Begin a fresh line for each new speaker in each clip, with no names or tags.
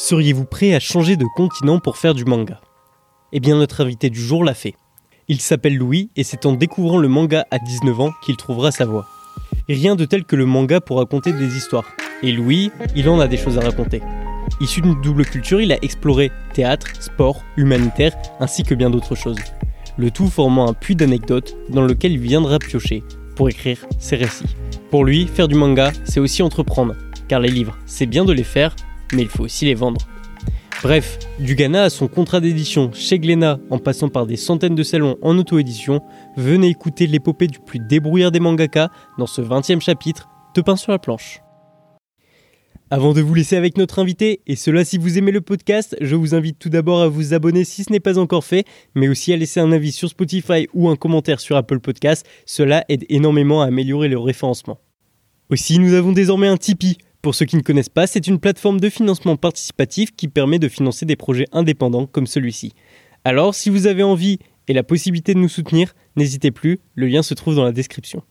Seriez-vous prêt à changer de continent pour faire du manga? Eh bien notre invité du jour l'a fait. Il s'appelle Louis et c'est en découvrant le manga à 19 ans qu'il trouvera sa voie. Rien de tel que le manga pour raconter des histoires. Et Louis, il en a des choses à raconter. Issu d'une double culture, il a exploré théâtre, sport, humanitaire, ainsi que bien d'autres choses. Le tout formant un puits d'anecdotes dans lequel il viendra piocher pour écrire ses récits. Pour lui, faire du manga, c'est aussi entreprendre, car les livres, c'est bien de les faire, mais il faut aussi les vendre. Bref, du Ghana son contrat d'édition chez Glénat en passant par des centaines de salons en auto-édition, venez écouter l'épopée du plus débrouillard des mangaka dans ce 20e chapitre de Pain sur la planche. Avant de vous laisser avec notre invité, et cela si vous aimez le podcast, je vous invite tout d'abord à vous abonner si ce n'est pas encore fait, mais aussi à laisser un avis sur Spotify ou un commentaire sur Apple Podcast, cela aide énormément à améliorer le référencement. Aussi, nous avons désormais un Tipeee. Pour ceux qui ne connaissent pas, c'est une plateforme de financement participatif qui permet de financer des projets indépendants comme celui-ci. Alors, si vous avez envie et la possibilité de nous soutenir, n'hésitez plus, le lien se trouve dans la description.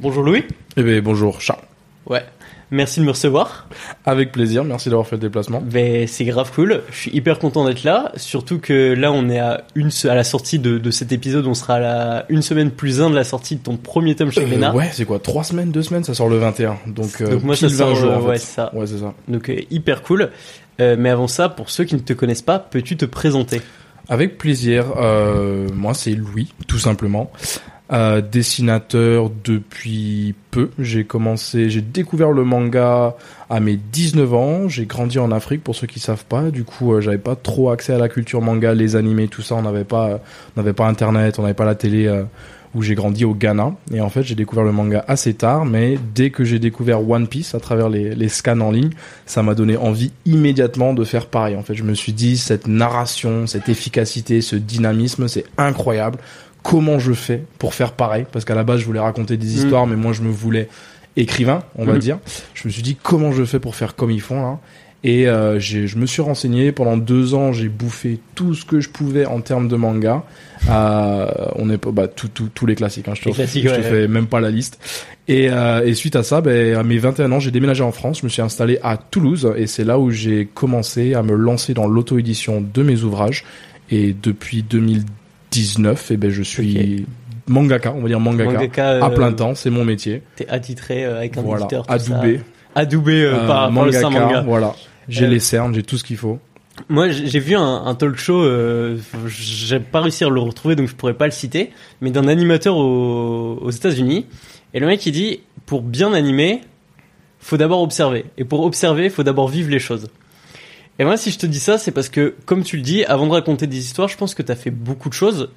Bonjour Louis.
Eh bien, bonjour Charles.
Ouais. Merci de me recevoir.
Avec plaisir, merci d'avoir fait le déplacement.
Ben, c'est grave cool. Je suis hyper content d'être là. Surtout que là, on est à, une, à la sortie de, de cet épisode. On sera à la, une semaine plus un de la sortie de ton premier tome chez
Euh, ouais, c'est quoi Trois semaines, deux semaines Ça sort le 21. Donc, euh,
Donc moi, ça
pile 20
sort,
jours, en fait.
ouais, c'est ça.
Ouais, c'est ça.
Donc euh, hyper cool. Mais avant ça, pour ceux qui ne te connaissent pas, peux-tu te présenter?
Avec plaisir. Euh, moi, c'est Louis, tout simplement. Euh, dessinateur depuis peu. J'ai commencé, j'ai découvert le manga à mes 19 ans. J'ai grandi en Afrique, pour ceux qui savent pas. Du coup, euh, j'avais pas trop accès à la culture manga, les animés, tout ça. On n'avait pas, n'avait pas Internet, on n'avait pas la télé. euh, où j'ai grandi au Ghana. Et en fait, j'ai découvert le manga assez tard, mais dès que j'ai découvert One Piece à travers les, les scans en ligne, ça m'a donné envie immédiatement de faire pareil. En fait, je me suis dit, cette narration, cette efficacité, ce dynamisme, c'est incroyable. Comment je fais pour faire pareil Parce qu'à la base, je voulais raconter des histoires, mais moi, je me voulais écrivain, on va
Mhm.
dire. Je me suis dit, comment je fais pour faire comme ils font là? Et euh, j'ai- je me suis renseigné pendant deux ans. J'ai bouffé tout ce que je pouvais en termes de manga. Euh, on est pas bah, tout, tout- tous les classiques. Hein, je te,
Les classiques,
je te
ouais,
fais même pas la liste. Et, euh, et suite à ça, ben, à mes 21 ans, j'ai déménagé en France. Je me suis installé à Toulouse et c'est là où j'ai commencé à me lancer dans l'auto-édition de mes ouvrages. Et depuis 2019, et ben, je suis mangaka, on va dire mangaka,
Mangaka,
à
euh,
plein temps. C'est mon métier.
T'es attitré euh, avec un
Voilà,
éditeur. tout ça.
adoubé.
Adoubé euh,
Euh,
par, par le
mangaka,
manga.
voilà. J'ai
Euh,
les cernes, j'ai tout ce qu'il faut.
Moi, j'ai j'ai vu un, un talk show, euh, j'ai pas réussi à le retrouver, donc je pourrais pas le citer, mais d'un animateur aux, aux États-Unis. Et le mec, il dit, pour bien animer, faut d'abord observer. Et pour observer, faut d'abord vivre les choses. Et moi, si je te dis ça, c'est parce que, comme tu le dis, avant de raconter des histoires, je pense que t'as fait beaucoup de choses.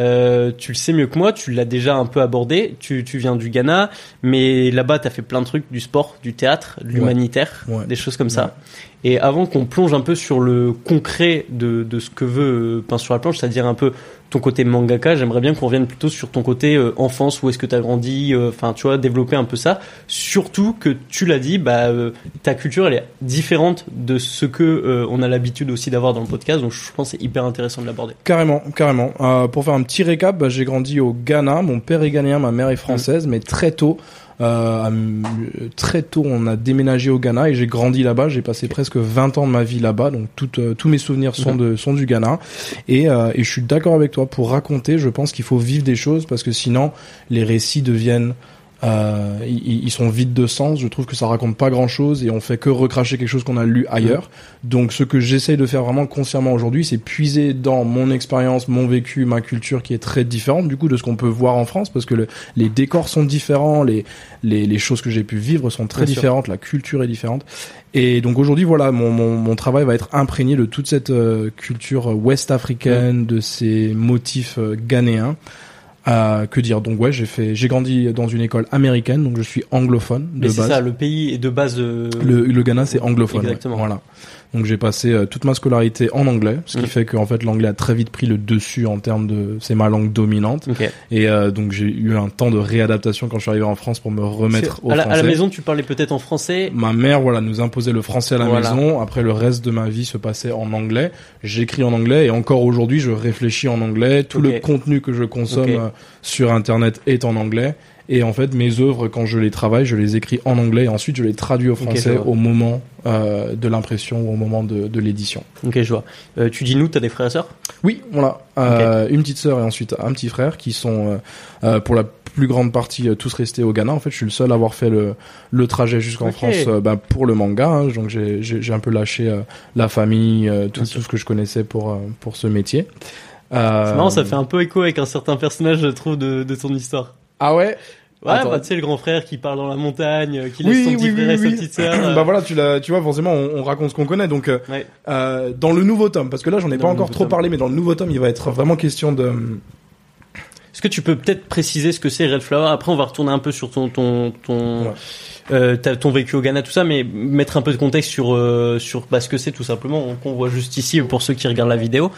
Euh, tu le sais mieux que moi, tu l'as déjà un peu abordé. Tu, tu viens du Ghana, mais là-bas, t'as fait plein de trucs, du sport, du théâtre, de l'humanitaire,
Ouais.
des choses comme ça. Et avant qu'on plonge un peu sur le concret de, de ce que veut euh, Pain sur la planche, c'est-à-dire un peu ton côté mangaka, j'aimerais bien qu'on revienne plutôt sur ton côté euh, enfance, où est-ce que tu as grandi, euh, enfin tu vois, développer un peu ça. Surtout que tu l'as dit, bah, euh, ta culture elle est différente de ce que on a l'habitude aussi d'avoir dans le podcast, donc je pense que c'est hyper intéressant de l'aborder.
Carrément, carrément. Pour faire un petit récap, bah, j'ai grandi au Ghana. Mon père est ghanéen, ma mère est française, mais très tôt, très tôt, on a déménagé au Ghana et j'ai grandi là-bas. J'ai passé presque 20 ans de ma vie là-bas, donc euh, tous mes souvenirs sont de sont du Ghana. Et, euh, et je suis d'accord avec toi pour raconter. Je pense qu'il faut vivre des choses parce que sinon, les récits deviennent euh, ils, ils sont vides de sens. Je trouve que ça raconte pas grand chose et on fait que recracher quelque chose qu'on a lu ailleurs. Donc, ce que j'essaye de faire vraiment consciemment aujourd'hui, c'est puiser dans mon expérience, mon vécu, ma culture qui est très différente du coup de ce qu'on peut voir en France parce que le- les décors sont différents, les, les, les choses que j'ai pu vivre sont très
Bien sûr.
différentes, la culture est différente. Et donc aujourd'hui, voilà, mon, mon, mon travail va être imprégné de toute cette euh, culture ouest-africaine, de ces motifs euh, ghanéens Euh, que dire Donc ouais, j'ai fait, j'ai grandi dans une école américaine, donc je suis anglophone de
Mais c'est
base.
ça, le pays est de base. euh,
Le, le Ghana, c'est anglophone. ouais.
Exactement.
Voilà. Donc j'ai passé euh, toute ma scolarité en anglais, ce qui
Mm.
fait qu'en fait l'anglais a très vite pris le dessus en termes de, c'est ma langue dominante.
Ok.
Et euh, donc j'ai eu un temps de réadaptation quand je suis arrivé en France pour me remettre au
à, la,
français.
à la maison, tu parlais peut-être en français.
Ma mère, voilà, nous imposait le français à la
Voilà.
maison. Après, le reste de ma vie se passait en anglais. J'écris en anglais et encore aujourd'hui, je réfléchis en anglais. Tout le contenu que je consomme euh, sur Internet est en anglais. Et en fait, mes œuvres, quand je les travaille, je les écris en anglais et ensuite je les traduis au français au moment euh, de l'impression ou au moment de, de l'édition.
Ok, je vois. Euh, tu dis nous, t'as des frères et sœurs?
Oui, voilà. Euh, Une petite sœur et ensuite un petit frère qui sont, euh, euh, pour la plus grande partie, euh, tous restés au Ghana. En fait, je suis le seul à avoir fait le, le trajet jusqu'en. France ben, pour le manga. hein. donc j'ai un peu lâché la famille, euh, tout, tout ce que je connaissais pour, pour ce métier. Euh,
C'est marrant, ça fait un peu écho avec un certain personnage, je trouve, de, de ton histoire.
Ah ouais?
Ouais,
Attends.
bah, tu sais, le grand frère qui parle dans la montagne, euh, qui laisse
Oui,
son petit
oui,
frère et sa petite sœur. euh,
bah voilà, tu, l'as- tu vois, forcément, on, on raconte ce qu'on connaît. Donc, euh,
Ouais.
euh, dans le nouveau tome, parce que là, j'en ai
Dans
pas encore trop
tome.
parlé, mais dans le nouveau tome, il va être vraiment question de.
Est-ce que tu peux peut-être préciser ce que c'est Red Flower Après, on va retourner un peu sur ton ton ton
Ouais.
euh, ton vécu au Ghana, tout ça, mais mettre un peu de contexte sur euh, sur bah, ce que c'est tout simplement qu'on voit juste ici pour ceux qui regardent la vidéo.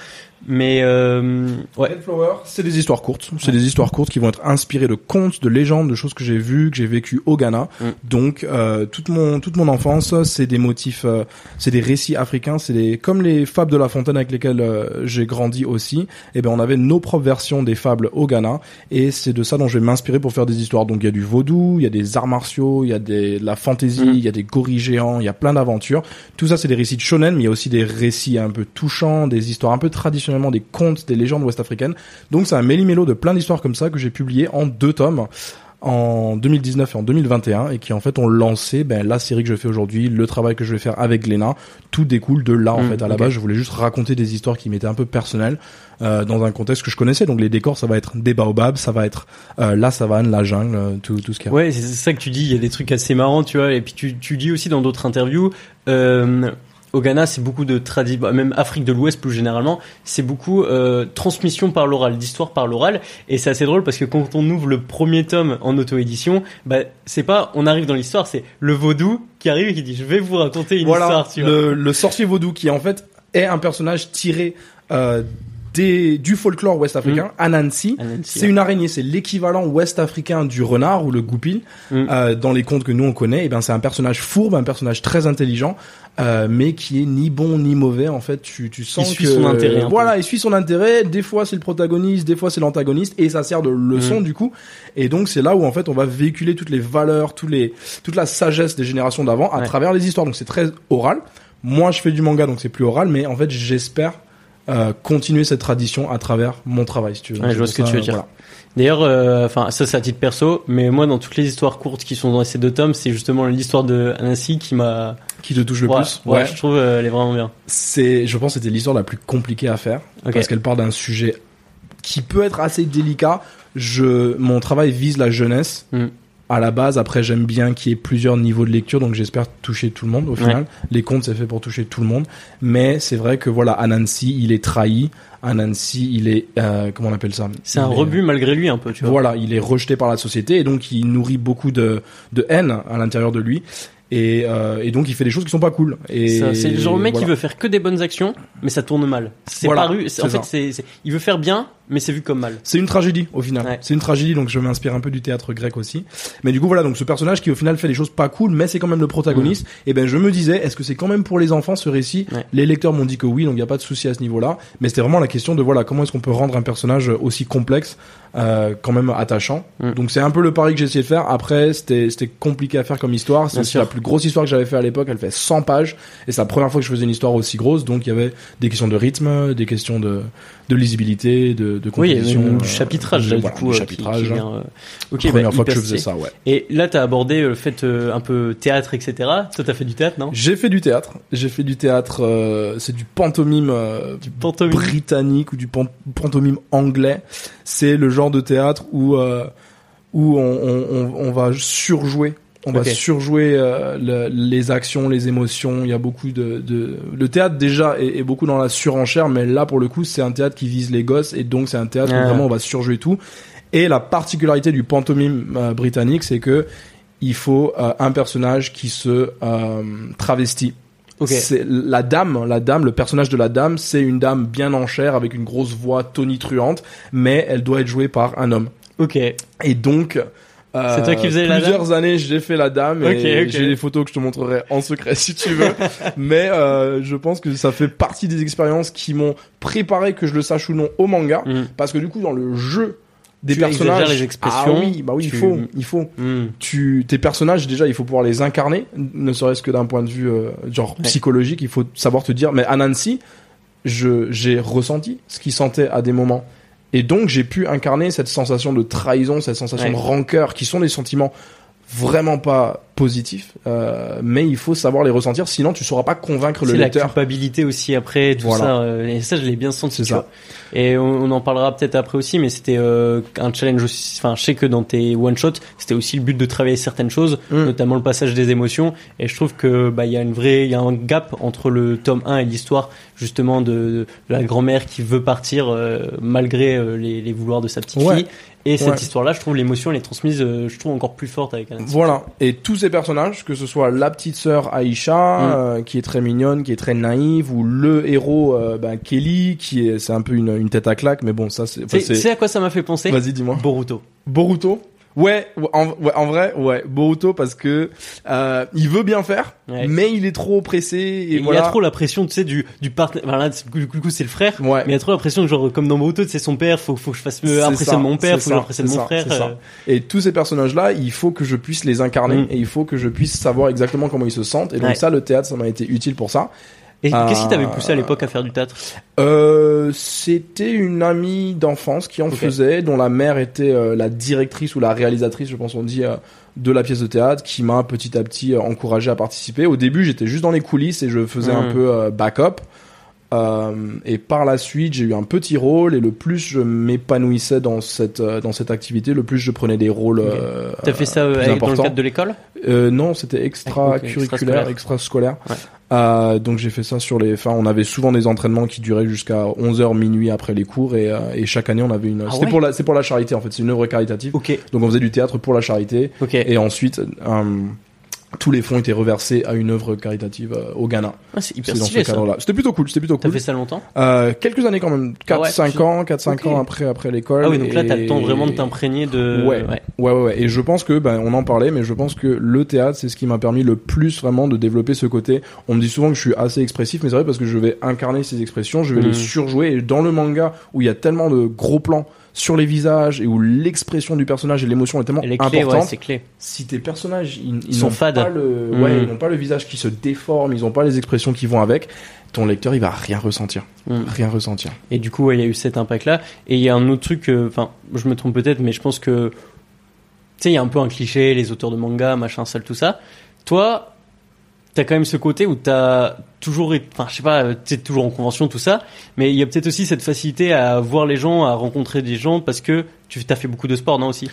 Mais euh, ouais,
c'est des histoires courtes. C'est des histoires courtes qui vont être inspirées de contes, de légendes, de choses que j'ai vues, que j'ai vécues au Ghana.
Mm.
Donc, euh, toute mon toute mon enfance, c'est des motifs, euh, c'est des récits africains, c'est des comme les fables de La Fontaine avec lesquelles euh, j'ai grandi aussi. Et ben, on avait nos propres versions des fables au Ghana, et c'est de ça dont je vais m'inspirer pour faire des histoires. Donc, il y a du vaudou, il y a des arts martiaux, il y a des de la fantaisie,
Mm.
il y a des gorilles géants, il y a plein d'aventures. Tout ça, c'est des récits de shonen, mais il y a aussi des récits un peu touchants, des histoires un peu traditionnellement des contes, des légendes ouest-africaines. Donc c'est un méli-mélo de plein d'histoires comme ça que j'ai publié en deux tomes en 2019 et en 2021 et qui en fait ont lancé ben, la série que je fais aujourd'hui, le travail que je vais faire avec Glénat. Tout découle de là en
Mm,
fait. À la base, je voulais juste raconter des histoires qui m'étaient un peu personnelles euh, dans un contexte que je connaissais. Donc les décors, ça va être des baobabs, ça va être euh, la savane, la jungle, euh, tout, tout ce qu'il y a.
ouais, c'est ça que tu dis. Il y a des trucs assez marrants, tu vois. Et puis tu tu dis aussi dans d'autres interviews. Euh, au Ghana, c'est beaucoup de tradition, bah, même Afrique de l'Ouest plus généralement, c'est beaucoup euh, transmission par l'oral, d'histoire par l'oral. Et c'est assez drôle parce que quand on ouvre le premier tome en auto-édition, bah, c'est pas on arrive dans l'histoire, c'est le vaudou qui arrive et qui dit je vais vous raconter une
voilà,
histoire, tu vois.
le, le sorcier vaudou qui en fait est un personnage tiré euh, des, du folklore ouest-africain, Anansi.
Anansi,
C'est
ouais.
une araignée, c'est l'équivalent ouest-africain du renard ou le goupil.
Mm.
Euh, dans les contes que nous on connaît, et ben c'est un personnage fourbe, un personnage très intelligent, euh, mais qui est ni bon ni mauvais. En fait, tu, tu sens
suit
que
son intérêt
voilà, il suit son intérêt. Des fois c'est le protagoniste, des fois c'est l'antagoniste, et ça sert de leçon
Mm.
du coup. Et donc c'est là où en fait on va véhiculer toutes les valeurs, tous les toute la sagesse des générations d'avant à
Ouais.
travers les histoires. Donc c'est très oral. Moi je fais du manga donc c'est plus oral, mais en fait j'espère euh, continuer cette tradition à travers mon travail. Si tu veux.
Ouais, je vois ce que tu veux dire.
voilà.
D'ailleurs, euh, enfin ça c'est à titre perso, mais moi dans toutes les histoires courtes qui sont dans ces deux tomes, c'est justement l'histoire de Anansi qui m'a.
Qui te touche le
Ouais,
plus.
ouais, je trouve euh, elle est vraiment bien.
c'est je pense que c'était l'histoire la plus compliquée à faire parce qu'elle parle d'un sujet qui peut être assez délicat. Je mon travail vise la jeunesse.
Mm.
à la base après j'aime bien qu'il y ait plusieurs niveaux de lecture donc j'espère toucher tout le monde au final. Les contes c'est fait pour toucher tout le monde. Mais c'est vrai que voilà Anansi il est trahi. Anansi il est euh, comment on appelle ça?
C'est un
Il est-
rebut malgré lui un peu, tu vois.
voilà, il est rejeté par la société et donc il nourrit beaucoup de, de haine à l'intérieur de lui. Et, euh, et donc il fait des choses qui sont pas cool. Et
C'est le genre de mec
voilà.
qui veut faire que des bonnes actions, mais ça tourne mal. C'est
Voilà,
paru. En fait, c'est- il veut faire bien, mais c'est vu comme mal.
C'est une tragédie au final.
Ouais.
C'est une tragédie, donc je m'inspire un peu du théâtre grec aussi. Mais du coup voilà, donc ce personnage qui au final fait des choses pas cool, mais c'est quand même le protagoniste. Et ben je me disais, est-ce que c'est quand même pour les enfants ce récit
Ouais.
Les lecteurs m'ont dit que oui, donc il y a pas de souci à ce niveau-là. Mais c'était vraiment la question de voilà comment est-ce qu'on peut rendre un personnage aussi complexe, euh, quand même attachant.
Mm.
Donc c'est un peu le pari que j'ai essayé de faire. Après c'était c'était compliqué à faire comme histoire. C'est la plus grosse histoire que j'avais fait à l'époque. Elle fait 100 pages et c'est la première fois que je faisais une histoire aussi grosse. Donc il y avait des questions de rythme, des questions de de lisibilité, de, de
Oui,
composition.
même du
euh,
chapitrage
de-
là,
voilà,
du coup,
du
euh, qui-
chapitrage.
qui vient, euh,
Première
bah,
fois que je faisais ça, ouais.
Et là, t'as abordé le fait un peu théâtre, etc. Toi, t'as fait du théâtre, non?
J'ai fait du théâtre. J'ai fait du théâtre. c'est du pantomime
Du pantomime.
britannique ou du pan- pantomime anglais. C'est le genre de théâtre où où on- on va surjouer. On va surjouer euh, le- les actions, les émotions. Il y a beaucoup de, de... le théâtre déjà est, est beaucoup dans la surenchère, mais là pour le coup c'est un théâtre qui vise les gosses et donc c'est un théâtre
Ah.
où vraiment on va surjouer tout. Et la particularité du pantomime euh, britannique, c'est que il faut euh, un personnage qui se euh, travestit.
Ok.
C'est la dame, la dame, le personnage de la dame, c'est une dame bien en chair avec une grosse voix tonitruante, mais elle doit être jouée par un homme.
Ok.
Et donc,
C'est toi qui faisais la
plusieurs années, j'ai fait la dame et j'ai des photos que je te montrerai en secret si tu veux. Mais euh, je pense que ça fait partie des expériences qui m'ont préparé que je le sache ou non au manga,
Mm.
parce que du coup dans le jeu des
Tu
personnages,
les expressions,
ah oui, bah oui, il faut, il faut.
Hmm.
Tu, tes personnages déjà, il faut pouvoir les incarner, ne serait-ce que d'un point de vue euh, genre
Ouais.
psychologique. Il faut savoir te dire, mais Anansi, je j'ai ressenti ce qu'il sentait à des moments. Et donc j'ai pu incarner cette sensation de trahison, cette sensation
Ouais.
de rancœur, qui sont des sentiments vraiment pas positifs, euh, mais il faut savoir les ressentir, sinon tu sauras pas convaincre le
C'est la
lecteur.
culpabilité aussi après tout
Voilà.
ça euh, et ça je l'ai bien senti
C'est ça.
et on, on en parlera peut-être après aussi mais c'était euh, un challenge aussi enfin je sais que dans tes one shot c'était aussi le but de travailler certaines choses
Mm.
notamment le passage des émotions et je trouve que bah il y a une vraie il y a un gap entre le tome 1 et l'histoire justement de, de la grand-mère qui veut partir euh, malgré euh, les, les vouloirs de sa petite
Ouais.
fille et cette
Ouais.
histoire là je trouve l'émotion elle est transmise euh, je trouve encore plus forte avec Anansi.
Voilà. Et tous ces personnages, que ce soit la petite sœur Aïcha,
Mm.
euh, qui est très mignonne, qui est très naïve, ou le héros euh, ben, Kelly, qui est, c'est un peu une, une tête à claque, mais bon, ça c'est.
tu sais à quoi ça m'a fait penser?
Vas-y, dis-moi.
Boruto
Boruto? Ouais, en, ouais, en vrai, ouais, Boruto parce que euh, il veut bien faire,
Ouais.
mais il est trop oppressé et,
Et
voilà.
Il y a trop la pression, tu sais, du, du partenaire. Enfin, là, du coup, c'est le frère.
Ouais.
Mais il y a trop la pression, genre, comme dans Boruto, c'est son père, faut, faut que je fasse impressionner mon père, faut que j'impressionne mon
ça,
frère. euh,
Et tous ces personnages-là, il faut que je puisse les incarner
Mm.
et il faut que je puisse savoir exactement comment ils se sentent. Et donc ça, le théâtre, ça m'a été utile pour ça.
Et qu'est-ce qui t'avait poussé à l'époque à faire du théâtre?
Euh, c'était une amie d'enfance qui en faisait, dont la mère était euh, la directrice ou la réalisatrice, je pense on dit, euh, de la pièce de théâtre, qui m'a petit à petit euh, encouragé à participer. Au début, j'étais juste dans les coulisses et je faisais un
Mhm.
peu euh, backup. Euh, et par la suite, j'ai eu un petit rôle et le plus je m'épanouissais dans cette euh, dans cette activité, le plus je prenais des rôles. Euh,
T'as fait ça euh, dans le cadre de l'école?
Non, c'était extra-curriculaire,
extrascolaire.
extrascolaire.
Ouais.
Euh, donc j'ai fait ça sur les. Enfin, on avait souvent des entraînements qui duraient jusqu'à 11h minuit après les cours et, et chaque année on avait une.
Ah
C'était
ouais?
pour la, c'est pour la charité en fait. C'est une œuvre caritative.
Ok,
Donc on faisait du théâtre pour la charité et ensuite tous les fonds étaient reversés à une œuvre caritative euh, au Ghana.
Ah, c'est hyper stylé
ce cadre-là. C'était plutôt cool. C'était plutôt
T'as
cool.
fait ça longtemps
Euh, quelques années quand même. 4
Ah ouais,
5
je-
ans, 4 5
Ok.
ans après après l'école.
Ah oui, donc là, t'as le temps vraiment de t'imprégner de.
Ouais. Ouais, ouais, ouais. Et je pense que, ben, on en parlait, mais je pense que le théâtre, c'est ce qui m'a permis le plus vraiment de développer ce côté. On me dit souvent que je suis assez expressif, mais c'est vrai parce que je vais incarner ces expressions, je vais les surjouer. Et dans le manga, où il y a tellement de gros plans sur les visages et où l'expression du personnage et l'émotion est tellement
Elle est clé, ouais,
importante,
c'est clé.
si tes personnages, ils,
Ils sont
n'ont
fades.
pas le, ouais, ils n'ont pas le visage qui se déforme, ils n'ont pas les expressions qui vont avec, ton lecteur, il va rien ressentir.
Mm.
Rien ressentir.
Et du coup, ouais, il y a eu cet impact-là. Et il y a un autre truc, euh, enfin, je me trompe peut-être, mais je pense que, tu sais, il y a un peu un cliché, les auteurs de manga, machin, sale, tout ça. Toi, t'as quand même ce côté où t'as toujours, enfin, je sais pas, euh, t'es toujours en convention, tout ça, mais il y a peut-être aussi cette facilité à voir les gens, à rencontrer des gens, parce que tu as fait beaucoup de sport, non, aussi?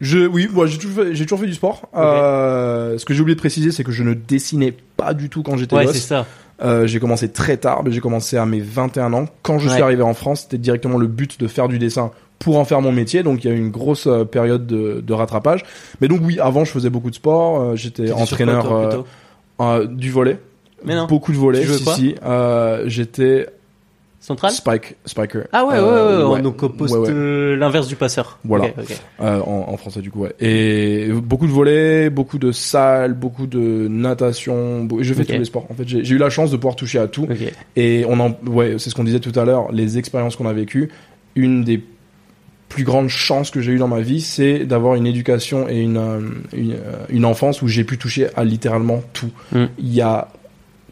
Je, oui, moi j'ai toujours, fait- j'ai toujours fait du sport. Euh, ce que j'ai oublié de préciser, c'est que je ne dessinais pas du tout quand j'étais
Ouais,
gosse.
c'est ça.
Euh, j'ai commencé très tard, mais j'ai commencé à mes 21 ans. Quand je suis arrivé en France, c'était directement le but de faire du dessin pour en faire mon métier. Donc il y a eu une grosse période de, de rattrapage. Mais donc oui, avant je faisais beaucoup de sport. J'étais
T'étais
entraîneur
quoi, toi,
euh, euh, du volet.
Mais non.
Beaucoup de volets.
Tu jouais
si,
quoi
si. Euh, j'étais
Central
spike, spiker.
Ah ouais, ouais,
Euh,
ouais, donc au poste
ouais, ouais.
euh, l'inverse du passeur.
Voilà. Euh, en, en français du coup ouais. Et beaucoup de volets, beaucoup de salles, beaucoup de natation. Je fais tous les sports. En fait, j'ai eu la chance de pouvoir toucher à tout. Et on en, ouais, c'est ce qu'on disait tout à l'heure. Les expériences qu'on a vécues, une des plus grandes chances que j'ai eues dans ma vie, c'est d'avoir une éducation et une euh, une, euh, une enfance où j'ai pu toucher à littéralement tout.
Mm.
Il y a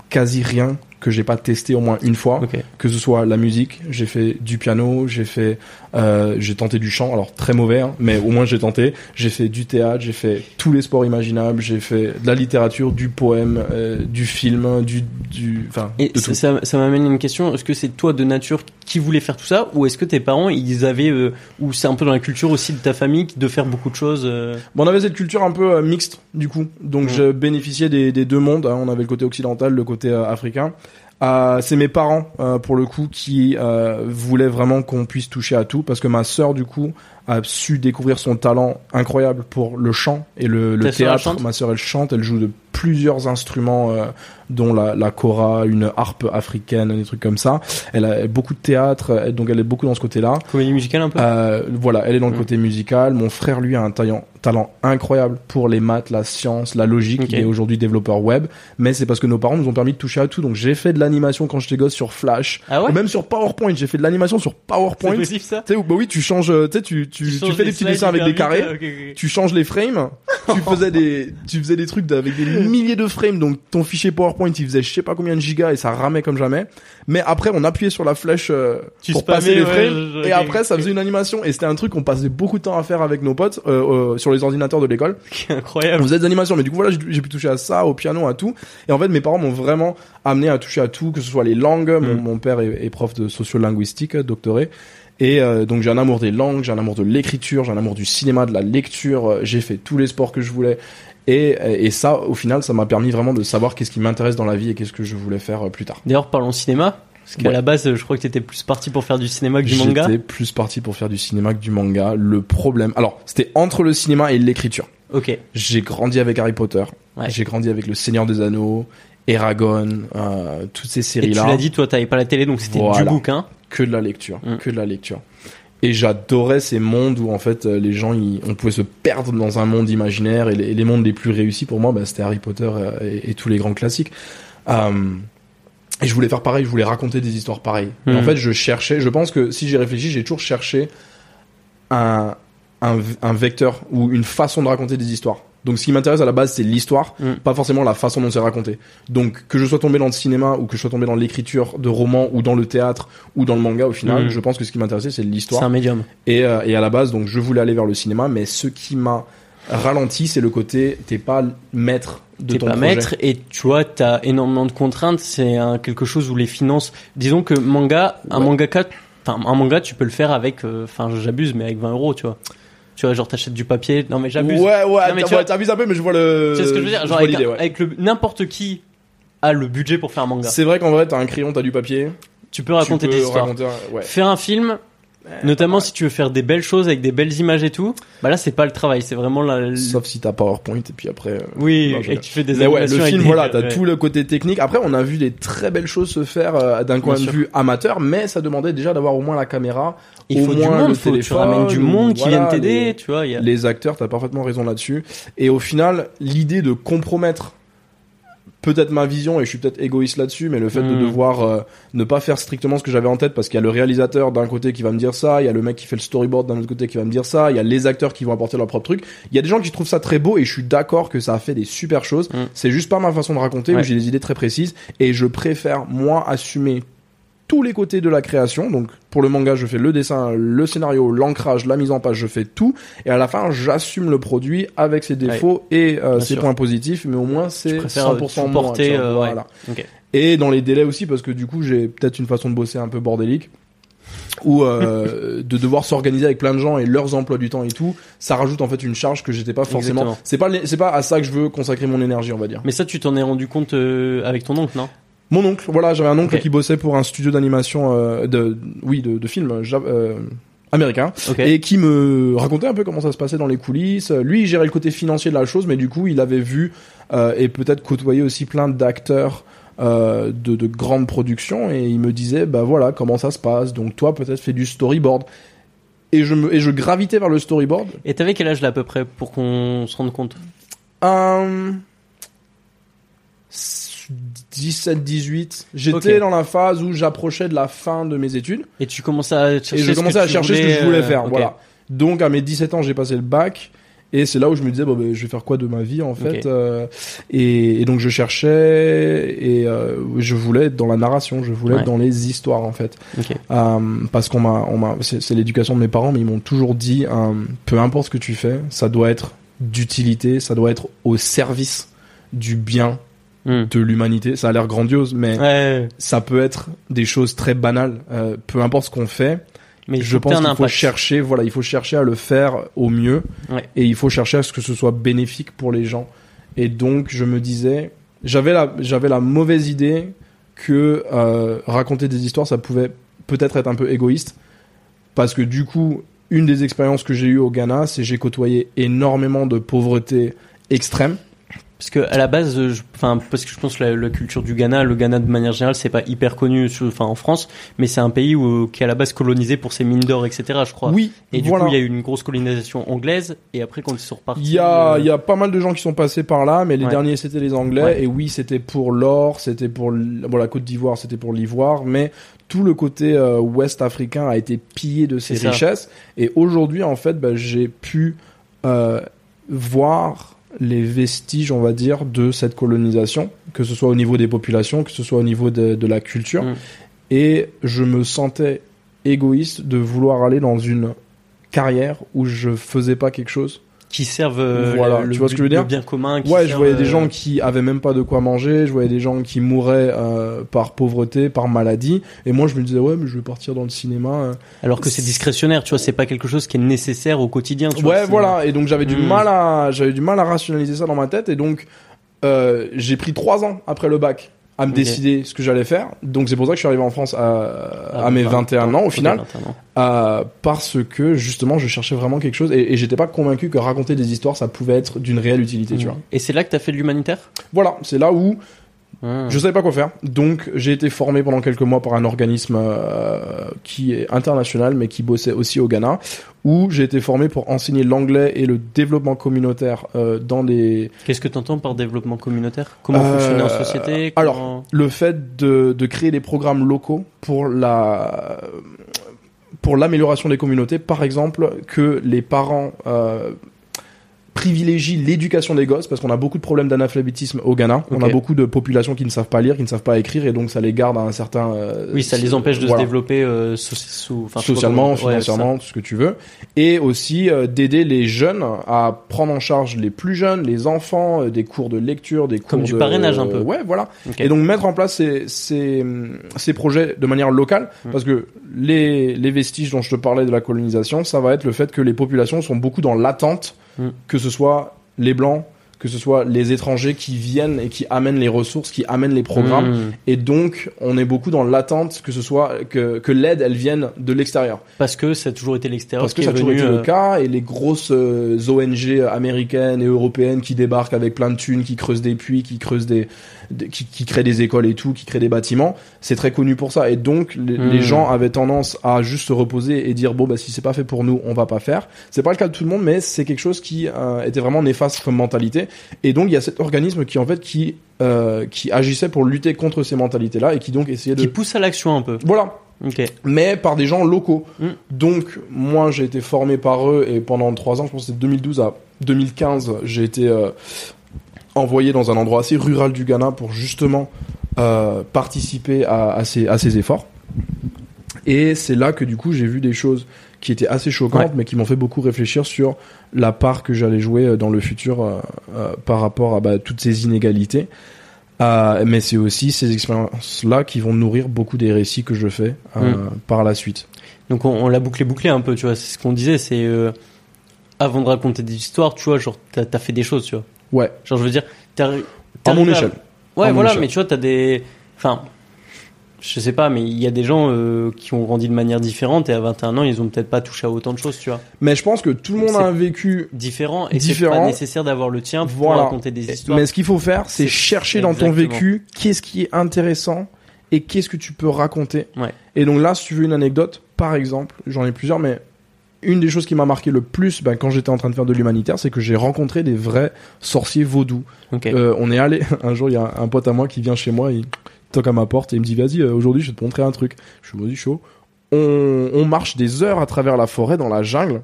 quasi rien que j'ai pas testé au moins une fois que ce soit la musique, j'ai fait du piano, j'ai fait, euh, j'ai tenté du chant, alors très mauvais, hein, mais au moins j'ai tenté. J'ai fait du théâtre, j'ai fait tous les sports imaginables, j'ai fait de la littérature, du poème, euh, du film, du, du, enfin,
Et
de
ça,
tout.
ça, ça m'amène à une question. Est-ce que c'est toi de nature qui voulais faire tout ça ou est-ce que tes parents ils avaient euh, ou c'est un peu dans la culture aussi de ta famille de faire beaucoup de choses euh,
Bon, on avait cette culture un peu euh, mixte du coup, donc je bénéficiais des, des deux mondes. hein. On avait le côté occidental, le côté euh, africain. Euh, c'est mes parents euh, pour le coup qui euh, voulaient vraiment qu'on puisse toucher à tout parce que ma sœur du coup a su découvrir son talent incroyable pour le chant et le, le théâtre. Ma sœur elle chante, elle joue de plusieurs instruments euh, dont la, la kora, une harpe africaine, des trucs comme ça. Elle a beaucoup de théâtre, donc elle est beaucoup dans ce côté-là.
Comédie musicale un peu?
Euh, voilà, elle est dans le
Mm.
côté musical. Mon frère, lui, a un talent, talent incroyable pour les maths, la science, la logique.
Ok.
Il est aujourd'hui développeur web. Mais c'est parce que nos parents nous ont permis de toucher à tout. Donc j'ai fait de l'animation quand j'étais gosse sur Flash.
Ah ouais?
Ou même sur PowerPoint. J'ai fait de l'animation sur
C'est
PowerPoint. Tu
possible ça?
Sais, où- bah oui, tu changes, euh, tu sais, tu, tu, fais des petits dessins avec des carrés. Tu changes les frames, tu faisais des, tu faisais des trucs avec des milliers de frames, donc ton fichier PowerPoint il faisait je sais pas combien de gigas et ça ramait comme jamais. Mais après on appuyait sur la flèche euh,
Tu
pour
spammais,
passer les
ouais,
frames
je-
et après ça faisait une animation et c'était un truc qu'on passait beaucoup de temps à faire avec nos potes euh, euh, sur les ordinateurs de l'école. On
Incroyable.
faisait des animations, mais du coup voilà j'ai pu toucher à ça, au piano, à tout. Et en fait mes parents m'ont vraiment amené à toucher à tout, que ce soit les langues. Mon,
Mm.
mon père est, est prof de sociolinguistique, doctoré. Et euh, donc j'ai un amour des langues, j'ai un amour de l'écriture, j'ai un amour du cinéma, de la lecture. euh, J'ai fait tous les sports que je voulais. Et, et ça, au final, ça m'a permis vraiment de savoir qu'est-ce qui m'intéresse dans la vie et qu'est-ce que je voulais faire euh, plus tard.
D'ailleurs, parlons cinéma. Parce qu'à
Ouais.
la base, je crois que t'étais plus parti pour faire du cinéma que du manga.
J'étais plus parti pour faire du cinéma que du manga. Le problème, alors c'était entre le cinéma et l'écriture.
Ok.
J'ai grandi avec Harry Potter.
Ouais.
J'ai grandi avec Le Seigneur des Anneaux, Eragon, euh, toutes ces
Et tu
séries-là.
l'as dit, toi, t'avais pas la télé, donc c'était du bouquin.
Que de la lecture,
Mm.
que de la lecture. Et j'adorais ces mondes où en fait euh, les gens, ils- on pouvait se perdre dans un monde imaginaire et les, et les mondes les plus réussis pour moi, bah, c'était Harry Potter euh, et, et tous les grands classiques. Euh, et je voulais faire pareil, je voulais raconter des histoires pareilles. Et
Mm.
en fait, je cherchais, je pense que si j'ai réfléchi, j'ai toujours cherché un, un, un vecteur ou une façon de raconter des histoires. Donc ce qui m'intéresse à la base, c'est l'histoire,
Mm.
pas forcément la façon dont c'est raconté. Donc que je sois tombé dans le cinéma ou que je sois tombé dans l'écriture de romans ou dans le théâtre ou dans le manga au final,
Mm.
je pense que ce qui m'intéressait c'est
C'est
l'histoire.
un médium.
Et, euh, et à la base, donc je voulais aller vers le cinéma, mais ce qui m'a ralenti, c'est le côté t'es pas maître de
T'es
ton
pas
projet.
maître et tu vois, t'as énormément de contraintes. C'est quelque chose où les finances. Disons que manga, un
Ouais.
mangaka, enfin un manga, tu peux le faire avec. euh, Enfin, j'abuse, mais avec 20 euros, tu vois. Tu vois, genre t'achètes du papier. Non, mais j'abuse.
Ouais, ouais,
Non, mais tu vois-
ouais, t'abuses un peu, mais je vois le.
Tu sais ce que je veux dire? Genre
vois
avec,
ouais.
le n'importe qui a le budget pour faire un manga.
C'est vrai qu'en vrai, t'as un crayon, t'as du papier.
Tu peux raconter
tu peux
des histoires.
raconter un- ouais.
Faire un film, notamment si tu veux faire des belles choses avec des belles images et tout, bah là c'est pas le travail, c'est vraiment la.
Sauf si t'as PowerPoint et puis après. euh,
Oui,
Non,
et tu fais des
Mais ouais, le film,
des-
voilà, t'as
ouais.
tout le côté technique. Après, on a vu des très belles choses se faire euh, d'un point de vue amateur, mais ça demandait déjà d'avoir au moins la caméra,
Il
au
faut du
moins
monde,
le
faut, tu
téléphone,
ramènes du monde qui
voilà,
vienne t'aider, tu vois. Y a...
les acteurs, t'as parfaitement raison là-dessus. Et au final, l'idée de compromettre peut-être ma vision, et je suis peut-être égoïste là-dessus, mais le fait de
Mm.
devoir euh, ne pas faire strictement ce que j'avais en tête, parce qu'il y a le réalisateur d'un côté qui va me dire ça, il y a le mec qui fait le storyboard d'un autre côté qui va me dire ça, il y a les acteurs qui vont apporter leur propre truc. Il y a des gens qui trouvent ça très beau, et je suis d'accord que ça a fait des super choses.
Mm.
C'est juste pas ma façon de raconter,
Ouais.
où j'ai des idées très précises, et je préfère, moi, assumer tous les côtés de la création. Donc, pour le manga, je fais le dessin, le scénario, l'ancrage, la mise en page, je fais tout. Et à la fin, j'assume le produit avec ses défauts et euh, ses
sûr.
points positifs, mais au moins c'est
préfères
100% moi.
supporter,
tu vois,
euh, ouais.
voilà.
Ok.
Et dans les délais aussi, parce que du coup, j'ai peut-être une façon de bosser un peu bordélique. Ou euh, de devoir s'organiser avec plein de gens et leurs emplois du temps et tout, ça rajoute en fait une charge que j'étais pas forcément. C'est pas c'est pas à ça que je veux consacrer mon énergie, on va dire.
Mais ça, tu t'en es rendu compte euh, avec ton oncle, non?
Mon oncle, voilà, j'avais un oncle qui bossait pour un studio d'animation euh, de, oui, de, de films euh, américains
Ok.
et qui me racontait un peu comment ça se passait dans les coulisses. Lui, il gérait le côté financier de la chose, mais du coup, il avait vu euh, et peut-être côtoyé aussi plein d'acteurs euh, de, de grandes productions et il me disait, bah voilà, comment ça se passe. Donc toi, peut-être fais du storyboard. Et je me et je gravitais vers le storyboard.
Et t'avais quel âge là à peu près pour qu'on se rende compte?
Un 17, 18. J'étais dans la phase où j'approchais de la fin de mes études.
Et tu commençais à chercher
Et je
ce que
commençais à chercher ce que je
voulais, euh,
faire. Voilà. Donc à mes 17 ans, j'ai passé le bac. Et c'est là où je me disais, bon, ben, je vais faire quoi de ma vie en fait euh, et, et donc je cherchais et euh, je voulais être dans la narration, je voulais
Ouais.
être dans les histoires en fait. Euh, parce qu'on m'a, on m'a, c'est, l'éducation de mes parents, mais ils m'ont toujours dit, peu importe ce que tu fais, ça doit être d'utilité, ça doit être au service du bien
Hmm.
de l'humanité. Ça a l'air grandiose, mais
Ouais,
ça peut être des choses très banales. Euh, peu importe ce qu'on fait,
mais
je pense qu'il faut chercher, voilà, il faut chercher à le faire au mieux,
Ouais.
et il faut chercher à ce que ce soit bénéfique pour les gens. Et donc, je me disais, j'avais la, j'avais la mauvaise idée que euh, raconter des histoires, ça pouvait peut-être être un peu égoïste. Parce que du coup, une des expériences que j'ai eues au Ghana, c'est j'ai côtoyé énormément de pauvreté extrême.
Parce que à la base, je- enfin parce que je pense que la, la culture du Ghana, le Ghana de manière générale, c'est pas hyper connu, enfin en France, mais c'est un pays où, qui est à la base colonisé pour ses mines d'or, etc. Je crois.
Oui,
Et du
voilà.
coup, il y a eu une grosse colonisation anglaise, et après quand ils sont repartis,
Il y a,
euh,
il y a pas mal de gens qui sont passés par là, mais les
Ouais.
derniers c'était les Anglais.
Ouais.
Et oui, c'était pour l'or, c'était pour l- bon, la Côte d'Ivoire, c'était pour l'ivoire, mais tout le côté euh, ouest africain a été pillé de ses
ça.
richesses. Et aujourd'hui, en fait, bah, j'ai pu euh, voir les vestiges, on va dire, de cette colonisation, que ce soit au niveau des populations, que ce soit au niveau de, de la culture.
Mm.
Et je me sentais égoïste de vouloir aller dans une carrière où je faisais pas quelque chose
qui servent euh,
Voilà,
le,
tu vois ce que je veux dire
bien commun. qui
Ouais, je voyais des
euh,
gens qui avaient même pas de quoi manger, je voyais des gens qui mouraient euh, par pauvreté, par maladie, et moi je me disais ouais mais je vais partir dans le cinéma. euh.
Alors que c'est discrétionnaire, tu vois, c'est pas quelque chose qui est nécessaire au quotidien. Tu
Ouais voilà, et donc j'avais du
Mm.
mal à j'avais du mal à rationaliser ça dans ma tête, et donc euh, j'ai pris trois ans après le bac à me décider ce que j'allais faire. Donc c'est pour ça que je suis arrivé en France à,
Ah,
à mes
20
21 ans au final.
21 ans.
Euh, parce que justement je cherchais vraiment quelque chose et, et j'étais pas convaincu que raconter des histoires ça pouvait être d'une réelle utilité tu vois
Et c'est là que t'as fait de l'humanitaire?
Voilà c'est là où
Ah.
Je savais pas quoi faire, donc j'ai été formé pendant quelques mois par un organisme euh, qui est international mais qui bossait aussi au Ghana, où j'ai été formé pour enseigner l'anglais et le développement communautaire euh, dans des
Qu'est-ce que t'entends par développement communautaire? Comment
Euh,
fonctionner en société?
alors, le fait de, de créer des programmes locaux pour la pour l'amélioration des communautés, par exemple, que les parents euh, privilégient l'éducation des gosses parce qu'on a beaucoup de problèmes d'analphabétisme au Ghana. On a beaucoup de populations qui ne savent pas lire, qui ne savent pas écrire et donc ça les garde à un certain euh,
oui, ça les empêche de
voilà.
se développer euh, so- sous, pas
socialement,
comment- ouais,
financièrement, tout ce que tu veux, et aussi euh, d'aider les jeunes à prendre en charge les plus jeunes, les enfants, euh, des cours de lecture, des cours
Comme du
de-
parrainage un peu.
Ouais, voilà. Et donc mettre en place ces, ces, ces projets de manière locale,
Mm.
parce que les, les vestiges dont je te parlais de la colonisation, ça va être le fait que les populations sont beaucoup dans l'attente,
Mm.
que ce soit les blancs, que ce soit les étrangers qui viennent et qui amènent les ressources, qui amènent les programmes.
Mmh.
Et donc, on est beaucoup dans l'attente que ce soit que, que l'aide, elle vienne de l'extérieur.
Parce que ça a toujours été l'extérieur
Parce que ça a toujours été le
euh,
cas, et les grosses euh, ONG américaines et européennes qui débarquent avec plein de thunes, qui creusent des puits, qui creusent des, qui, qui créent des écoles et tout, qui créent des bâtiments, c'est très connu pour ça. Et donc, les,
Hmm.
les gens avaient tendance à juste se reposer et dire bon bah si c'est pas fait pour nous, on va pas faire. C'est pas le cas de tout le monde, mais c'est quelque chose qui euh, était vraiment néfaste comme mentalité. Et donc, il y a cet organisme qui en fait qui euh, qui agissait pour lutter contre ces mentalités-là et qui donc essayait de
qui pousse à l'action un peu.
voilà,
Ok.
mais par des gens locaux.
Mm.
Donc, moi, j'ai été formé par eux et pendant trois ans, je pense que c'est de 2012 à 2015, j'ai été euh, envoyé dans un endroit assez rural du Ghana pour justement euh, participer à, à ces, à ces efforts. Et c'est là que du coup, j'ai vu des choses qui étaient assez choquantes,
Ouais.
mais qui m'ont fait beaucoup réfléchir sur la part que j'allais jouer euh, dans le futur euh, euh, par rapport à bah, toutes ces inégalités. Mais c'est aussi ces expériences-là qui vont nourrir beaucoup des récits que je fais
Mm.
par la suite.
Donc on, on l'a bouclé bouclé un peu, tu vois. C'est ce qu'on disait, c'est avant de raconter des histoires, tu vois, genre t'as as fait des choses, tu vois.
Ouais,
Genre je veux dire, t'as
à
t'arrives
mon échelle.
Ouais,
À
voilà, mais tu vois, t'as des. Enfin, je sais pas, mais il y a des gens euh, qui ont grandi de manière différente et à 21 ans, ils ont peut-être pas touché à autant de choses, tu vois.
Mais je pense que tout le monde a un vécu.
Différent et c'est pas nécessaire d'avoir le tien pour
Voilà.
raconter des histoires.
Mais ce qu'il faut faire, c'est chercher dans ton vécu qu'est-ce qui est intéressant et qu'est-ce que tu peux raconter.
Ouais.
Et donc là, si tu veux une anecdote, par exemple, j'en ai plusieurs, mais une des choses qui m'a marqué le plus ben, quand j'étais en train de faire de l'humanitaire, c'est que j'ai rencontré des vrais sorciers vaudous. Euh, on est allé, un jour, il y a un pote à moi qui vient chez moi, il toque à ma porte et il me dit, vas-y, euh, aujourd'hui, je vais te montrer un truc. Je suis, vas-y, chaud. On, on marche des heures à travers la forêt, dans la jungle.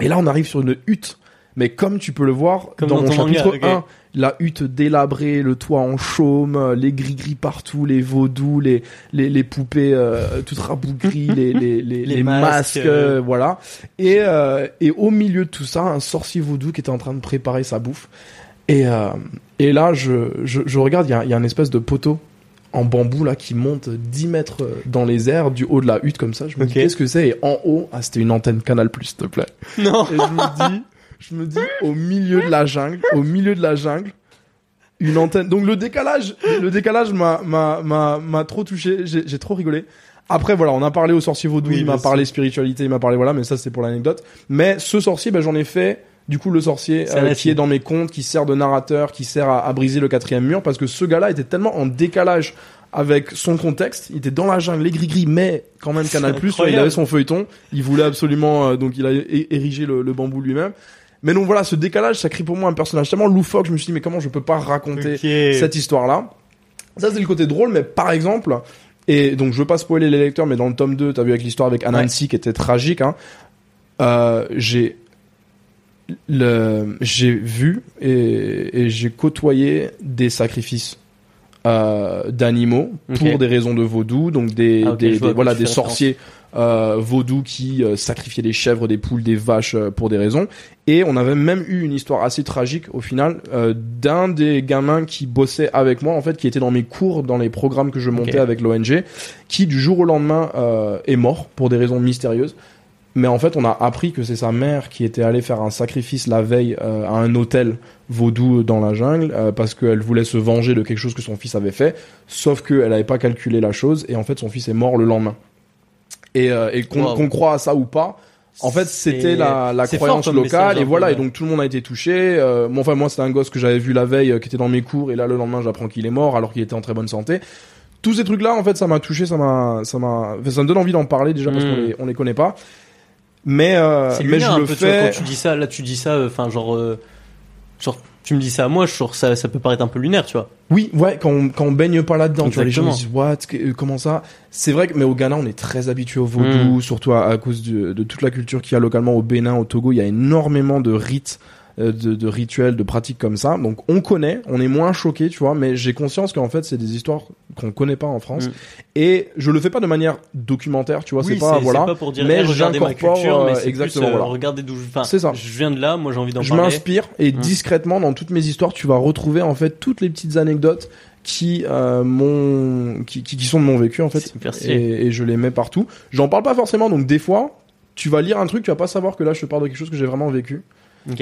Et là, on arrive sur une hutte. Mais comme tu peux le voir
Comme
dans,
dans
mon
manga,
chapitre
ok.
1, la hutte délabrée, le toit en chaume, les gris-gris partout, les vaudous, les, les, les poupées euh, toutes rabougries, les, les, les,
Les masques,
masques,
euh.
euh, voilà. Et, euh, et au milieu de tout ça, un sorcier vaudou qui était en train de préparer sa bouffe. Et, euh, et là, je, je, je regarde, il y a, il y a un espèce de poteau en bambou là qui monte 10 mètres dans les airs du haut de la hutte comme ça. Je me dis qu'est-ce que c'est? Et en haut, ah c'était une antenne Canal Plus, s'il te plaît.
Non.
Et je me dis, je me dis au milieu de la jungle, au milieu de la jungle, une antenne. Donc le décalage, le décalage m'a m'a m'a m'a trop touché. J'ai j'ai trop rigolé. Après voilà, on a parlé au sorcier vaudou,
Oui,
il m'a parlé spiritualité, il m'a parlé voilà, mais ça c'est pour l'anecdote. Mais ce sorcier, ben j'en ai fait. Du coup, le sorcier euh, qui est dans mes contes, qui sert de narrateur, qui sert à, à briser le quatrième mur, parce que ce gars-là était tellement en décalage avec son contexte. Il était dans la jungle, les gris-gris, mais quand même Canal Plus. Il avait son feuilleton. Il voulait absolument, euh, donc il a é- érigé le, le bambou lui-même. Mais donc voilà, ce décalage, ça crée pour moi un personnage tellement loufoque. Je me suis dit, mais comment je peux pas raconter cette histoire-là? Ça, c'est le côté drôle, mais par exemple, et donc je veux pas spoiler les lecteurs, mais dans le tome 2, t'as vu avec l'histoire avec Anansi qui était tragique, hein, euh, j'ai le j'ai vu et, et j'ai côtoyé des sacrifices euh, d'animaux pour des raisons de vaudou, donc des,
Ah,
des, des- voilà des sorciers euh, vaudous qui euh, sacrifiaient des chèvres, des poules, des vaches euh, pour des raisons. Et on avait même eu une histoire assez tragique au final d'un des gamins qui bossait avec moi en fait, qui était dans mes cours, dans les programmes que je montais avec l'ONG, qui du jour au lendemain est mort pour des raisons mystérieuses. Mais en fait, on a appris que c'est sa mère qui était allée faire un sacrifice la veille à un hôtel vaudou dans la jungle euh, parce qu'elle voulait se venger de quelque chose que son fils avait fait. Sauf qu'elle n'avait pas calculé la chose et en fait, son fils est mort le lendemain. Et, euh, et qu'on
Wow.
croit à ça ou pas, en fait, c'était la, croyance
fort
locale et
un
voilà. Et donc tout le monde a été touché. Euh, moi, enfin moi, c'était un gosse que j'avais vu la veille, euh, qui était dans mes cours, et là le lendemain, j'apprends qu'il est mort alors qu'il était en très bonne santé. Tous ces trucs-là, en fait, ça m'a touché, ça m'a, ça m'a, ça me donne envie d'en parler déjà parce qu'on les, on les connaît pas. Mais euh, mais je
un
le
peu, tu vois,
fais.
quand tu dis ça, là tu dis ça, enfin genre, genre tu me dis ça à moi, je trouve ça, ça peut paraître un peu lunaire, tu vois.
Oui, ouais, quand on, quand on baigne pas là-dedans, tu vois, les gens disent what, euh, comment ça? C'est vrai que mais au Ghana, on est très habitué au vaudou,
Mm.
surtout à, à cause de, de toute la culture qu'il y a localement au Bénin, au Togo, il y a énormément de rites, de, de rituels, de pratiques comme ça. Donc on connaît, on est moins choqué, tu vois, mais j'ai conscience qu'en fait c'est des histoires qu'on connaît pas en France.
Mm.
Et je le fais pas de manière documentaire, tu vois,
oui,
c'est pas voilà.
pas pour dire,
mais
ma
j'incorpore, euh, exactement,
plus, euh,
voilà.
regardez d'où je,
C'est ça.
je viens de là, moi j'ai envie d'en
je
parler.
m'inspire et
Mm.
discrètement dans toutes mes histoires tu vas retrouver en fait toutes les petites anecdotes qui euh, m'ont qui, qui, qui sont de mon vécu en fait et, et je les mets partout j'en parle pas forcément donc des fois tu vas lire un truc tu vas pas savoir que là je te parle de quelque chose que j'ai vraiment vécu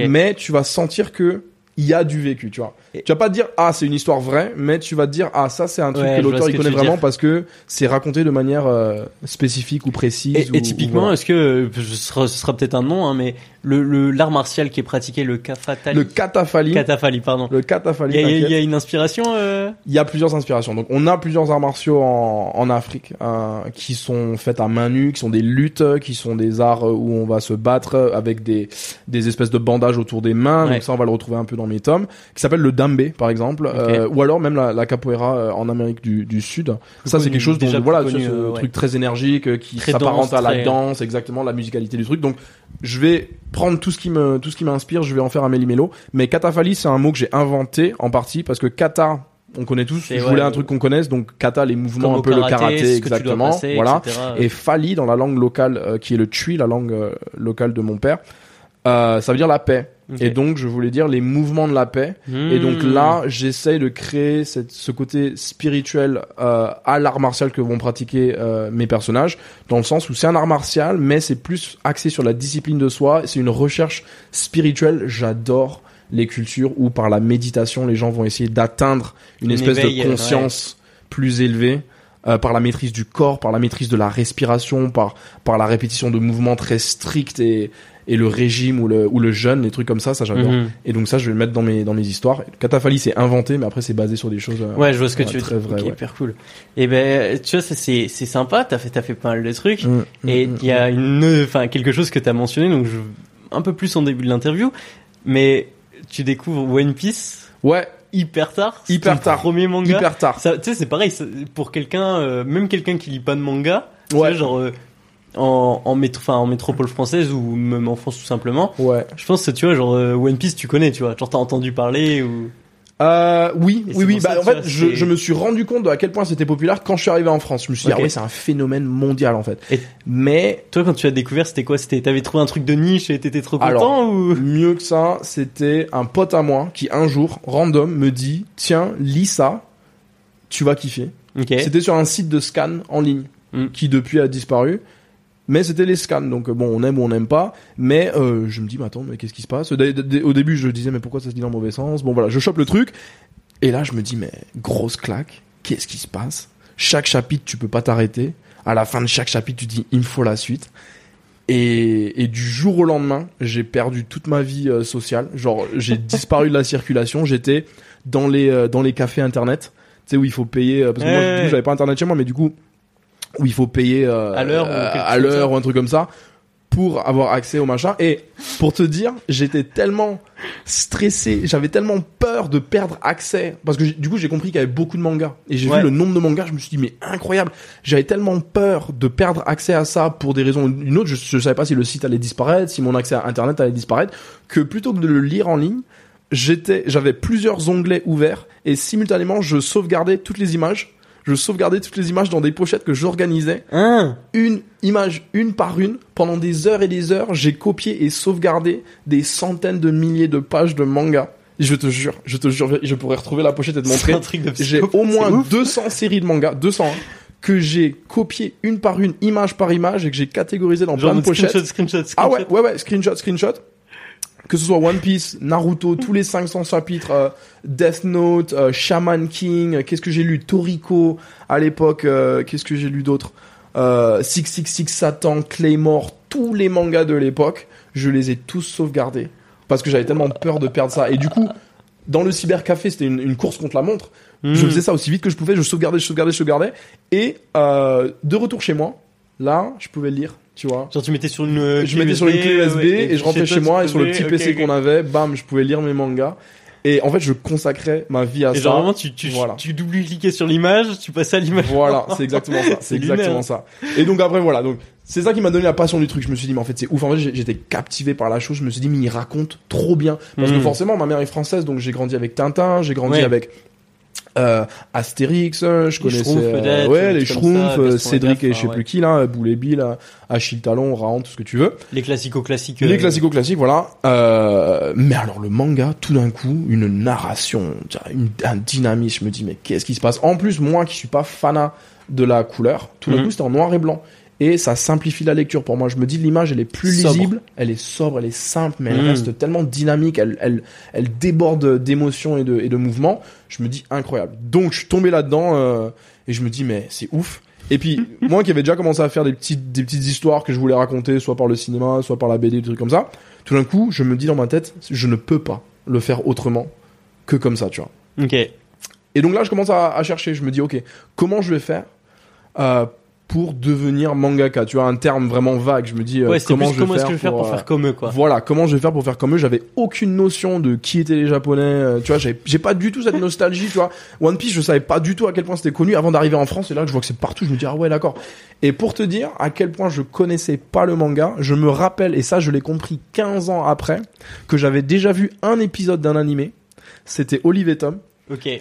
Mais tu vas sentir que il y a du vécu tu vois
Et-
tu vas pas te dire ah c'est une histoire vraie mais tu vas te dire ah ça c'est un truc
Ouais,
que l'auteur il connaît vraiment
dire.
parce que c'est raconté de manière euh, spécifique ou précise
Et,
ou-
et typiquement,
voilà.
est-ce que ce sera, sera peut-être un nom, hein, mais le le- l'art martial qui est pratiqué, le kafatali,
le catafali
katafali, pardon.
le catafali
Il y, y a une inspiration. euh,
Il y a plusieurs inspirations. Donc, on a plusieurs arts martiaux en, en Afrique euh, qui sont faits à main nue, qui sont des luttes, qui sont des arts euh, où on va se battre avec des, des espèces de bandages autour des mains.
Ouais.
Donc ça, on va le retrouver un peu dans mes tomes. Qui s'appelle le dambe, par exemple, euh, ou alors même la, la capoeira euh, en Amérique du, du Sud. ça, c'est quelque chose dont voilà,
connu,
ce
euh, ouais.
truc très énergique euh, qui s'apparente à la
très-
danse, exactement, la musicalité du truc. Donc, je vais prendre tout ce qui me tout ce qui m'inspire, je vais en faire un méli-mélo. Mais katafali, c'est un mot que j'ai inventé en partie parce que kata, on connaît tous. Je
ouais,
voulais un truc qu'on connaisse, donc kata, les mouvements un peu le
karaté,
exactement.
passer,
voilà.
etc.
Et fali dans la langue locale, euh, qui est le tui, la langue euh, locale de mon père, euh, ça veut dire la paix. Et donc, je voulais dire les mouvements de la paix. Et donc
Hmm.
là, j'essaye de créer cette, ce côté spirituel euh, à l'art martial que vont pratiquer euh, mes personnages, dans le sens où c'est un art martial, mais c'est plus axé sur la discipline de soi. C'est une recherche spirituelle. J'adore les cultures où par la méditation, les gens vont essayer d'atteindre une
Un
espèce
éveil,
de conscience plus élevée. euh, par la maîtrise du corps, par la maîtrise de la respiration, par par la répétition de mouvements très stricts et et le régime ou le ou le jeûne, les trucs comme ça, ça j'adore.
Mhm.
Et donc ça, je vais le mettre dans mes dans mes histoires. Cataphalie, c'est inventé, mais après c'est basé sur des choses. euh,
Ouais, je vois ce que
ouais,
tu veux dire.
vrai,
Ok,
ouais.
hyper cool. Et ben, tu vois, c'est c'est sympa. T'as fait t'as fait pas mal de trucs.
mm, mm,
Et
mm,
il y a une, enfin quelque chose que t'as mentionné, donc je, un peu plus en début de l'interview, mais tu découvres One Piece
Ouais,
hyper tard.
Hyper tard.
Premier manga.
hyper tard.
Tu sais, c'est pareil pour quelqu'un, euh, même quelqu'un qui lit pas de manga, tu
Ouais.
genre euh, en en, métro, en métropole française ou même en France tout simplement.
Ouais.
Je pense que tu vois, genre euh, One Piece, tu connais, tu vois, genre t'as entendu parler ou?
Euh, oui,
Et
oui, oui. Bah, en fait, je, me suis rendu compte de à quel point c'était populaire quand je suis arrivé en France. Je me suis dit, ah ouais, c'est un phénomène mondial en fait.
Et-
Mais
Toi, quand tu as découvert, c'était quoi? C'était, t'avais trouvé un truc de niche et t'étais trop content
Alors,
ou?
mieux que ça, c'était un pote à moi qui un jour, random, me dit, tiens, lis ça, tu vas kiffer.
Ok.
C'était sur un site de scan en ligne
Mm.
qui depuis a disparu. Mais c'était les scans, donc euh, bon, on aime ou on n'aime pas. Mais euh, je me dis, mais attends, mais qu'est-ce qui se passe? Au dé- dé- Au début, je disais, mais pourquoi ça se dit dans le mauvais sens? Bon voilà, je chope le truc. Et là, je me dis, mais grosse claque, qu'est-ce qui se passe? Chaque chapitre, tu peux pas t'arrêter. À la fin de chaque chapitre, tu dis, il me faut la suite. Et, et du jour au lendemain, j'ai perdu toute ma vie euh, sociale. Genre, j'ai disparu de la circulation. J'étais dans les euh, dans les cafés internet, tu sais où il faut payer. euh, parce que moi, du coup, j'avais pas internet chez moi, mais du coup, où il faut payer euh,
À l'heure ou
euh,
ça.
ou un truc comme ça pour avoir accès au machin. Et pour te dire, j'étais tellement stressé, j'avais tellement peur de perdre accès parce que du coup j'ai compris qu'il y avait beaucoup de mangas et j'ai
Ouais.
vu le nombre de mangas, je me suis dit mais incroyable. J'avais tellement peur de perdre accès à ça pour des raisons ou une autre, je, je savais pas si le site allait disparaître, si mon accès à internet allait disparaître, que plutôt que de le lire en ligne, j'étais, j'avais plusieurs onglets ouverts et simultanément je sauvegardais toutes les images. Je sauvegardais toutes les images dans des pochettes que j'organisais.
Hein.
Une image une par une. Pendant des heures et des heures j'ai copié et sauvegardé des centaines de milliers de pages de manga. Je te jure je te jure je pourrais retrouver la pochette et te
C'est
montrer.
un truc de
j'ai au moins
c'est ouf.
200 séries de mangas 200 hein, que j'ai copié une par une image par image et que j'ai catégorisé dans
Genre
plein de pochettes.
screenshot, screenshot,
ah ouais,
screenshot.
ouais, ouais, screenshot, screenshot. Que ce soit One Piece, Naruto, tous les 500 chapitres, euh, Death Note, euh, Shaman King, euh, qu'est-ce que j'ai lu, Toriko, à l'époque, qu'est-ce que j'ai lu d'autre, euh, 666 Satan, Claymore, tous les mangas de l'époque, je les ai tous sauvegardés. Parce que j'avais tellement peur de perdre ça. Et du coup, dans le cybercafé, c'était une, une course contre la montre. Je
Hmm.
faisais ça aussi vite que je pouvais, je sauvegardais, je sauvegardais, je sauvegardais. Et de retour chez moi, là, je pouvais le lire, tu vois.
Genre tu mettais sur une
Je mettais sur une clé USB
ouais,
et je rentrais chez moi et sur le petit PC qu'on avait, bam, je pouvais lire mes mangas. Et en fait, je consacrais ma vie à
Et
ça.
tu tu
Voilà.
tu double-cliquais sur l'image, tu passais à l'image.
Voilà, c'est exactement ça. C'est exactement ça. Et donc après voilà, donc c'est ça qui m'a donné la passion du truc. Je me suis dit mais en fait c'est ouf. En fait j'étais captivé par la chose. Je me suis dit mais il raconte trop bien parce que
Mhm.
forcément ma mère est française donc j'ai grandi avec Tintin, j'ai grandi
Ouais.
avec euh, Astérix, euh, je connaissais euh, ouais les Schtroumpfs, Cédric et je sais plus qui là, Boulet Bill, Achille Talon, Raon, tout ce que tu veux.
Les classico-classiques.
Les
euh,
classico-classiques, voilà. Euh, mais alors le manga, tout d'un coup, une narration, un dynamisme. Je me dis mais qu'est-ce qui se passe? En plus, moi qui suis pas fanat de la couleur, tout d'un
Mhm.
coup c'était en noir et blanc. Et ça simplifie la lecture pour moi. Je me dis l'image elle est plus
Sobre.
lisible, elle est sobre, elle est simple, mais elle
Mhm.
reste tellement dynamique, elle, elle, elle déborde d'émotions et de, et de mouvements. Je me dis incroyable. Donc je suis tombé là-dedans euh, et je me dis mais c'est ouf. Et puis moi qui avais déjà commencé à faire des petites des petites histoires que je voulais raconter, soit par le cinéma, soit par la BD, des trucs comme ça. Tout d'un coup, je me dis dans ma tête, je ne peux pas le faire autrement que comme ça, tu vois.
Ok.
Et donc là, je commence à, à chercher. Je me dis, ok, comment je vais faire euh, pour devenir mangaka Tu vois, un terme vraiment vague. Je me dis, euh,
Ouais,
comment, je,
comment est-ce
faire
que je vais faire pour
euh,
faire comme eux quoi.
Voilà, comment je vais faire pour faire comme eux J'avais aucune notion de qui étaient les Japonais. euh, tu vois, j'ai pas du tout cette nostalgie. Tu vois, One Piece, je savais pas du tout à quel point c'était connu avant d'arriver en France. Et là, je vois que c'est partout. Je me dis, ah ouais, d'accord. Et pour te dire à quel point je connaissais pas le manga, je me rappelle, et ça, je l'ai compris 15 ans après, que j'avais déjà vu un épisode d'un animé. C'était Olive et Tom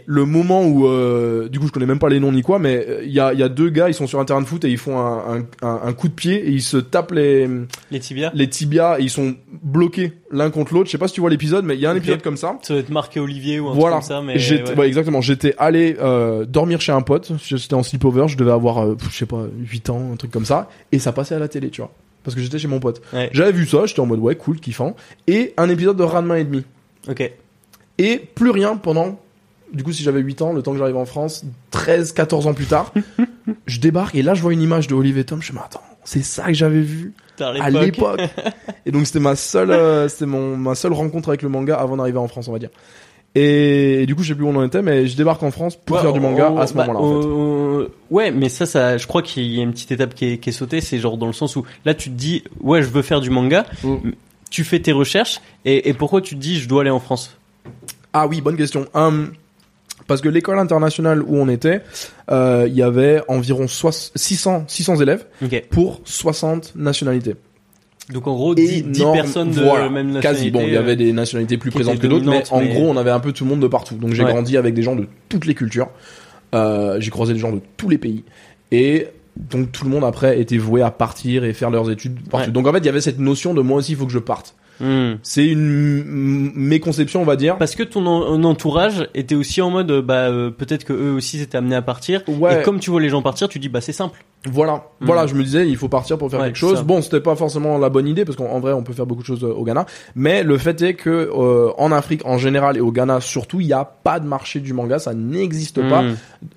Le moment où euh, du coup je connais même pas les noms ni quoi mais euh, il y, a, il y a deux gars ils sont sur un terrain de foot et ils font un, un, un- un coup de pied et ils se tapent les,
Les tibias.
les tibias et ils sont bloqués l'un contre l'autre. Je sais pas si tu vois l'épisode mais il y a un épisode comme ça.
Ça doit être marqué Olivier ou un
voilà.
truc comme ça, mais. Ouais.
exactement. J'étais allé euh, dormir chez un pote. J'étais en sleepover. Je devais avoir euh, je sais pas 8 ans un truc comme ça. Et ça passait à la télé tu vois. Parce que j'étais chez mon pote.
Ouais.
j'avais vu ça. J'étais en mode ouais cool kiffant. Et un épisode de Ranma et demi.
Ok.
et plus rien pendant du coup si j'avais 8 ans le temps que j'arrive en France 13 14 ans plus tard je débarque et là je vois une image de Olivier Tom. Je me dis mais attends c'est ça que j'avais vu à l'époque. et donc c'était ma seule euh, c'était mon ma seule rencontre avec le manga avant d'arriver en France on va dire. Et, et du coup je sais plus où on en était mais je débarque en France pour
Ouais,
faire du manga à ce
bah,
moment-là en fait.
on- Ouais, mais ça, ça, je crois qu'il y a une petite étape qui est, qui est sautée, c'est genre dans le sens où là tu te dis, ouais, je veux faire du manga,
Mm.
tu fais tes recherches, et, et pourquoi tu te dis, je dois aller en France?
Ah oui, bonne question. Hum, parce que l'école internationale où on était, euh, il y avait environ soix- 600, 600 élèves pour 60 nationalités.
Donc en gros, 10, 10
Énorme-
personnes de
voilà,
même nationalité.
Quasi. Bon, il y
euh,
avait des nationalités plus présentes que d'autres, mais en gros, on avait un peu tout le monde de partout. Donc j'ai
Ouais.
grandi avec des gens de toutes les cultures. Euh, j'ai croisé des gens de tous les pays. Et donc tout le monde après était voué à partir et faire leurs études partout.
Ouais.
Donc en fait, il y avait cette notion de moi aussi, il faut que je parte.
Hmm.
C'est une méconception, on va dire.
Parce que ton en- entourage était aussi en mode, euh, bah euh, peut-être que eux aussi s'étaient amenés à partir.
Ouais.
Et comme tu vois les gens partir, tu dis, bah c'est simple.
Voilà,
Mm.
voilà, je me disais, il faut partir pour faire
Ouais,
quelque chose.
ça.
Bon, c'était pas forcément la bonne idée parce qu'en en vrai, on peut faire beaucoup de choses euh, au Ghana. Mais le fait est que euh, en Afrique en général et au Ghana surtout, il n'y a pas de marché du manga, ça n'existe pas.
Mm.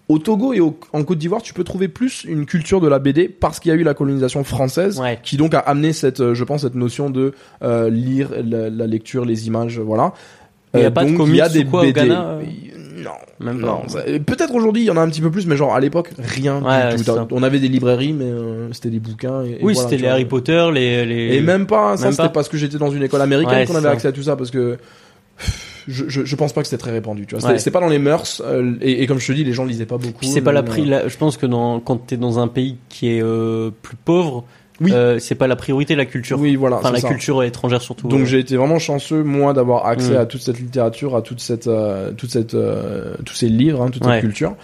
Au Togo et au- en Côte d'Ivoire, tu peux trouver plus une culture de la BD parce qu'il y a eu la colonisation française
Ouais.
qui donc a amené cette, euh, je pense, cette notion de euh, lire la, la lecture, les images, voilà.
Il y a
Euh,
pas de
donc,
comics
il y a
ou
des
quoi au
BD.
Ghana, euh?
Non,
Même pas.
non, ça- peut-être aujourd'hui il y en a un petit peu plus, mais genre à l'époque rien
Ouais,
du
c'est
tout.
ça.
On avait des librairies, mais euh, c'était des bouquins. Et, et
Oui,
voilà,
c'était
tu
les
vois.
Harry Potter, les. les...
Et même pas, ça
Même
c'était
pas.
parce que j'étais dans une école américaine
Ouais,
qu'on
c'est
avait
ça.
accès à tout ça, parce que je, je, je pense pas que c'était très répandu. Tu vois, c'était
Ouais.
c'était pas dans les mœurs. euh, et, et comme je te dis, les gens lisaient pas beaucoup.
Puis c'est pas la
euh,
la- Je pense que dans, quand t'es dans un pays qui est euh, plus pauvre,
Oui.
euh, c'est pas la priorité la culture.
Oui, voilà.
enfin la
ça.
culture étrangère surtout.
Donc j'ai été vraiment chanceux moi d'avoir accès
Mm.
à toute cette littérature, à toute cette, euh, toute cette, euh, tous ces livres, hein, toute
Ouais.
cette culture.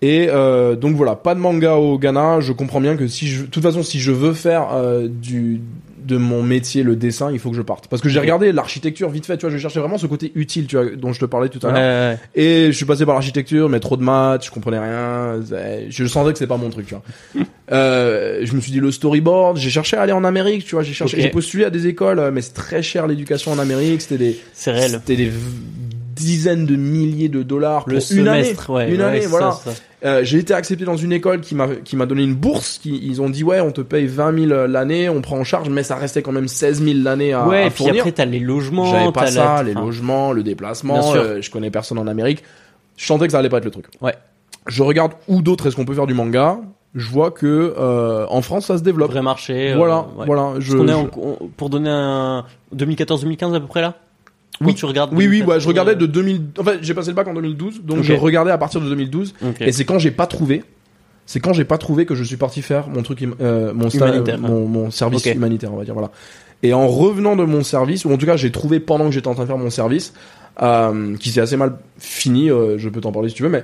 Et euh, donc voilà, pas de manga au Ghana. Je comprends bien que si je, de toute façon, si je veux faire euh, du de mon métier le dessin, il faut que je parte. Parce que j'ai regardé l'architecture vite fait, tu vois, je cherchais vraiment ce côté utile, tu vois, dont je te parlais tout à l'heure.
ouais,
Et je suis passé par l'architecture, mais trop de maths, je comprenais rien. c'est- Je sentais que c'était pas mon truc, tu vois. euh, je me suis dit le storyboard. J'ai cherché à aller en Amérique, tu vois. J'ai cherché, j'ai postulé à des écoles, euh, mais c'est très cher l'éducation en Amérique. C'était des,
c'est réel.
c'était des dizaines de milliers de dollars pour
Le
une année.
semestre, ouais.
Une
ouais,
année, voilà.
ça, ça.
Euh, j'ai été accepté dans une école qui m'a qui m'a donné une bourse. Qui, ils ont dit ouais, on te paye 20 000 l'année, on prend en charge, mais ça restait quand même 16 000 l'année à,
ouais,
à
et puis après t'as les logements.
J'avais pas ça,
la-
les
enfin,
logements, le déplacement. euh, je connais personne en Amérique. Je sentais que ça allait pas être le truc.
Ouais.
Je regarde où d'autres est-ce qu'on peut faire du manga. Je vois que euh, en France ça se développe.
Vrai marché. euh,
Voilà,
ouais.
voilà. Je,
Parce qu'on est
je-
en- on- pour donner un 2014-2015 à peu près là?
Oui.
tu regardes.
Oui, oui, ouais, je
2014,
regardais de 2000. En fait, j'ai passé le bac en 2012, donc je regardais à partir de 2012.
Ok.
Et c'est quand j'ai pas trouvé, c'est quand j'ai pas trouvé que je suis parti faire mon truc, euh, mon service humanitaire, on va dire, voilà. Et en revenant de mon service, ou en tout cas j'ai trouvé pendant que j'étais en train de faire mon service, euh, qui s'est assez mal fini, euh, je peux t'en parler si tu veux, mais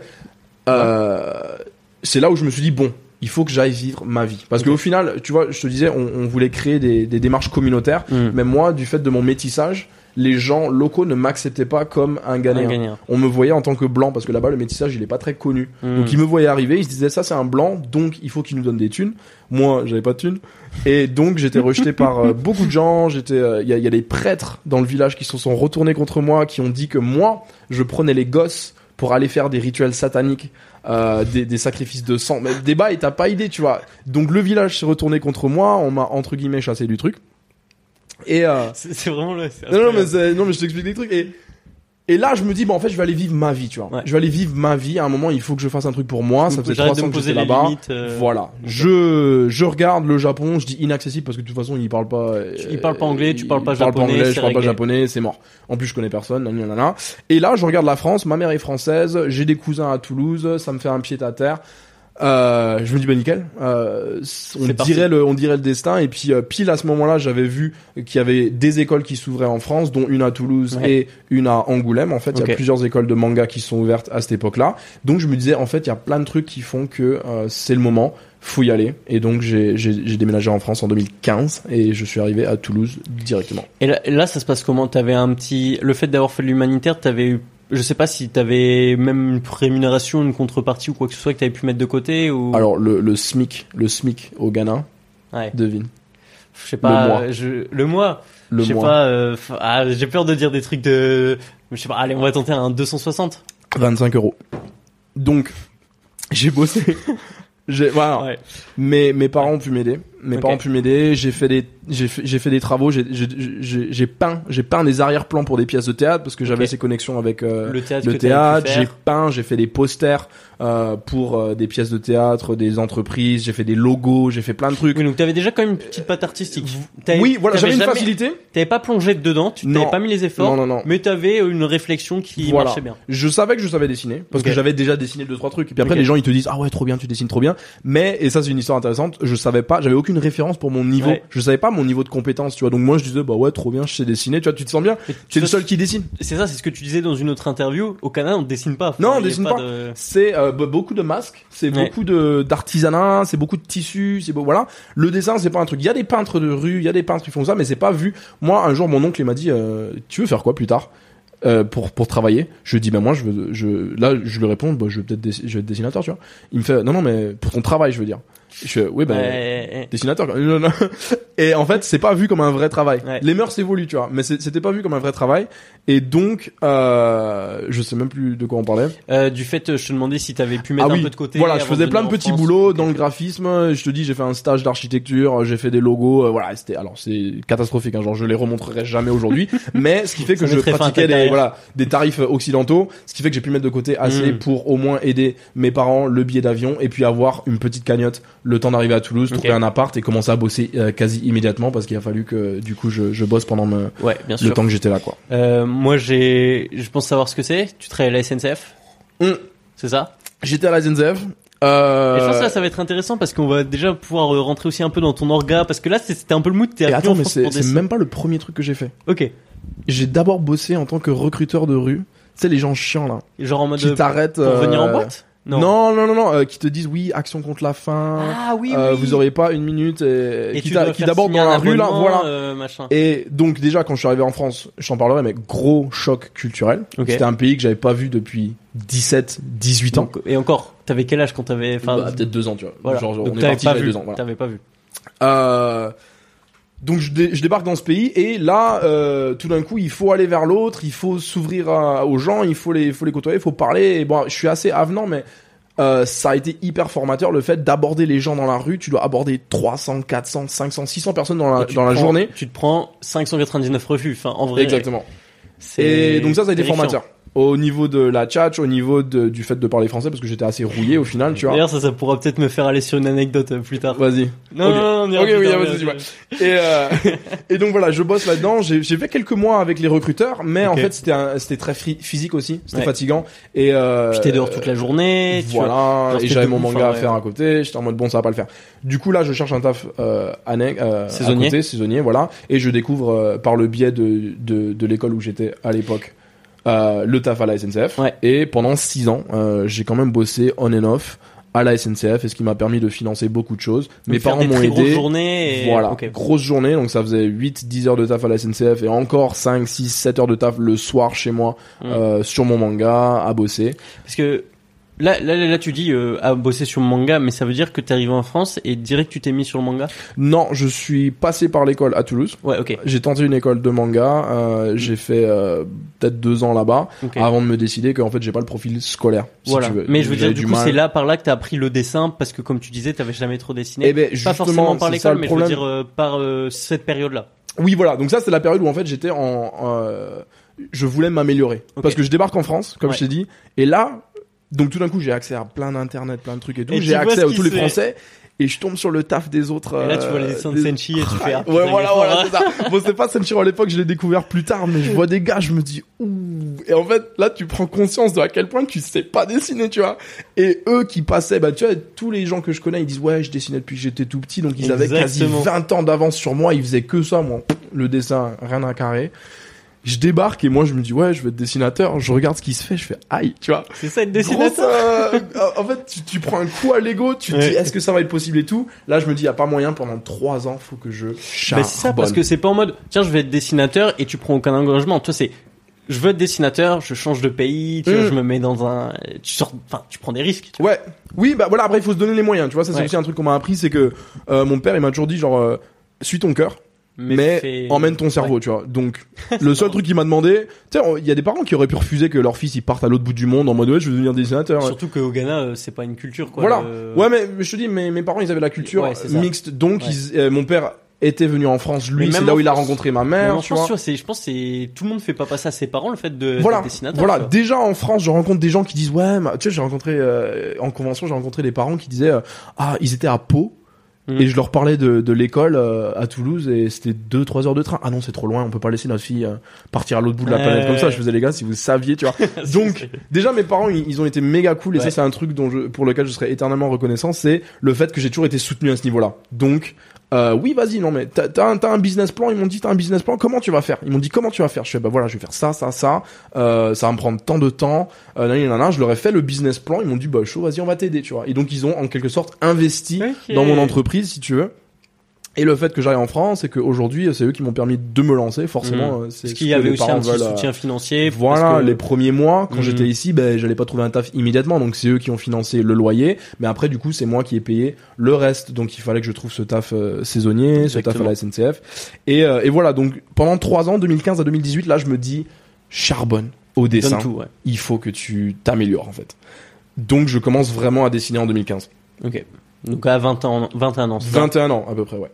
c'est là où je me suis dit bon, il faut que j'aille vivre ma vie, parce qu'au final, tu vois, je te disais, on, on voulait créer des, des démarches communautaires,
Hmm.
mais moi, du fait de mon métissage, les gens locaux ne m'acceptaient pas comme un
Un
Ghanéen.
gagnant.
On me voyait en tant que blanc parce que là-bas le métissage il est pas très connu.
Hmm.
Donc ils me voyaient arriver, ils se disaient ça c'est un blanc, donc il faut qu'il nous donne des thunes. Moi j'avais pas de thunes et donc j'étais rejeté par euh, beaucoup de gens. J'étais, euh, il y, a, il y a des prêtres dans le village qui se sont retournés contre moi, qui ont dit que moi je prenais les gosses pour aller faire des rituels sataniques, euh, des, des sacrifices de sang. Mais le débat et t'as pas idée tu vois. Donc le village s'est retourné contre moi, on m'a entre guillemets chassé du truc. Et euh,
C'est vraiment le.
non, non, mais, non, mais je t'explique des trucs. Et, et là, je me dis, bon, en fait, je vais aller vivre ma vie, tu vois.
Ouais.
Je vais aller vivre ma vie. À un moment, il faut que je fasse un truc pour moi. Ça ans
me
que
poser
j'étais là-bas.
euh,
Voilà. Je, je regarde le Japon. Je dis inaccessible parce que de toute façon, il parle pas. euh,
Il parle pas anglais, tu parles pas
il parle
japonais,
anglais, je parle pas japonais, c'est mort. En plus, je connais personne. nanana. Et là, je regarde la France. Ma mère est française. J'ai des cousins à Toulouse. Ça me fait un pied à terre. Euh, je me dis bah nickel. Euh, on
parti.
dirait le, on dirait le destin. Et puis euh, pile à ce moment-là, j'avais vu qu'il y avait des écoles qui s'ouvraient en France, dont une à Toulouse
Ouais.
et une à Angoulême. En fait, il y a plusieurs écoles de manga qui sont ouvertes à cette époque-là. Donc je me disais en fait, il y a plein de trucs qui font que euh, c'est le moment. Faut y aller. Et donc j'ai déménagé en France en 2015 et je suis arrivé à Toulouse directement.
Et là, là, ça se passe comment? T'avais un petit. Le fait d'avoir fait de l'humanitaire, t'avais eu. Je sais pas si t'avais même une rémunération, une contrepartie ou quoi que ce soit que t'avais pu mettre de côté ou.
Alors le, le SMIC, le SMIC au Ghana,
Ouais.
devine.
Je sais pas.
Le mois.
Je... Le mois.
Le
je sais
mois.
pas. euh, Ah, j'ai peur de dire des trucs de. Je sais pas. Allez, on va tenter un 260.
25 euros. Donc, j'ai bossé. j'ai, voilà.
Ouais.
Mes, mes parents ont pu m'aider. Mes
Ok.
parents ont pu m'aider. J'ai fait des, j'ai fait, j'ai fait des travaux. J'ai, j'ai, peint, j'ai peint des arrière-plans pour des pièces de théâtre parce que j'avais ces connexions avec euh,
Le théâtre.
théâtre. J'ai peint, j'ai fait des posters euh, pour euh, des pièces de théâtre, des entreprises. J'ai fait des logos. J'ai fait plein de trucs.
Oui, donc t'avais déjà quand même une petite patte artistique.
Oui, voilà, j'avais une
jamais-
facilité.
T'avais pas plongé dedans, tu t'avais pas mis les efforts,
Non, non, non.
mais t'avais une réflexion qui
Voilà.
marchait bien.
Je savais que je savais dessiner parce que j'avais déjà dessiné deux trois trucs. Et puis après les gens ils te disent ah ouais trop bien tu dessines trop bien. Mais et ça c'est une histoire intéressante. Je savais pas, j'avais aucune référence pour mon niveau.
Ouais.
Je savais pas mon niveau de compétence tu vois. Donc moi je disais bah ouais trop bien je sais dessiner. Tu vois tu te sens bien. Es le seul qui dessine.
C'est ça, c'est ce que tu disais dans une autre interview. Au Canada, on dessine pas.
Non, on dessine pas.
de-
C'est euh, beaucoup de masques, c'est
Ouais.
beaucoup de d'artisanat, c'est beaucoup de tissus, c'est beau, voilà. Le dessin c'est pas un truc. Il y a des peintres de rue, il y a des peintres qui font ça, mais c'est pas vu. Moi un jour mon oncle il m'a dit euh, tu veux faire quoi plus tard? Euh, pour pour travailler Je lui dis ben moi je veux je là je lui réponds bah je veux peut-être je vais être dessinateur tu vois. Il me fait non non mais pour ton travail je veux dire. Je oui, ben,
Ouais.
dessinateur. Non, non. Et en fait, c'est pas vu comme un vrai travail.
Ouais.
Les mœurs évoluent, tu vois, mais c'était pas vu comme un vrai travail. Et donc, euh, je sais même plus de quoi on parlait.
Euh, du fait, euh, je te demandais si t'avais pu mettre
ah oui,
un peu de côté.
voilà, je faisais plein de petits
France.
boulots dans le graphisme. Je te dis, j'ai fait un stage d'architecture, j'ai fait des logos. euh, voilà, c'était alors c'est catastrophique. Hein, genre, je les remontrerai jamais aujourd'hui. mais ce qui fait que
Ça
je pratiquais des
carrière.
voilà des tarifs occidentaux, ce qui fait que j'ai pu mettre de côté assez
Mm.
pour au moins aider mes parents le billet d'avion et puis avoir une petite cagnotte le temps d'arriver à Toulouse, trouver un appart et commencer à bosser euh, quasi immédiatement parce qu'il a fallu que du coup je, je bosse pendant me-
Ouais, bien
le temps que j'étais là quoi.
Euh, moi, j'ai, je pense savoir ce que c'est. Tu travailles à la SNCF.
Mm.
C'est ça.
J'étais à la SNCF. Euh...
Et je pense que là, ça va être intéressant parce qu'on va déjà pouvoir euh, rentrer aussi un peu dans ton orga parce que là, c'était un peu le mood. T'es
attends, mais c'est
des-
même pas le premier truc que j'ai fait.
Ok.
J'ai d'abord bossé en tant que recruteur de rue. Tu sais, les gens chiants là,
Genre en mode
qui t'arrêtent.
pour venir en boîte.
Non, non, non, non, euh, qui te disent oui, action contre la faim.
Ah oui,
euh,
oui.
vous auriez pas une minute et,
Et
qui, d'abord dans la rue là, voilà.
euh, machin.
Et donc déjà quand je suis arrivé en France, je t'en parlerai, mais gros choc culturel.
Ok.
C'était un pays que j'avais pas vu depuis 17, 18 ans.
Donc, et encore, t'avais quel âge quand t'avais, enfin,
Bah, peut-être deux ans, tu vois.
voilà.
Genre,
Donc
on est parti,
pas
j'avais
vu.
deux ans. Voilà.
T'avais pas vu.
Euh, donc je, dé- je débarque dans ce pays et là, euh, tout d'un coup, il faut aller vers l'autre, il faut s'ouvrir aux gens, il faut les, faut les côtoyer, il faut parler. Et bon, je suis assez avenant, mais euh, ça a été hyper formateur le fait d'aborder les gens dans la rue. Tu dois aborder 300, 400, 500, 600 personnes dans la, dans la journée.
Tu te prends 599 refus. Enfin, en vrai.
Exactement. Et donc ça, ça a été
terrifiant.
formateur. Au niveau de la tchatch, au niveau de- du fait de parler français, parce que j'étais assez rouillé au final, tu vois.
D'ailleurs, ça, ça pourra peut-être me faire aller sur une anecdote euh, plus tard.
Vas-y.
Non,
Ok.
non, non, on ira
Ok,
plus
oui,
tard,
vas-y,
vas-y.
vas-y. Et, euh, et donc voilà, je bosse là-dedans. J'ai j'ai fait quelques mois avec les recruteurs, mais en fait c'était un- c'était très physique aussi, c'était
Ouais.
fatigant. Et euh,
Puis t'es dehors toute la journée. tu vois.
Voilà, et j'avais mon manga
enfin,
à
ouais.
faire à côté. J'étais en mode bon, ça va pas le faire. Du coup là, je cherche un taf euh, annexe, euh,
Saisonnier.
à côté, saisonnier, voilà. Et je découvre euh, par le biais de de, de l'école où j'étais à l'époque. Euh, le taf à la SNCF
Ouais.
et pendant six ans euh, j'ai quand même bossé on and off à la SNCF et ce qui m'a permis de financer beaucoup de choses mes parents m'ont aidé
journées. Et...
voilà,
ok.
grosse journée, donc ça faisait 8, 10 heures de taf à la SNCF et encore 5, 6, 7 heures de taf le soir chez moi
Mm.
euh, sur mon manga, à bosser.
Parce que là, là, là, tu dis euh, à bosser sur le manga, mais ça veut dire que t'es arrivé en France et direct tu t'es mis sur le manga?
Non, je suis passé par l'école à Toulouse.
Ouais, ok.
J'ai tenté une école de manga, euh, j'ai fait euh, peut-être deux ans là-bas avant de me décider qu'en fait j'ai pas le profil scolaire. si
voilà.
tu veux.
Mais je veux dire, du
du
coup, c'est là par là que t'as appris le dessin parce que comme tu disais, t'avais jamais trop dessiné.
Eh ben,
pas forcément par l'école,
le
mais je veux dire par cette période-là.
Oui, voilà. Donc ça, c'est la période où en fait j'étais en, je voulais m'améliorer parce que je débarque en France, comme
Ouais.
je t'ai dit, et là, donc tout d'un coup j'ai accès à plein d'internet, plein de trucs et tout. J'ai accès à tous les. Français et je tombe sur le taf des autres.
Et là, tu
euh,
vois les dessins de Senshi et tu fais. ah,
Ouais, voilà, voilà, c'est ça. Bon, c'est pas Senshiro à l'époque, je l'ai découvert plus tard, mais je vois des gars, je me dis, ouh. Et en fait, là, tu prends conscience de à quel point tu sais pas dessiner, tu vois. Et eux qui passaient, bah, tu vois, tous les gens que je connais, ils disent, ouais, je dessinais depuis que j'étais tout petit, donc ils avaient quasi
Exactement.
20 ans d'avance sur moi, ils faisaient que ça, moi. Le dessin, rien à carrer. Je débarque et moi, je me dis, ouais, je vais être dessinateur. Je regarde ce qui se fait, je fais, aïe, tu vois.
C'est ça être
Grosse,
dessinateur.
euh, en fait, tu, tu prends un coup à l'ego, tu te
Ouais.
dis est-ce que ça va être possible et tout. Là, je me dis, y a pas moyen pendant trois ans, faut que je
Bah,
charbonne.
c'est ça, parce que c'est pas en mode, tiens, je vais être dessinateur et tu prends aucun engagement. Toi, c'est, je veux être dessinateur, je change de pays, tu vois,
Mm.
je me mets dans un, tu sors, enfin, tu prends des risques. tu vois.
Ouais, oui, bah voilà. Après, il faut se donner les moyens. Tu vois, ça c'est
Ouais.
aussi un truc qu'on m'a appris, c'est que euh, mon père, il m'a toujours dit genre, euh, suis ton cœur, mais, emmène ton cerveau, tu vois. Donc, le seul truc qu'il m'a demandé, tu sais, il y a des parents qui auraient pu refuser que leur fils il parte à l'autre bout du monde en mode ouais, je veux devenir dessinateur. ouais.
Surtout qu'au Ghana, euh, c'est pas une culture, quoi.
Voilà.
le-
Ouais, mais, je te dis, mes, mes parents, ils avaient la culture
Ouais,
mixte, donc
Ouais.
ils- euh, mon père était venu en France, lui, c'est
même
là où il a rencontré ma mère,
en
tu
France,
vois.
tu vois, c'est, je pense, que c'est tout le monde fait pas passer à ses parents le fait de
voilà,
dessinateur.
voilà. Déjà en France, je rencontre des gens qui disent ouais, ma- tu sais, j'ai rencontré euh, en convention, j'ai rencontré des parents qui disaient euh, ah, ils étaient à Pau
Mhm.
et je leur parlais de, de l'école euh, à Toulouse et c'était deux trois heures de train. Ah non, c'est trop loin, on peut pas laisser notre fille euh, partir à l'autre bout de la
Ouais,
planète comme ça. Je faisais les gars, si vous saviez, tu vois. Donc déjà mes parents, ils, ils ont été méga cool et
Ouais.
ça c'est un truc dont je, pour lequel je serai éternellement reconnaissant, c'est le fait que j'ai toujours été soutenu à ce niveau-là. Donc euh, oui, vas-y, non mais t'as t'as un, t'as un business plan. Ils m'ont dit t'as un business plan. Comment tu vas faire? Ils m'ont dit comment tu vas faire? Je fais bah voilà, je vais faire ça, ça, ça. Euh, ça va me prendre tant de temps. Euh, nanani, nanana. je leur ai fait le business plan. Ils m'ont dit bah chaud, vas-y, on va t'aider, tu vois. Et donc ils ont en quelque sorte investi dans mon entreprise, si tu veux. Et le fait que j'arrive en France, c'est qu'aujourd'hui, c'est eux qui m'ont permis de me lancer, forcément. euh, c'est
Parce
ce
qu'il y avait aussi un petit
veulent, euh,
soutien financier.
Voilà,
que-
les premiers mois, quand
Mhm.
j'étais ici, ben, j'allais pas trouver un taf immédiatement, donc c'est eux qui ont financé le loyer, mais après, du coup, c'est moi qui ai payé le reste, donc il fallait que je trouve ce taf euh, saisonnier, ce taf à la SNCF. Et, euh, et voilà, donc pendant trois ans, 2015 à 2018, là, je me dis, charbonne au dessin,
tout, ouais.
il faut que tu t'améliores, en fait. Donc, je commence vraiment à dessiner en 2015.
Ok. Donc à 20 ans, 21 ans. c'est ça
21 ans à peu près, ouais.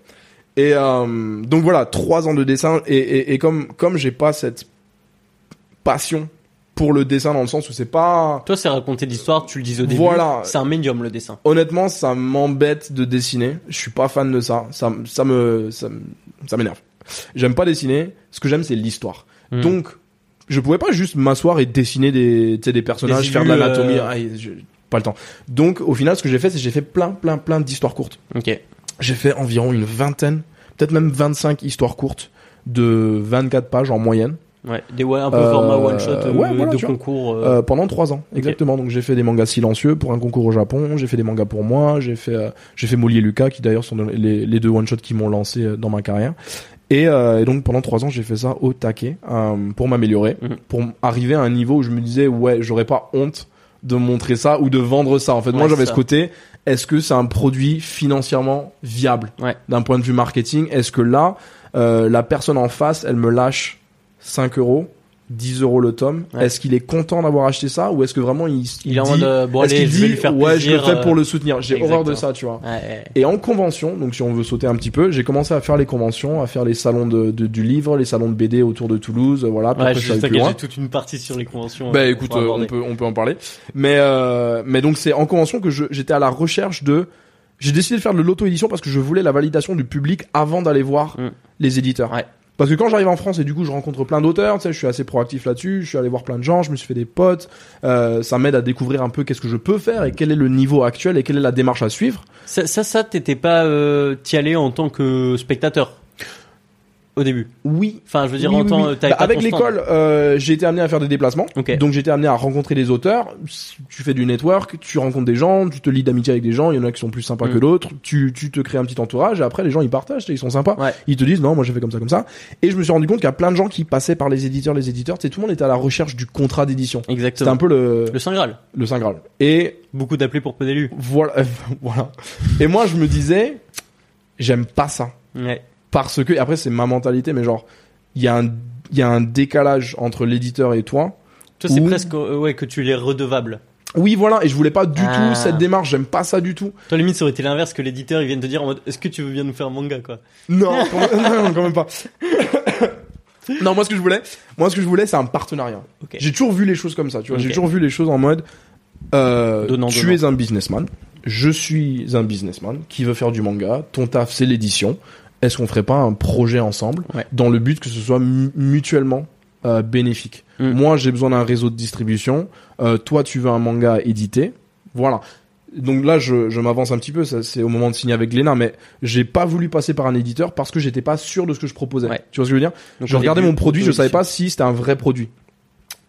Et euh, donc voilà, trois ans de dessin et, et, et comme comme j'ai pas cette passion pour le dessin dans le sens où c'est pas
Toi, c'est raconter l'histoire, tu le dis au début.
Voilà.
C'est un médium, le dessin.
honnêtement ça m'embête de dessiner. Je suis pas fan de ça. Ça ça me ça, m'énerve. J'aime pas dessiner. Ce que j'aime c'est l'histoire.
Hmm.
Donc je pouvais pas juste m'asseoir et dessiner des des personnages,
Des
faire de l'anatomie.
euh,
Ah, pas le temps. Donc au final ce que j'ai fait c'est que j'ai fait plein plein plein d'histoires courtes.
Ok.
J'ai fait environ une vingtaine, peut-être même 25 histoires courtes de 24 pages en moyenne
Ouais. Des ouais, un peu
Euh,
format one shot euh,
ouais, voilà,
de
vois.
concours. euh,
euh, pendant trois ans, exactement. Donc j'ai fait des mangas silencieux pour un concours au Japon, j'ai fait des mangas pour moi, j'ai fait euh, j'ai fait Molly et Lucas qui d'ailleurs sont les, les deux one shots qui m'ont lancé dans ma carrière. Et, et donc pendant trois ans j'ai fait ça au taquet pour m'améliorer,
Mhm.
pour arriver à un niveau où je me disais ouais j'aurais pas honte de montrer ça ou de vendre ça. En fait moi j'avais ce côté est-ce que c'est un produit financièrement viable
Ouais.
d'un point de vue marketing? Est-ce que là euh, la personne en face elle me lâche 5 euros 10 euros le tome.
Ouais.
Est-ce qu'il est content d'avoir acheté ça ou est-ce que vraiment il,
il est en
dit,
mode euh, bon
est-ce
allez,
qu'il
je vais
dit
lui faire
ouais je le fais pour
euh,
le soutenir. J'ai horreur de ça, tu vois.
ouais, ouais.
Et en convention, donc si on veut sauter un petit peu, j'ai commencé à faire les conventions, à faire les salons de, de- du livre, les salons de BD autour de Toulouse, voilà. puis
Ouais,
après,
je sais j'ai toute une partie sur les conventions.
Bah
euh,
écoute, euh, on peut on peut en parler. Mais euh, mais donc c'est en convention que je j'étais à la recherche de j'ai décidé de faire de l'auto-édition parce que je voulais la validation du public avant d'aller voir
Mm.
les éditeurs.
Ouais.
Parce que quand j'arrive en France et du coup je rencontre plein d'auteurs, tu sais, je suis assez proactif là-dessus, je suis allé voir plein de gens, je me suis fait des potes, euh, ça m'aide à découvrir un peu qu'est-ce que je peux faire et quel est le niveau actuel et quelle est la démarche à suivre.
Ça, ça, ça t'étais pas euh, t'y allais en tant que spectateur? Au début.
Oui,
Enfin, je veux dire
Oui,
en
oui,
tant
oui. Bah, avec l'école, euh, j'ai été amené à faire des déplacements. Donc j'ai été amené à rencontrer des auteurs. Tu fais du network, tu rencontres des gens, tu te lis d'amitié avec des gens. Il y en a qui sont plus sympas
Mm.
que d'autres. Tu, tu te crées un petit entourage et après les gens ils partagent, ils sont sympas.
Ouais.
Ils te disent non, moi j'ai fait comme ça, comme ça. Et je me suis rendu compte qu'il y a plein de gens qui passaient par les éditeurs, les éditeurs. Tu sais, tout le monde était à la recherche du contrat d'édition. C'était
Exactement.
un peu le,
Le Saint Graal.
le saint graal. Et
Beaucoup d'appelés pour peu d'élus.
voilà, voilà. Et moi je me disais, j'aime pas ça
Ouais.
Parce que et après c'est ma mentalité, mais genre il y a un il y a un décalage entre l'éditeur et toi.
Toi, c'est presque euh, ouais que tu les redevable.
Oui, voilà, et je voulais pas du
Ah.
tout cette démarche, j'aime pas ça du tout.
Toi, limite, ça aurait été l'inverse que l'éditeur, il vienne te dire en mode, est-ce que tu veux bien nous faire un manga, quoi?
Non, quand même, non, quand même pas. non, moi ce que je voulais, moi ce que je voulais, c'est un partenariat. J'ai toujours vu les choses comme ça, tu vois. J'ai toujours vu les choses en mode, euh,
Donnant,
tu
donnant.
es un businessman, je suis un businessman qui veut faire du manga. Ton taf, c'est l'édition. Est-ce qu'on ferait pas un projet ensemble
Ouais.
dans le but que ce soit mu- mutuellement euh, bénéfique?
Mm.
Moi, j'ai besoin d'un réseau de distribution. Euh, toi, tu veux un manga édité. Voilà. Donc là, je, je m'avance un petit peu. C'est au moment de signer avec Glénat, mais j'ai pas voulu passer par un éditeur parce que j'étais pas sûr de ce que je proposais.
Ouais.
Tu vois ce que je veux dire?
Donc,
Je regardais mon produit, je savais pas si c'était un vrai produit.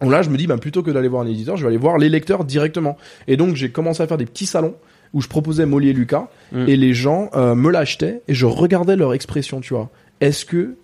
Donc là, je me dis, ben, plutôt que d'aller voir un éditeur, je vais aller voir les lecteurs directement. Et donc, j'ai commencé à faire des petits salons où je proposais Molly et Lucas,
Mm.
et les gens euh, me l'achetaient, et je regardais leur expression, tu vois. Est-ce que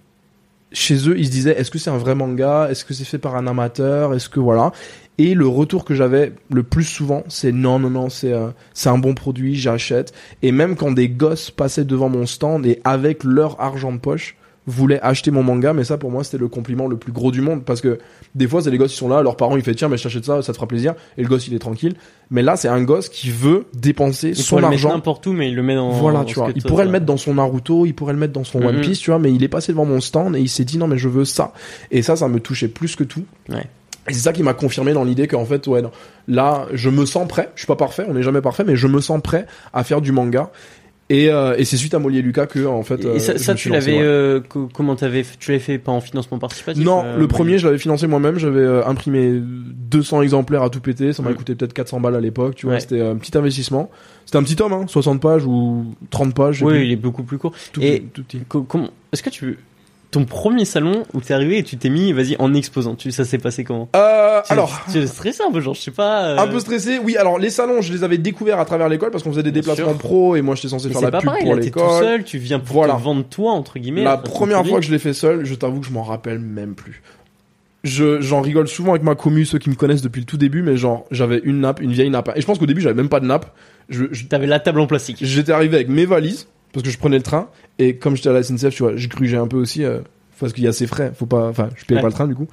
chez eux, ils se disaient, est-ce que c'est un vrai manga? Est-ce que c'est fait par un amateur? Est-ce que voilà Et le retour que j'avais le plus souvent, c'est non, non, non, c'est euh, c'est un bon produit, j'achète. Et même quand des gosses passaient devant mon stand et avec leur argent de poche voulaient acheter mon manga, mais ça pour moi c'était le compliment le plus gros du monde parce que des fois c'est les gosses qui sont là, leurs parents ils font tiens mais je t'achète ça, ça te fera plaisir et le gosse il est tranquille. Mais là c'est un gosse qui veut dépenser
Il
son argent
n'importe où, mais il le met dans.
voilà, tu vois. Il pourrait le mettre dans son Naruto, il pourrait le mettre dans son One
Mhm.
Piece, tu vois, mais il est passé devant mon stand et il s'est dit non, mais je veux ça. Et ça, ça me touchait plus que tout.
Ouais.
Et c'est ça qui m'a confirmé dans l'idée qu'en fait, ouais, non, là, je me sens prêt. Je suis pas parfait, on n'est jamais parfait, mais je me sens prêt à faire du manga. Et, euh, et c'est suite à Molly et Lucas que, en fait,
Et
euh,
ça, tu l'avais, euh, co- comment t'avais, tu l'avais fait pas en financement participatif
Non,
euh,
le premier, je l'avais financé moi-même. J'avais euh, imprimé 200 exemplaires à tout péter. Ça m'a coûté peut-être 400 balles à l'époque. Tu vois,
Ouais.
c'était un petit investissement. C'était un petit tome, hein, 60 pages ou 30 pages.
Oui,
plus.
il est beaucoup plus court.
tout,
et-
tout petit.
Est-ce que tu, ton premier salon où t'es arrivé et tu t'es mis, vas-y, en exposant. Tu, ça s'est passé comment?
Euh,
Tu-
alors,
tu es stressé un peu, genre, je sais pas. euh,
un peu stressé. Oui, alors les salons, je les avais découverts à travers l'école parce qu'on faisait des
Bien
déplacements
sûr.
pro et moi j'étais censé
mais
faire la
pas
pub
pareil,
pour
t'es tout
l'école.
seul, tu viens pour
Voilà.
te vendre toi, entre guillemets.
La
ton
première fois que je l'ai fait seul, je t'avoue que je m'en rappelle même plus. Je, j'en rigole souvent avec ma commu, ceux qui me connaissent depuis le tout début, mais genre, j'avais une nappe, une vieille nappe. Et je pense qu'au début, j'avais même pas de nappe. Je, je-
T'avais la table en plastique.
j'étais arrivé avec mes valises, parce que je prenais le train, et comme j'étais à la SNCF, tu vois, j'ai grugeais un peu aussi, euh, parce qu'il y a ses frais, faut pas, enfin, je payais
Ouais.
pas le train du coup.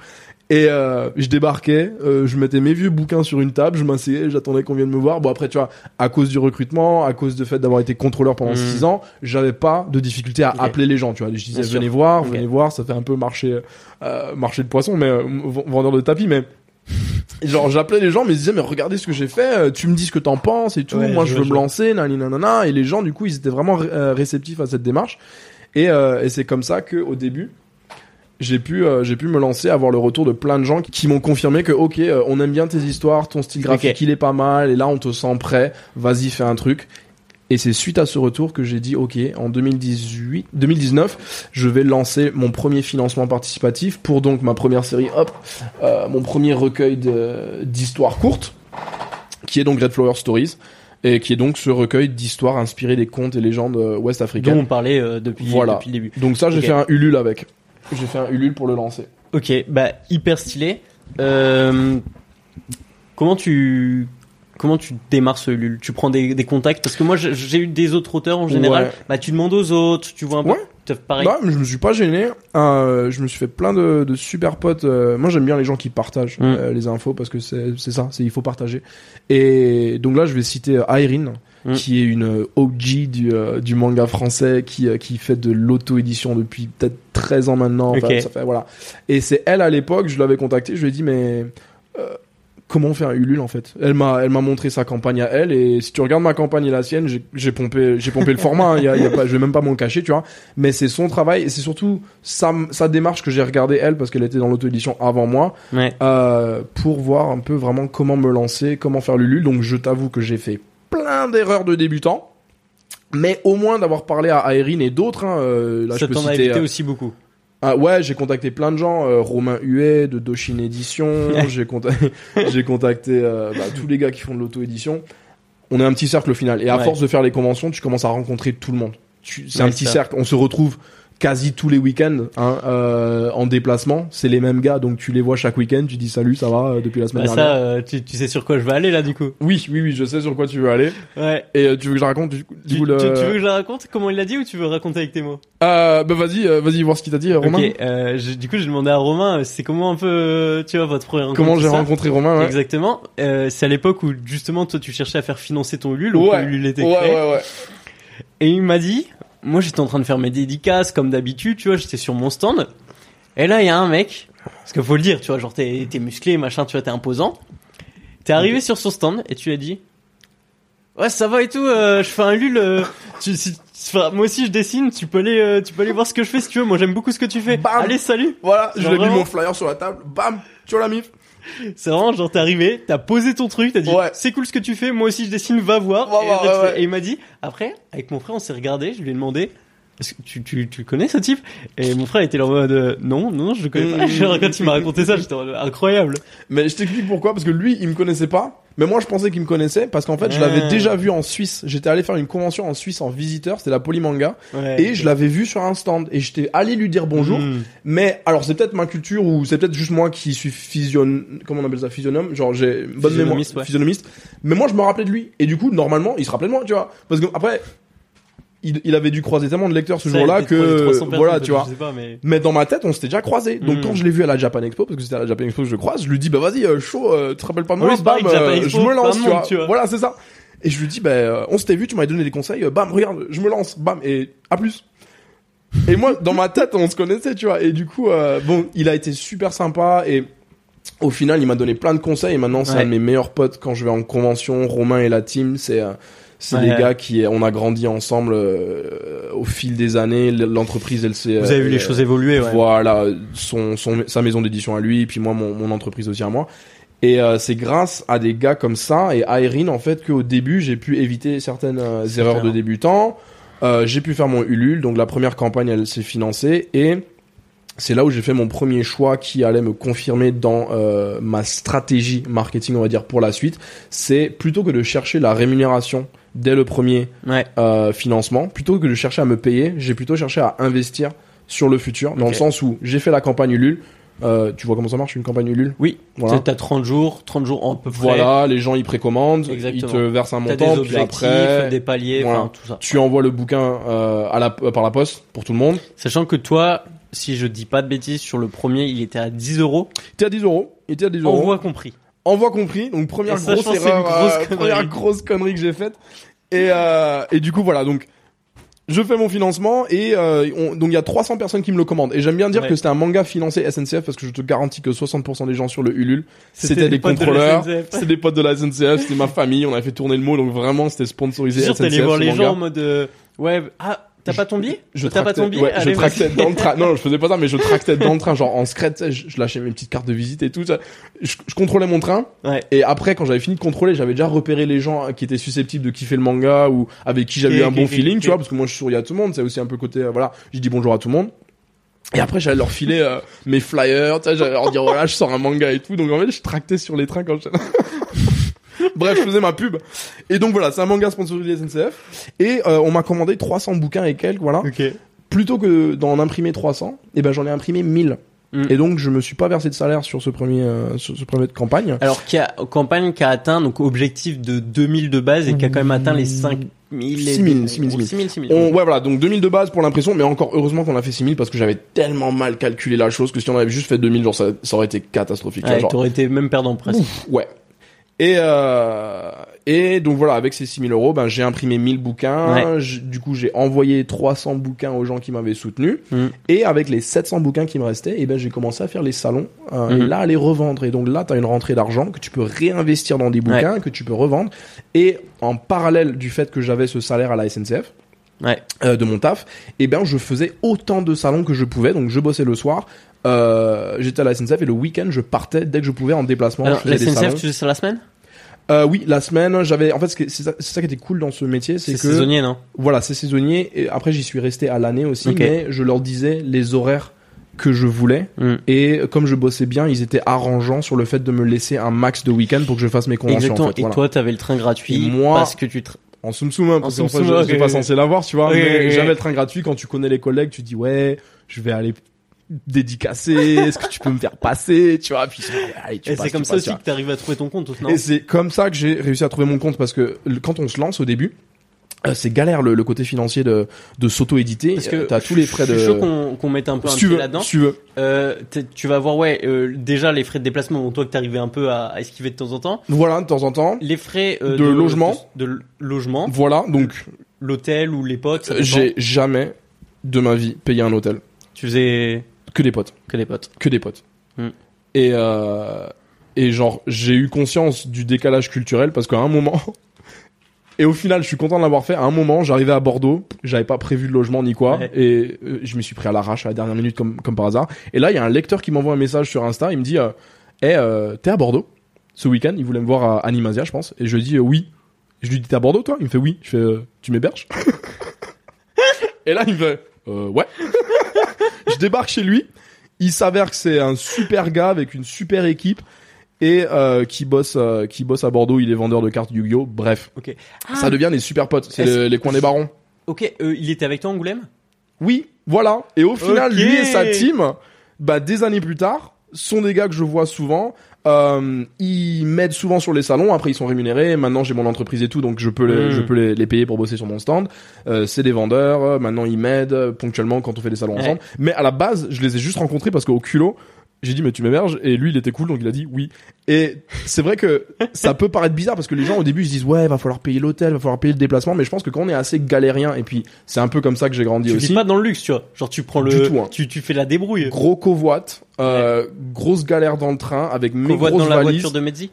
Et euh, je débarquais, euh, je mettais mes vieux bouquins sur une table, je m'asseyais, j'attendais qu'on vienne me voir. Bon après tu vois, à cause du recrutement, à cause du fait d'avoir été contrôleur pendant
Mhm.
6 ans, j'avais pas de difficulté à appeler les gens, tu vois. Je disais
Bien sûr.
venez voir, venez voir, ça fait un peu marché euh, marché de poissons mais vendeur de tapis mais genre j'appelais les gens mais ils disaient mais regardez ce que j'ai fait, euh, tu me dis ce que t'en penses et tout,
Ouais,
moi
je
veux me lancer, nanani, nanana et les gens du coup ils étaient vraiment euh, réceptifs à cette démarche. Et, euh, et c'est comme ça que au début, j'ai pu, euh, j'ai pu me lancer, avoir le retour de plein de gens qui, qui m'ont confirmé que ok, on aime bien tes histoires, ton style graphique il est pas mal, et là on te sent prêt, vas-y fais un truc. Et c'est suite à ce retour que j'ai dit ok, en 2018, 2019, je vais lancer mon premier financement participatif pour donc ma première série, hop, euh, mon premier recueil d'histoires courtes, qui est donc Red Flower Stories. Et qui est donc ce recueil d'histoires inspirées des contes et légendes euh, ouest
dont
africaines.
on parlait euh, depuis,
Voilà.
depuis le début.
Donc ça, j'ai fait un Ulule avec. J'ai fait un Ulule pour le lancer.
Ok, bah hyper stylé. Euh, comment tu comment tu démarres ce Ulule? Tu prends des, des contacts? Parce que moi j'ai- eu des autres auteurs en général.
Ouais.
Bah tu demandes aux autres, tu vois un peu.
Ouais.
Pareil.
Bah, je me suis pas gêné. Euh, je me suis fait plein de, de super potes. euh, moi, j'aime bien les gens qui partagent
Mm.
euh, les infos parce que c'est ça, c'est il faut partager. Et donc là, je vais citer Irene,
Mm.
qui est une OG du, euh, du manga français, qui euh, qui fait de l'auto-édition depuis peut-être 13 ans maintenant. Enfin, ça fait voilà. Et c'est elle à l'époque, je l'avais contactée, je lui ai dit mais euh, comment on fait un Ulule en fait Elle m'a elle m'a montré sa campagne à elle et si tu regardes ma campagne et la sienne, j'ai j'ai pompé j'ai pompé le format. hein, y a, y a pas, je vais même pas m'en cacher, tu vois. Mais c'est son travail et c'est surtout sa sa démarche que j'ai regardé elle parce qu'elle était dans l'auto-édition avant moi
Ouais.
euh, pour voir un peu vraiment comment me lancer, comment faire l'Ulule. Donc je t'avoue que j'ai fait plein d'erreurs de débutant. Mais au moins d'avoir parlé à Aérine et d'autres, hein, euh, là
ça
je peux
t'en a
citer,
évité
euh,
aussi beaucoup.
Ah ouais, j'ai contacté plein de gens, euh, Romain Huet de Doshin Édition, j'ai contacté, j'ai contacté euh, bah, tous les gars qui font de l'auto-édition. On est un petit cercle au final. Et à
Ouais.
force de faire les conventions, tu commences à rencontrer tout le monde. Tu- C'est
Ouais,
un petit
ça.
cercle. On se retrouve quasi tous les week-ends hein, euh, en déplacement. C'est les mêmes gars, donc tu les vois chaque week-end. Tu dis salut, ça va euh, depuis la semaine
Bah,
dernière.
ça, euh, tu, tu sais sur quoi je vais aller là du coup.
Oui, oui, oui, je sais sur quoi tu veux aller.
Ouais.
Et euh, tu veux que je raconte du coup, du
Tu,
coup, le...
tu- tu veux que je la raconte comment il l'a dit ou tu veux raconter avec tes mots?
Euh, bah vas-y, vas-y voir ce qu'il t'a dit, Romain.
Ok. Euh, j'ai- du coup j'ai demandé à Romain, c'est comment un peu, tu vois, votre première rencontre
Comment j'ai rencontré Romain ouais.
Exactement. Euh, c'est à l'époque où justement toi tu cherchais à faire financer ton Ulule, ou
Ouais,
que Ulule était
ouais,
créé.
ouais, ouais.
Et il m'a dit, moi j'étais en train de faire mes dédicaces comme d'habitude, tu vois, j'étais sur mon stand. Et là il y a un mec, parce qu'il faut le dire, tu vois, genre t'es t'es musclé, machin, tu vois, t'es imposant. T'es arrivé sur son stand et tu lui as dit, ouais ça va et tout, euh, je fais un lul. euh, tu, si- enfin, moi aussi je dessine, tu peux aller, euh, tu peux aller voir ce que je fais si tu veux. Moi j'aime beaucoup ce que tu fais.
Bam.
Allez salut.
Voilà, je l'ai mis mon flyer sur la table, bam, tu vois la mif?
C'est vraiment genre t'es arrivé, t'as posé ton truc, t'as dit
Ouais.
c'est cool ce que tu fais, moi aussi je dessine, va voir. Et, après, fais- il m'a dit après avec mon frère on s'est regardé, je lui ai demandé est-ce que tu, tu, tu connais ce type? Et mon frère était là en mode euh, non non je le connais pas.
Mmh.
Genre, quand il m'a raconté ça j'étais incroyable.
Mais je t'explique pourquoi, parce que lui, il me connaissait pas. Mais moi, je pensais qu'il me connaissait, parce qu'en fait, je l'avais déjà vu en Suisse. J'étais allé faire une convention en Suisse en visiteur, c'était la Polymanga.
Ouais.
Et je l'avais vu sur un stand. Et j'étais allé lui dire bonjour.
Mmh.
Mais, alors, c'est peut-être ma culture, ou c'est peut-être juste moi qui suis physion, comment on appelle ça, physionome. Genre, j'ai bonne mémoire.
Ouais.
Physionomiste. Mais moi, je me rappelais de lui. Et du coup, normalement, il se rappelait de moi, tu vois. Parce que, après, il, il avait dû croiser tellement de lecteurs ce jour-là que,
300 personnes,
voilà, tu vois.
Pas mais
Mais dans ma tête, on s'était déjà croisés. Donc
Mm.
quand je l'ai vu à la Japan Expo, parce que c'était à la Japan Expo que je croise, je lui dis bah vas-y, euh, chaud, euh, tu te rappelles pas de moi,
Oui,
bam, euh,
Expo,
je me lance, tu
monde,
vois.
tu vois.
Voilà, c'est ça. Et je lui dis bah euh, on s'était vu, tu m'avais donné des conseils, euh, bam, regarde, je me lance, bam, et à plus. Et moi, dans ma tête, on se connaissait, tu vois. Et du coup, euh, bon, il a été super sympa et au final, il m'a donné plein de conseils. Et maintenant, c'est
Ouais.
un de mes meilleurs potes quand je vais en convention. Romain et la team, c'est euh, c'est
Ouais,
des gars qui on a grandi ensemble euh, au fil des années. L'entreprise, elle s'est
vous avez vu les choses évoluer ouais.
voilà, son, son, sa maison d'édition à lui, puis moi, mon, mon entreprise aussi à moi. Et euh, c'est grâce à des gars comme ça et à Erin, en fait, qu'au début, j'ai pu éviter certaines euh, erreurs
clair.
de débutant. Euh, j'ai pu faire mon Ulule, donc la première campagne, elle s'est financée. Et c'est là où j'ai fait mon premier choix qui allait me confirmer dans ma stratégie marketing, on va dire, pour la suite. C'est plutôt que de chercher la rémunération dès le premier
Ouais.
euh, financement, plutôt que de chercher à me payer, j'ai plutôt cherché à investir sur le futur, dans le sens où j'ai fait la campagne Ulule. Euh, tu vois comment ça marche une campagne Ulule?
Oui.
Voilà.
T'as 30 jours, 30 jours en peu près.
Voilà, les gens ils précommandent,
Exactement.
ils te versent un
T'as des
montant, puis après
des paliers,
voilà.
enfin tout ça.
tu envoies le bouquin euh, à la, euh, par la poste pour tout le monde.
Sachant que toi, si je dis pas de bêtises, sur le premier, il était à 10 euros.
T'es à 10 euros, il était à 10 euros.
Envoi compris.
Envoi compris, donc première
ça,
grosse erreur, euh,
connerie.
première grosse connerie que j'ai faite. Et, euh, et du coup voilà, donc je fais mon financement et euh, on- donc il y a 300 personnes qui me le commandent. Et j'aime bien dire
Ouais.
que c'était un manga financé SNCF parce que je te garantis que 60% des gens sur le Ulule,
C'était des de
contrôleurs, c'était des potes de la SNCF, c'était ma famille, on avait fait tourner le mot, donc vraiment c'était sponsorisé
sûr,
SNCF.
t'allais voir les gens en mode, euh, ouais, ah, t'as pas ton billet
je
T'as pas ton billet
ouais, je tractais dans le train. Non, je faisais pas ça, mais je tractais dans le train, genre en secret, je, je lâchais mes petites cartes de visite et tout. ça. Je, je contrôlais mon train.
Ouais.
Et après, quand j'avais fini de contrôler, j'avais déjà repéré les gens qui étaient susceptibles de kiffer le manga ou avec qui j'avais eu un bon feeling, tu vois, parce que moi je souris à tout le monde. C'est aussi un peu côté, euh, voilà, je dis bonjour à tout le monde. Et après, j'allais leur filer euh, mes flyers, tu sais, j'allais leur dire voilà, je sors un manga et tout. Donc en fait, je tractais sur les trains quand je. Bref, je faisais ma pub. Et donc voilà, c'est un manga sponsorisé SNCF. Et euh, on m'a commandé 300 bouquins et quelques, voilà plutôt que d'en imprimer 300, eh ben j'en ai imprimé 1000.
Mm.
Et donc je me suis pas versé de salaire sur ce premier euh, sur ce premier de campagne.
Alors, qui a, campagne qui a atteint, donc, objectif de 2000 de base et qui a quand même atteint les 5000 et
6000, 6000, 6000.
6000, 6000.
On, ouais voilà, donc 2000 de base pour l'impression, mais encore heureusement qu'on a fait 6000 parce que j'avais tellement mal calculé la chose que si on avait juste fait 2000, genre ça, ça aurait été catastrophique.
Ouais,
genre,
t'aurais été même perdant presque.
Ouf, ouais. Et euh, et donc voilà, avec ces 6000 euros, ben j'ai imprimé 1000 bouquins. Du coup, j'ai envoyé 300 bouquins aux gens qui m'avaient soutenu.
Mm.
Et avec les 700 bouquins qui me restaient, et ben j'ai commencé à faire les salons euh,
Mm.
et là à les revendre. Et donc là, t'as une rentrée d'argent que tu peux réinvestir dans des bouquins, que tu peux revendre. Et en parallèle du fait que j'avais ce salaire à la SNCF,
Ouais.
euh, de mon taf, et ben je faisais autant de salons que je pouvais. Donc je bossais le soir. Euh, j'étais à la SNCF et le week-end je partais dès que je pouvais en déplacement.
Alors, la. SNCF, tu faisais ça la semaine?
Euh, oui, la semaine, j'avais. En fait, c'est ça, qui était cool dans ce métier, c'est
C'est
que
saisonnier, non?
voilà, c'est saisonnier. Et après, j'y suis resté à l'année aussi,
Ok.
mais je leur disais les horaires que je voulais.
Mm.
Et comme je bossais bien, ils étaient arrangeants sur le fait de me laisser un max de week-end pour que je fasse mes conventions.
Exactement.
En fait,
et toi, t'avais le train gratuit
Et moi-
parce que tu tra-
en soum soum, hein, parce
En
qu'en fait, je-
ok,
j'étais pas censé l'avoir, tu vois. Mais j'avais le train gratuit quand tu connais les collègues, tu dis ouais, je vais aller dédicacer, est-ce que tu peux me faire passer, tu vois. Puis allez, tu
Et c'est comme
tu
ça
passes,
aussi
tu
que t'arrives à trouver ton compte, non
Et c'est comme ça que j'ai réussi à trouver mon compte parce que quand on se lance au début, euh, c'est galère le, le côté financier de, de s'auto-éditer.
Parce que
Euh, t'as tous les frais
Je
de.
suis chaud qu'on mette un peu un
si tu
pied
veux,
là-dedans.
si tu veux.
Euh, tu vas voir, ouais, euh, déjà les frais de déplacement, bon, toi que t'arrivais un peu à, à esquiver de temps en temps.
Voilà, de temps en temps.
Les frais euh,
De logement.
de, de logement,
Voilà, donc
l'hôtel ou les potes.
j'ai jamais de ma vie payé un hôtel.
Tu faisais
Que des potes.
que des potes.
Que des potes.
Hmm.
Et, euh, et genre, j'ai eu conscience du décalage culturel parce qu'à un moment. Et au final, je suis content de l'avoir fait. À un moment, j'arrivais à Bordeaux, j'avais pas prévu de logement ni quoi,
Ouais.
et euh, je me suis pris à l'arrache à la dernière minute comme comme par hasard. Et là, il y a un lecteur qui m'envoie un message sur Insta, il me dit, euh, Eh, euh, t'es à Bordeaux ce week-end? Il voulait me voir à Animasia, je pense. Et je lui dis oui. Je lui dis t'es à Bordeaux toi? Il me fait oui. Je fais tu m'héberges? Et là, il me fait euh, ouais. je débarque chez lui. Il s'avère que c'est un super gars avec une super équipe et euh, qui bosse euh, qui bosse à Bordeaux. Il est vendeur de cartes Yu-Gi-Oh. Bref,
Ok.
ça devient des super potes. C'est les, les coins des barons.
Ok, euh, il était avec toi Angoulême?
Oui, voilà. Et au final, lui et sa team, bah des années plus tard, sont des gars que je vois souvent. Euh, ils m'aident souvent sur les salons. Après, ils sont rémunérés. Maintenant, j'ai mon entreprise et tout, donc je peux les,
Mm.
je peux les, les payer pour bosser sur mon stand. Euh, c'est des vendeurs. Maintenant, ils m'aident euh, ponctuellement quand on fait des salons
Ouais.
ensemble. Mais à la base, je les ai juste rencontrés parce qu'au culot. J'ai dit mais tu m'héberges et lui il était cool donc il a dit oui et c'est vrai que ça peut paraître bizarre parce que les gens au début ils se disent ouais va falloir payer l'hôtel va falloir payer le déplacement mais je pense que quand on est assez galérien et puis c'est un peu comme ça que j'ai grandi
Tu
aussi
vis pas dans le luxe, tu vois. Genre tu prends le,
tout, hein.
tu, tu fais la débrouille.
gros covoite, euh, grosse galère dans le train avec mes
Convoite
grosses
dans la
valises,
voiture de Mehdi.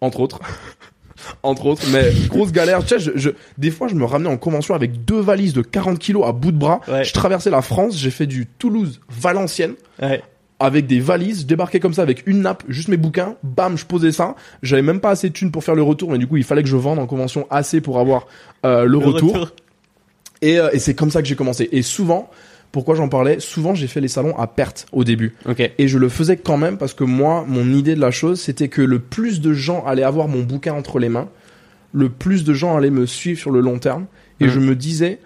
entre autres. entre autres, mais grosse galère. Tu sais, je, je- des fois, je me ramenais en convention avec deux valises de 40 kilos à bout de bras.
Ouais.
Je traversais la France, j'ai fait du Toulouse-Valenciennes
Ouais.
Avec des valises, je débarquais comme ça avec une nappe, juste mes bouquins, bam, je posais ça. J'avais même pas assez de thunes pour faire le retour, mais du coup, il fallait que je vende en convention assez pour avoir euh, le, retour. Et, euh, et c'est comme ça que j'ai commencé. Et souvent, Pourquoi j'en parlais? Souvent, j'ai fait les salons à perte au début. Et je le faisais quand même parce que moi, mon idée de la chose, c'était que le plus de gens allaient avoir mon bouquin entre les mains, le plus de gens allaient me suivre sur le long terme. Et
Mhm.
je me disais,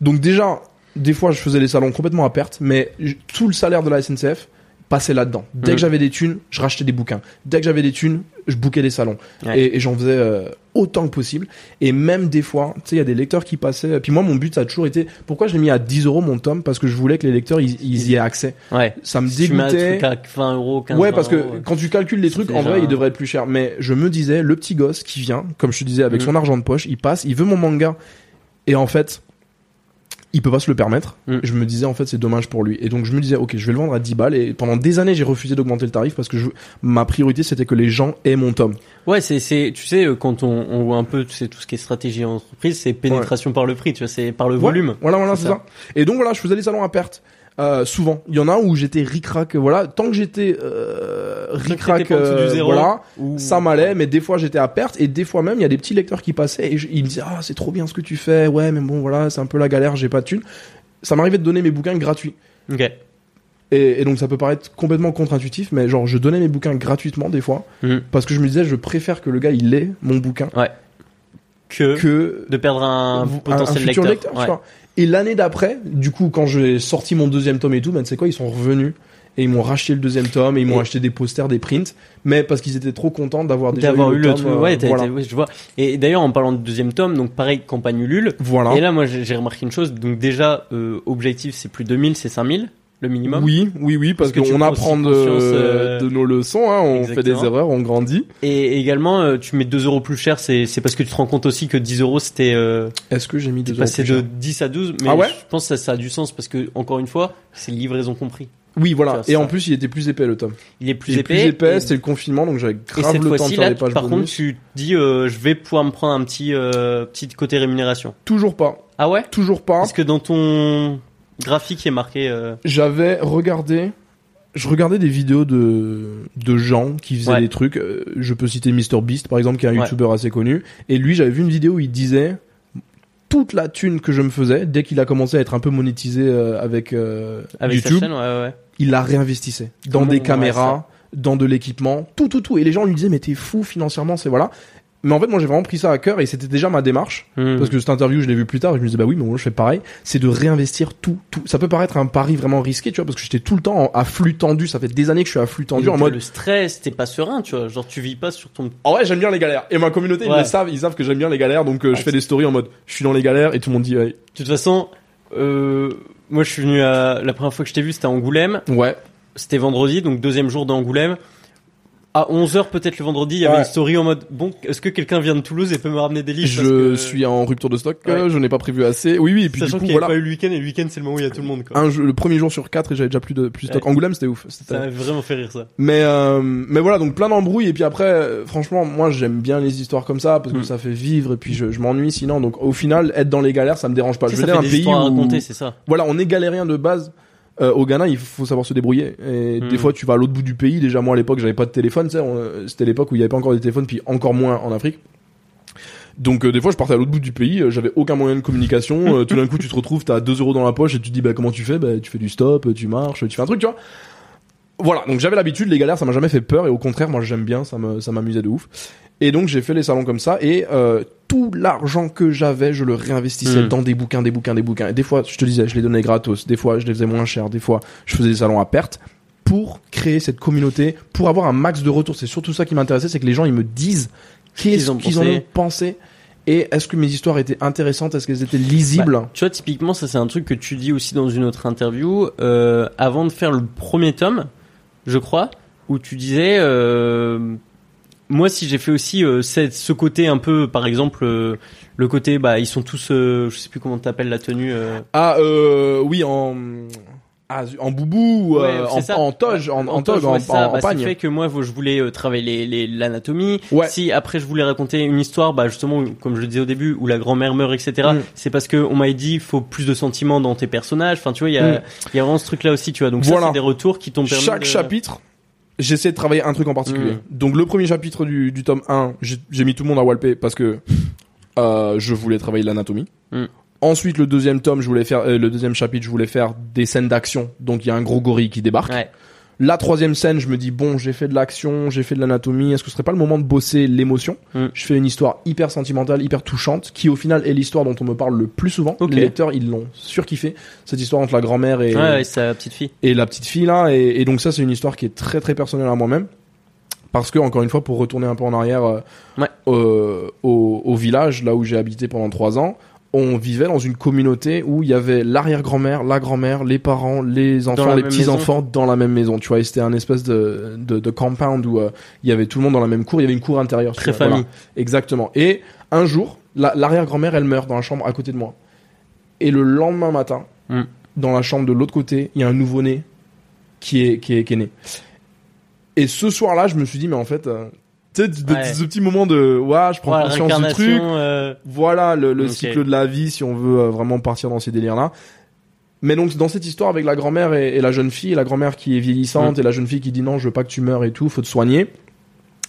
donc déjà, des fois, je faisais les salons complètement à perte, mais tout le salaire de la SNCF passait là-dedans. Dès que j'avais des thunes, je rachetais des bouquins. Dès que j'avais des thunes, je bouquais des salons.
Ouais.
Et, et j'en faisais euh, autant que possible. Et même des fois, tu sais, il y a des lecteurs qui passaient. Puis moi, mon but, ça a toujours été, pourquoi je l'ai mis à 10 euros mon tome? Parce que je voulais que les lecteurs, ils, ils y aient accès.
Ouais.
Ça me
Si tu mets un truc à 20 euros, 15
Ouais, parce que
euros,
quand tu calcules les trucs, en vrai,
un-
il devrait être plus cher. Mais je me disais, le petit gosse qui vient, comme je te disais, avec
Mhm.
son argent de poche, il passe, il veut mon manga. Et en fait, il peut pas se le permettre.
Mhm.
Je me disais, en fait, c'est dommage pour lui. Et donc, je me disais, ok, je vais le vendre à 10 balles. Et pendant des années, j'ai refusé d'augmenter le tarif parce que je, ma priorité, c'était que les gens aient mon tome.
Ouais, c'est, c'est, tu sais, euh, quand on, on voit un peu, tu sais, tout ce qui est stratégie en entreprise, c'est pénétration par le prix, tu vois, c'est par le
Ouais,
volume.
Voilà, voilà,
C'est ça.
ça. Et donc voilà, je faisais les salons à perte. Euh, souvent, il y en a où j'étais ric-rac, voilà. Tant que j'étais euh, ric-rac, euh, voilà,
Ou-
ça m'allait. Mais des fois, j'étais à perte et des fois même, il y a des petits lecteurs qui passaient et je- ils me disaient ah c'est trop bien ce que tu fais, ouais, mais bon voilà, c'est un peu la galère, j'ai pas de thunes. Ça m'arrivait de donner mes bouquins gratuits.
Ok.
Et, et donc ça peut paraître complètement contre-intuitif, mais genre je donnais mes bouquins gratuitement des fois
Mhm.
parce que je me disais je préfère que le gars il ait mon bouquin
Que,
que
de perdre un potentiel
futur
lecteur. Ouais.
Et l'année d'après, du coup, quand j'ai sorti mon deuxième tome et tout, ben, tu sais quoi, ils sont revenus et ils m'ont racheté le deuxième tome et ils m'ont
Et-
acheté des posters, des prints, mais parce qu'ils étaient trop contents d'avoir déjà
D'avoir eu le
tome,
truc.
euh,
Ouais,
voilà.
ouais, je vois. Et d'ailleurs, en parlant du deuxième tome, donc pareil, campagne Ulule.
Voilà.
Et là, moi, j'ai j'ai remarqué une chose. Donc déjà, euh, objectif, c'est plus 2000, c'est 5000, le minimum.
Oui, oui, oui, parce,
Parce
qu'on apprend de,
euh,
de nos leçons, hein, on fait des erreurs, on grandit.
Et également, euh, tu mets 2 euros plus cher, c'est parce que tu te rends compte aussi que 10 euros, c'était euh,
Est-ce que j'ai mis
t'es
deux euros
passé
plus
de
cher
10 à 12. Mais
Ah ouais
je pense que ça, ça a du sens parce que, encore une fois, c'est livraison compris.
Oui, voilà. Et
ça.
en plus, il était plus épais le tome.
Il est plus
il est
épais.
plus épais,
et-
c'était le confinement, donc j'avais
Et
grave
cette
le temps de faire
là,
pages
par contre, tu dis, euh, je vais pouvoir me prendre un petit, euh, petit côté rémunération.
Toujours pas.
Ah ouais?
Toujours pas.
Parce que dans ton graphique, il est marqué. euh,
j'avais regardé je regardais des vidéos de de gens qui faisaient
Ouais.
des trucs Euh, je peux citer MrBeast par exemple qui est un
Ouais.
youtubeur assez connu et lui j'avais vu une vidéo où il disait toute la thune que je me faisais dès qu'il a commencé à être un peu monétisé euh, avec, euh,
avec
YouTube
chaîne, ouais, ouais.
il la réinvestissait dans des caméras dans de l'équipement tout tout tout et les gens lui disaient mais t'es fou financièrement c'est voilà mais en fait moi j'ai vraiment pris ça à cœur et c'était déjà ma démarche
Hmm.
parce que cette interview, je l'ai vue plus tard et je me disais, bah oui, mais moi, je fais pareil. C'est de réinvestir tout, tout. Ça peut paraître un pari vraiment risqué, tu vois, parce que j'étais tout le temps à flux tendu. Ça fait des années que je suis à flux tendu en mode,
Le stress, t'es pas serein, tu vois. Genre, tu vis pas sur ton.
en vrai, j'aime bien les galères. Et ma communauté, ils
Ouais.
le savent, ils savent que j'aime bien les galères, donc euh, je
Ah,
fais des stories en mode, je suis dans les galères et tout le monde dit, ouais.
De toute façon, euh, moi, je suis venu à. La première fois que je t'ai vu, c'était à Angoulême.
Ouais.
C'était vendredi, donc deuxième jour d'Angoulême. À 11h, peut-être le vendredi, il y avait
Ouais.
une story en mode Bon, est-ce que quelqu'un vient de Toulouse et peut me ramener des livres
Je
que-
suis en rupture de stock,
Ouais.
je n'ai pas prévu assez. Oui, oui, et puis
Sachant
du coup, voilà.
pas eu le week-end, et le week-end, c'est le moment où il y a tout le monde, quoi.
Un jeu, le premier jour sur quatre et j'avais déjà plus de plus de stock.
Ouais.
Angoulême, c'était ouf.
Ça m'a vraiment fait rire, ça.
Mais euh, mais voilà donc plein d'embrouilles et puis après franchement moi j'aime bien les histoires comme ça parce que
Mm.
ça fait vivre et puis je, je m'ennuie sinon donc au final être dans les galères ça me dérange pas.
Tu
Je
sais, ça
dire
fait
un
des
pays
à
où
raconter, c'est ça.
voilà on est galérien de base euh, au Ghana il faut savoir se débrouiller. Et des fois tu vas à l'autre bout du pays. Déjà moi à l'époque j'avais pas de téléphone on- c'était l'époque où il y avait pas encore des téléphones puis encore moins en Afrique. Donc euh, des fois je partais à l'autre bout du pays, euh, j'avais aucun moyen de communication, euh, tout d'un coup tu te retrouves, t'as 2 euros dans la poche et tu te dis bah comment tu fais? Bah tu fais du stop, tu marches, tu fais un truc tu vois. Voilà, donc j'avais l'habitude, les galères ça m'a jamais fait peur. Et au contraire moi j'aime bien, ça m'amusait de ouf. Et donc j'ai fait les salons comme ça et euh, tout l'argent que j'avais je le réinvestissais
Mm.
dans des bouquins, des bouquins, des bouquins. Et des fois je te disais je les donnais gratos, des fois je les faisais moins cher, des fois je faisais des salons à perte pour créer cette communauté, pour avoir un max de retours. C'est surtout ça qui m'intéressait, c'est que les gens ils me disent qu'est-ce
qu'ils
en ont pensé et est-ce que mes histoires étaient intéressantes, est-ce qu'elles étaient lisibles?
Bah, tu vois, typiquement, ça c'est un truc que tu dis aussi dans une autre interview. Euh, avant de faire le premier tome, je crois, où tu disais, euh, moi si j'ai fait aussi euh, cette- ce côté un peu, par exemple, euh, le côté, bah ils sont tous, euh, je sais plus comment t'appelles la tenue. euh,
Ah euh, oui en ah, en boubou, ou,
Ouais,
euh, en,
ça.
en toge, en, en toge,
ouais,
en,
ça.
en-
Bah,
pagne.
fait que moi, je voulais travailler les- les- l'anatomie.
Ouais.
Si après je voulais raconter une histoire, bah justement, comme je le disais au début, où la grand-mère meurt, etc.
Mm.
C'est parce que on m'avait dit, il faut plus de sentiments dans tes personnages. Enfin, tu vois, il y a,
Mm.
il y a vraiment ce truc-là aussi, tu vois. Donc ça,
Voilà.
c'est des retours qui t'ont permis.
Chaque
de-
chapitre, j'essaie de travailler un truc en particulier.
Mm.
Donc le premier chapitre du, du tome 1, j'ai mis tout le monde à Walpé parce que euh, je voulais travailler l'anatomie.
Mm.
Ensuite, le deuxième tome, je voulais faire, euh, le deuxième chapitre, je voulais faire des scènes d'action. Donc, il y a un gros gorille qui débarque.
Ouais.
La troisième scène, je me dis bon, j'ai fait de l'action, j'ai fait de l'anatomie. Est-ce que ce serait pas le moment de bosser l'émotion
Mm.
Je fais une histoire hyper sentimentale, hyper touchante, qui au final est l'histoire dont on me parle le plus souvent. Les lecteurs, ils l'ont surkiffé. Cette histoire entre la grand-mère et,
Ouais, sa petite fille.
et la petite fille là. Et, et donc ça, c'est une histoire qui est très très personnelle à moi-même. Parce que encore une fois, pour retourner un peu en arrière euh,
Ouais.
euh, au, au village, là où j'ai habité pendant trois ans, on vivait dans une communauté où il y avait l'arrière-grand-mère, la grand-mère, les parents, les enfants, les petits-enfants dans la même maison. Tu vois, et c'était un espèce de, de, de compound où euh, il y avait tout le monde dans la même cour. Il y avait une cour intérieure.
Très
voilà.
famille.
Exactement. Et un jour, la- l'arrière-grand-mère, elle meurt dans la chambre à côté de moi. Et le lendemain matin,
Mm.
dans la chambre de l'autre côté, il y a un nouveau-né qui est, qui est, qui est né. Et ce soir-là, je me suis dit, mais en fait, euh, tu sais, de-
Ouais.
ce petit moment de, ouais, je prends
Ouais,
conscience du truc.
euh,
Voilà le, cycle de la vie, si on veut euh, vraiment partir dans ces délires-là. Mais donc, dans cette histoire avec la grand-mère et, et la jeune fille, et la grand-mère qui est vieillissante
Mm.
et la jeune fille qui dit non, je veux pas que tu meurs et tout, faut te soigner.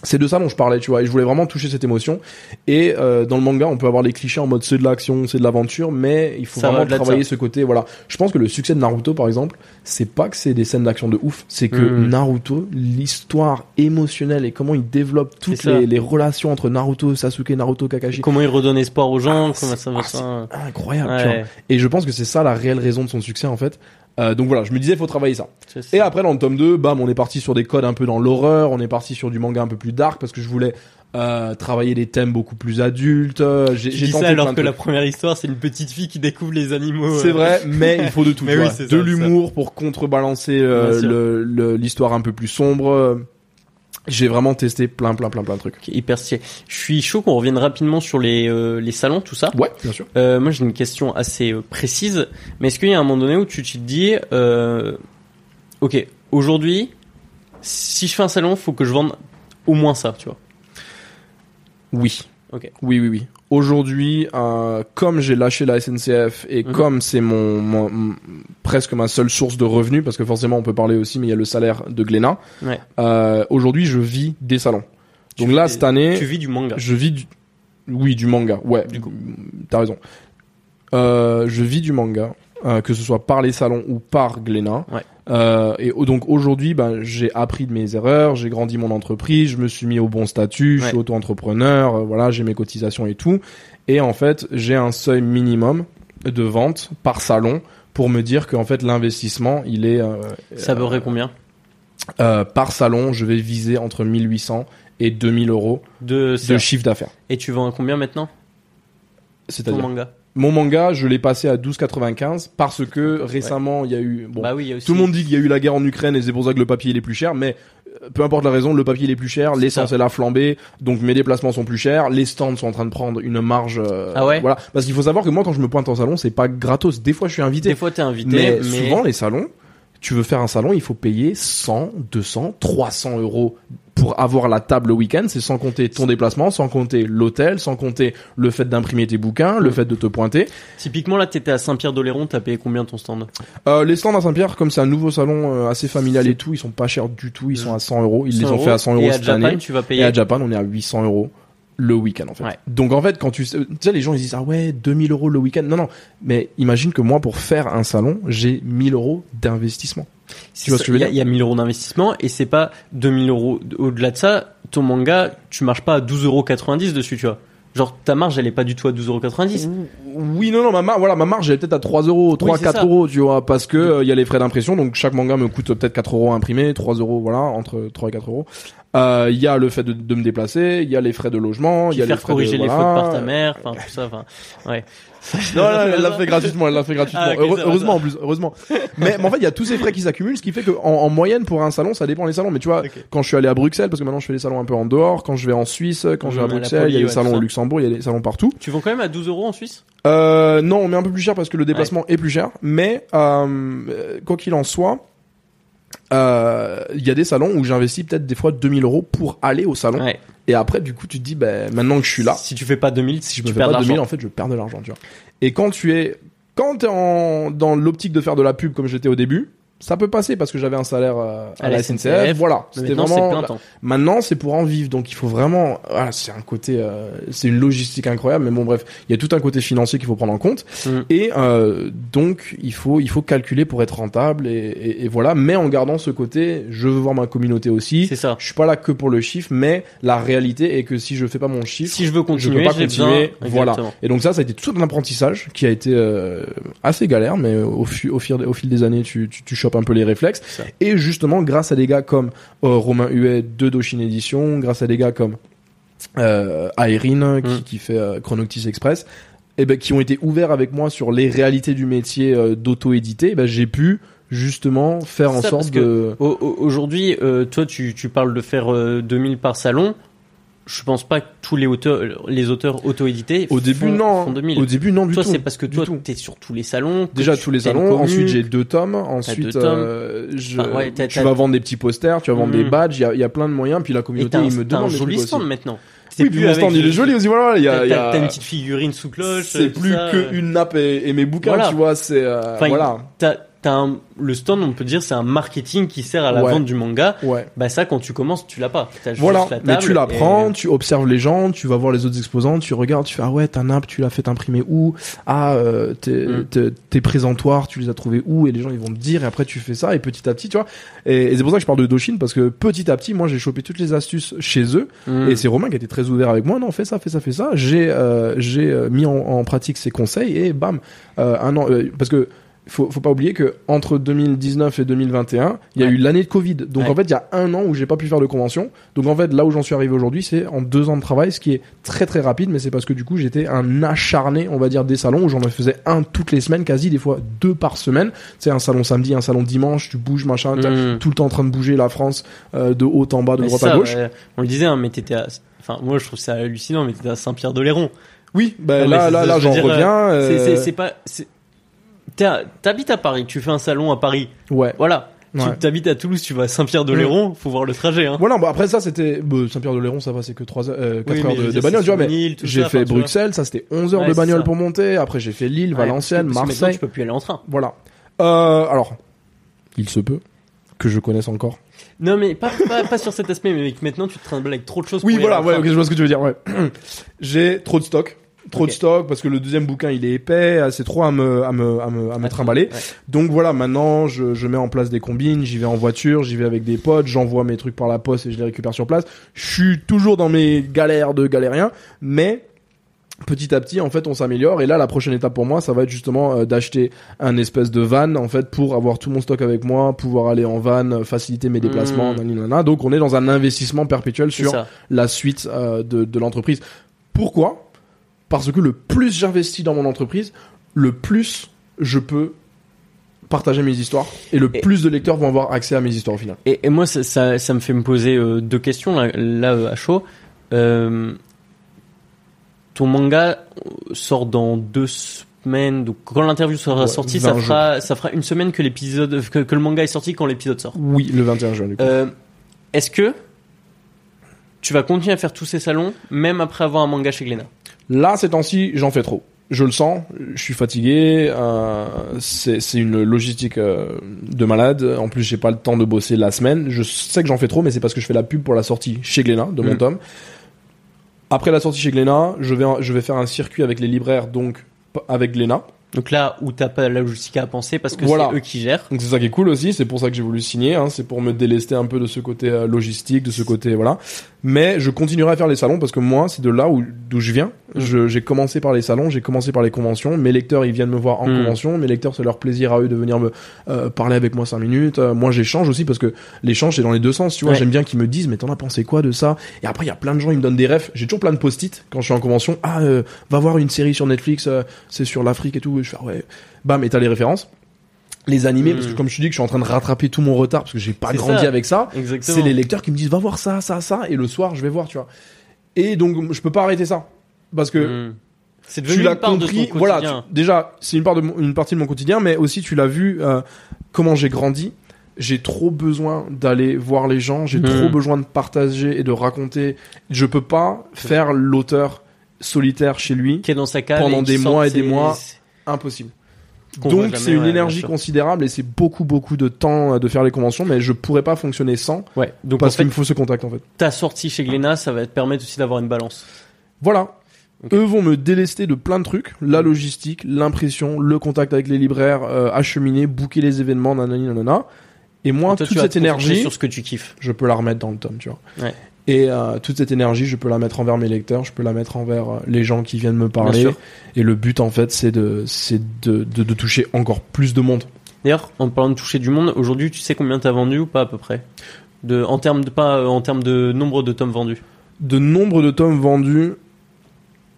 C'est de ça dont je parlais, tu vois, et je voulais vraiment toucher cette émotion. Et euh, dans le manga, on peut avoir les clichés en mode c'est de l'action, c'est de l'aventure, mais il faut
Ça
vraiment travailler ce côté. Voilà, je pense que le succès de Naruto, par exemple, c'est pas que c'est des scènes d'action de ouf, c'est que
Mm.
Naruto, l'histoire émotionnelle et comment il développe toutes les, les relations entre Naruto, Sasuke, Naruto, Kakashi,
comment il redonne espoir aux gens,
Ah,
comment ça va
ah,
ça.
incroyable. tu vois. Et je pense que c'est ça la réelle raison de son succès en fait. Euh, donc voilà, je me disais faut travailler ça. Et après dans le tome 2, bam, on est parti sur des codes un peu dans l'horreur, on est parti sur du manga un peu plus dark parce que je voulais euh, travailler des thèmes beaucoup plus adultes. Euh, J'ai tenté
ça alors
plein de
que la première histoire, c'est une petite fille qui découvre les animaux.
C'est
euh.
vrai, mais il faut de tout.
Mais oui,
de l'humour pour contrebalancer euh, le- le- l'histoire un peu plus sombre. J'ai vraiment testé plein, plein, plein, plein de trucs.
Hyper stylé. Je suis chaud qu'on revienne rapidement sur les, euh, les salons, tout ça.
Ouais, bien sûr.
Euh, moi, j'ai une question assez euh, précise. Mais est-ce qu'il y a un moment donné où tu te dis, euh, ok, aujourd'hui, si je fais un salon, faut que je vende au moins ça, tu vois?
Oui.
Ok.
Oui, oui, oui. Aujourd'hui, euh, comme j'ai lâché la SNCF et
Mhm.
comme c'est mon, presque ma seule source de revenus, parce que forcément on peut parler aussi, mais il y a le salaire de Glénat.
Ouais.
euh, Aujourd'hui, je vis des salons.
Tu
Donc là,
des-
cette année,
Tu vis du manga.
je vis du, oui, du manga. Ouais.
Du coup.
T'as raison. Euh, je vis du manga, que ce soit par les salons ou par Glénat.
Ouais.
Euh, et donc aujourd'hui, ben, j'ai appris de mes erreurs, j'ai grandi mon entreprise, je me suis mis au bon statut, je suis auto-entrepreneur, euh, voilà, j'ai mes cotisations et tout. Et en fait, j'ai un seuil minimum de vente par salon pour me dire qu'en fait l'investissement, il est euh,
Ça vrai combien
euh, par salon, je vais viser entre 1800 et 2000 euros
de,
de chiffre d'affaires.
Et tu vends à combien maintenant?
C'est-à-dire
manga
Mon manga, je l'ai passé à 12,95 parce que récemment, il y a eu. Bon,
Bah oui, il y a aussi.
tout le monde dit qu'il y a eu la guerre en Ukraine et c'est pour ça que le papier il est plus cher, mais euh, peu importe la raison, le papier il est plus cher, l'essence elle a flambé, donc mes déplacements sont plus chers, les stands sont en train de prendre une marge. euh,
Ah ouais
Voilà, parce qu'il faut savoir que moi quand je me pointe en salon, c'est pas gratos. Des fois, je suis invité,
Des fois, t'es invité,
mais,
mais,
souvent les salons, tu veux faire un salon, il faut payer 100, 200, 300 euros pour avoir la table le week-end. C'est sans compter ton déplacement, sans compter l'hôtel, sans compter le fait d'imprimer tes bouquins, le
Mm.
fait de te pointer.
typiquement là, t'étais à Saint-Pierre-d'Oléron, t'as payé combien ton stand?
Euh, les stands à Saint-Pierre, comme c'est un nouveau salon euh, assez familial et tout, ils sont pas chers du tout. Ils sont à 100 euros. Ils les
100
ont fait à 100 euros cette
Japan,
année.
tu vas
Et
payer.
à Japan, on est à 800 euros le week-end en fait.
Ouais.
Donc en fait, quand tu sais, tu sais, les gens ils disent ah ouais 2000 euros le week-end. Non non, mais imagine que moi pour faire un salon, j'ai 1000 euros d'investissement. Tu vois ce que je veux
Il y a-
dire?
Il y a 1000 euros d'investissement et c'est pas 2000 euros. Au-delà de ça, ton manga, tu marches pas à 12,90 euros dessus, tu vois. Genre, ta marge, elle est pas du tout à 12,90 euros.
Oui non non ma marge voilà ma marge elle est peut-être à 3 euros 3
c'est
4
ça.
euros tu vois parce que euh, il y a les frais d'impression donc chaque manga me coûte peut-être 4 euros à imprimer 3 euros voilà entre 3 et 4 euros Euh, il y a le fait de, de me déplacer il y a les frais de logement il y a les
faire
frais
corriger
de,
les
voilà.
fautes par ta mère, enfin tout ça, enfin ouais.
Non, non, elle l'a fait gratuitement, elle l'a fait gratuitement.
Ah,
Heure- heureusement en plus, heureusement. mais, mais en fait, il y a tous ces frais qui s'accumulent, ce qui fait que en, en moyenne pour un salon, ça dépend les salons. Mais tu vois, quand je suis allé à Bruxelles, parce que maintenant je fais des salons un peu en dehors, quand je vais en Suisse, quand je vais à
Mmh,
Bruxelles, il y a des
ouais,
salons au. Luxembourg, il y a des salons partout.
Tu vends quand même à 12 euros en Suisse?
Euh, non, on met un peu plus cher parce que le déplacement est plus cher. Mais euh, euh, quoi qu'il en soit, euh, il y a des salons où j'investis peut-être des fois 2000 euros pour aller au salon.
Ouais.
Et après, du coup, tu te dis, ben, maintenant que je suis là,
Si tu fais pas 2000,
si je me fais pas 2000
l'argent.
en fait je perds de l'argent tu vois et quand tu es quand t'es en dans l'optique de faire de la pub comme j'étais au début ça peut passer parce que j'avais un salaire euh, à,
À
la SNCF.
SNCF.
Voilà, c'était vraiment.
plein temps.
Maintenant, c'est pour en vivre, donc il faut vraiment. Voilà, c'est un côté, euh, c'est une logistique incroyable, mais bon, bref, il y a tout un côté financier qu'il faut prendre en compte,
Mm.
et euh, donc il faut, il faut calculer pour être rentable, et, et, et voilà, mais en gardant ce côté, je veux voir ma communauté aussi.
C'est ça.
Je suis pas là que pour le chiffre, mais la réalité est que si je fais pas mon chiffre,
Si je veux
je
continuer,
peux pas continuer.
besoin-
Voilà. Et donc ça, ça a été tout un apprentissage qui a été assez galère, mais au, au, fil, au fil des années, tu, tu, tu un peu les réflexes. Et justement, grâce à des gars comme euh, Romain Huet de Doshin Edition, grâce à des gars comme euh, Aérine
Mm.
qui fait euh, Chronoctis Express, et ben, qui ont été ouverts avec moi sur les réalités du métier euh, d'auto-éditer, ben, j'ai pu justement faire en
Ça,
sorte
que
de...
Aujourd'hui, euh, toi, tu, tu parles de faire euh, 2000 par salon. Je pense pas que tous les auteurs, les auteurs auto-édités
Au début,
font,
non.
font 2000.
Au début, non du
toi, c'est parce que toi, t'es sur tous les salons.
Déjà tous les salons. Ensuite j'ai deux tomes. Ensuite
tomes.
euh, je,
Enfin, ouais, t'as-
tu vas vendre des petits posters, tu vas vendre
Mhm.
des badges. Il y a, il y a plein de moyens. Puis la communauté
t'as un,
il me
t'as un joli stand maintenant.
Oui, puis mon stand il est joli aussi. Voilà, il y a,
T'as une petite figurine sous cloche.
c'est
tout
plus
ça,
que
euh.
une nappe et, mes bouquins, tu vois. C'est euh,
Enfin,
voilà.
T'as, t'as un- le stand, on peut dire, c'est un marketing qui sert à la
Ouais.
vente du manga.
Ouais.
Bah ça, quand tu commences, tu l'as pas. T'as juste
Voilà,
la
mais tu l'apprends,
et-
tu observes les gens, tu vas voir les autres exposants, tu regardes, tu fais ah ouais ta nappe tu l'as fait imprimer où? Ah euh, tes,
Mm.
tes- présentoirs tu les as trouvés où? Et les gens ils vont te dire et après tu fais ça et petit à petit tu vois. Et, et c'est pour ça que je parle de Doshin parce que petit à petit moi j'ai chopé toutes les astuces chez eux
Mm.
Et c'est Romain qui a été très ouvert avec moi. Non, fais ça, fais ça, fais ça. J'ai euh, j'ai euh, mis en, en pratique ses conseils et bam, euh, un an. parce que faut faut pas oublier que entre 2019 et 2021, il y a
Ouais.
eu l'année de Covid. Donc
Ouais.
en fait, il y a un an où j'ai pas pu faire de convention. Donc en fait, là où j'en suis arrivé aujourd'hui, c'est en deux ans de travail, ce qui est très très rapide. Mais c'est parce que du coup, j'étais un acharné, on va dire, des salons où j'en faisais un toutes les semaines, quasi des fois deux par semaine. C'est un salon samedi, un salon dimanche, tu bouges machin. t'as
Mm.
Tout le temps en train de bouger la France euh, de haut en bas, de
Mais
droite
ça,
à gauche.
on le disait, hein, mais t'étais à... Enfin, moi, je trouve ça hallucinant, mais t'étais à Saint-Pierre-de-Léron.
Oui, bah
mais
là, là, là,
veux
j'en
dire,
reviens.
C'est-
euh,
c'est pas... T'habites à Paris, tu fais un salon à Paris.
Ouais.
Voilà.
Ouais.
Tu t'habites à Toulouse, tu vas à Saint-Pierre-de-Léron, faut voir le trajet. Hein.
Voilà, bah après ça c'était bah, Saint-Pierre-de-Léron, ça va, c'est que 3 euh, 4
Oui,
heures de, de bagnole, tu vois, mais j'ai fait
enfin.
Bruxelles, ça c'était 11 heures
Ouais,
de bagnole pour monter, après j'ai fait Lille,
Ouais,
Valenciennes,
parce que maintenant,
Marseille.
Tu peux plus aller en train.
Voilà. Euh, alors, il se peut que je connaisse encore.
Non, mais pas, pas, pas sur cet aspect, mais maintenant tu te trimbales avec trop de choses.
Oui,
pour
voilà, ouais, ok, je vois ce que tu veux dire, ouais. j'ai trop de stock. Trop de stock parce que le deuxième bouquin il est épais, c'est trop à me à me à me, à me trimballer.
Ouais.
Donc voilà, maintenant je, je mets en place des combines, j'y vais en voiture, j'y vais avec des potes, j'envoie mes trucs par la poste et je les récupère sur place. Je suis toujours dans mes galères de galérien, mais petit à petit en fait on s'améliore et là la prochaine étape pour moi ça va être justement euh, d'acheter un espèce de van en fait pour avoir tout mon stock avec moi, pouvoir aller en van, faciliter mes déplacements,
Mmh.
nanana. donc on est dans un investissement perpétuel sur la suite euh, de, de l'entreprise. Pourquoi? Parce que le plus j'investis dans mon entreprise, le plus je peux partager mes histoires et le
Et-
plus de lecteurs vont avoir accès à mes histoires au final.
Et, et moi, ça, ça, ça me fait me poser euh, deux questions là, là, euh, à chaud. Euh, ton manga sort dans deux semaines, donc quand l'interview sera
Ouais,
sortie, ça
20
fera, ça fera une semaine que l'épisode, que, que le manga est sorti quand l'épisode sort.
Oui, le 21 juin du coup.
Est-ce que tu vas continuer à faire tous ces salons, même après avoir un manga chez Glénat?
Là, ces temps-ci, j'en fais trop. Je le sens, je suis fatigué, euh, c'est une logistique euh, de malade. En plus, j'ai pas le temps de bosser la semaine. Je sais que j'en fais trop, mais c'est parce que je fais la pub pour la sortie chez Glénat de mon
Mm.
tome. Après la sortie chez Glénat, je vais je vais faire un circuit avec les libraires, donc avec Glénat.
Donc là où t'as pas la logistique à penser parce que
Voilà.
c'est eux qui gèrent.
Donc c'est ça qui est cool aussi, c'est pour ça que j'ai voulu signer, hein, c'est pour me délester un peu de ce côté euh, logistique, de ce côté voilà. Mais je continuerai à faire les salons parce que moi c'est de là où d'où je viens.
Mm.
Je- J'ai commencé par les salons, j'ai commencé par les conventions. Mes lecteurs ils viennent me voir en
Mm.
convention, mes lecteurs c'est leur plaisir à eux de venir me euh, parler avec moi cinq minutes. Euh, moi j'échange aussi parce que l'échange c'est dans les deux sens. Tu vois,
Ouais.
j'aime bien qu'ils me disent mais t'en as pensé quoi de ça? Et après il y a plein de gens ils me donnent des refs. J'ai toujours plein de post-it quand je suis en convention. Ah euh, va voir une série sur Netflix, c'est sur l'Afrique et tout. Et je fais ah ouais, bam et t'as les références les animés, parce que comme je te dis que je suis en train de rattraper tout mon retard parce que j'ai pas grandi
ça.
avec ça, c'est les lecteurs qui me disent va voir ça, ça, ça, et le soir je vais voir, tu vois. Et donc je peux pas arrêter ça parce que
Hmm. C'est devenu
tu l'as
une part
compris.
de
voilà,
quotidien.
tu- déjà c'est une part de mon- une partie de mon quotidien, mais aussi tu l'as vu euh, comment j'ai grandi. J'ai trop besoin d'aller voir les gens, j'ai trop besoin de partager et de raconter. Je peux pas faire l'auteur solitaire chez lui,
qui est dans sa cave
Pendant des mois et des mois. Impossible. Donc c'est une
ouais,
énergie considérable et c'est beaucoup beaucoup de temps euh, de faire les conventions, mais je pourrais pas fonctionner sans
Ouais. Donc
parce qu'il me faut ce contact en fait.
ta sortie chez Glénat, ça va te permettre aussi d'avoir une balance.
Voilà. Eux vont me délester de plein de trucs, la logistique, l'impression, le contact avec les libraires, euh, acheminer, booker les événements, nanani nanana. Et moi,
Et toi,
toute cette énergie,
sur ce que tu kiffes.
je peux la remettre dans le tome, tu vois.
Ouais.
Et euh, toute cette énergie, je peux la mettre envers mes lecteurs, je peux la mettre envers euh, les gens qui viennent me parler. Et le but, en fait, c'est de, c'est de, de, de toucher encore plus de monde.
D'ailleurs, en parlant de toucher du monde, aujourd'hui, tu sais combien t'as vendu ou pas à peu près? De, en termes de pas euh, en termes de nombre de tomes vendus.
De nombre de tomes vendus,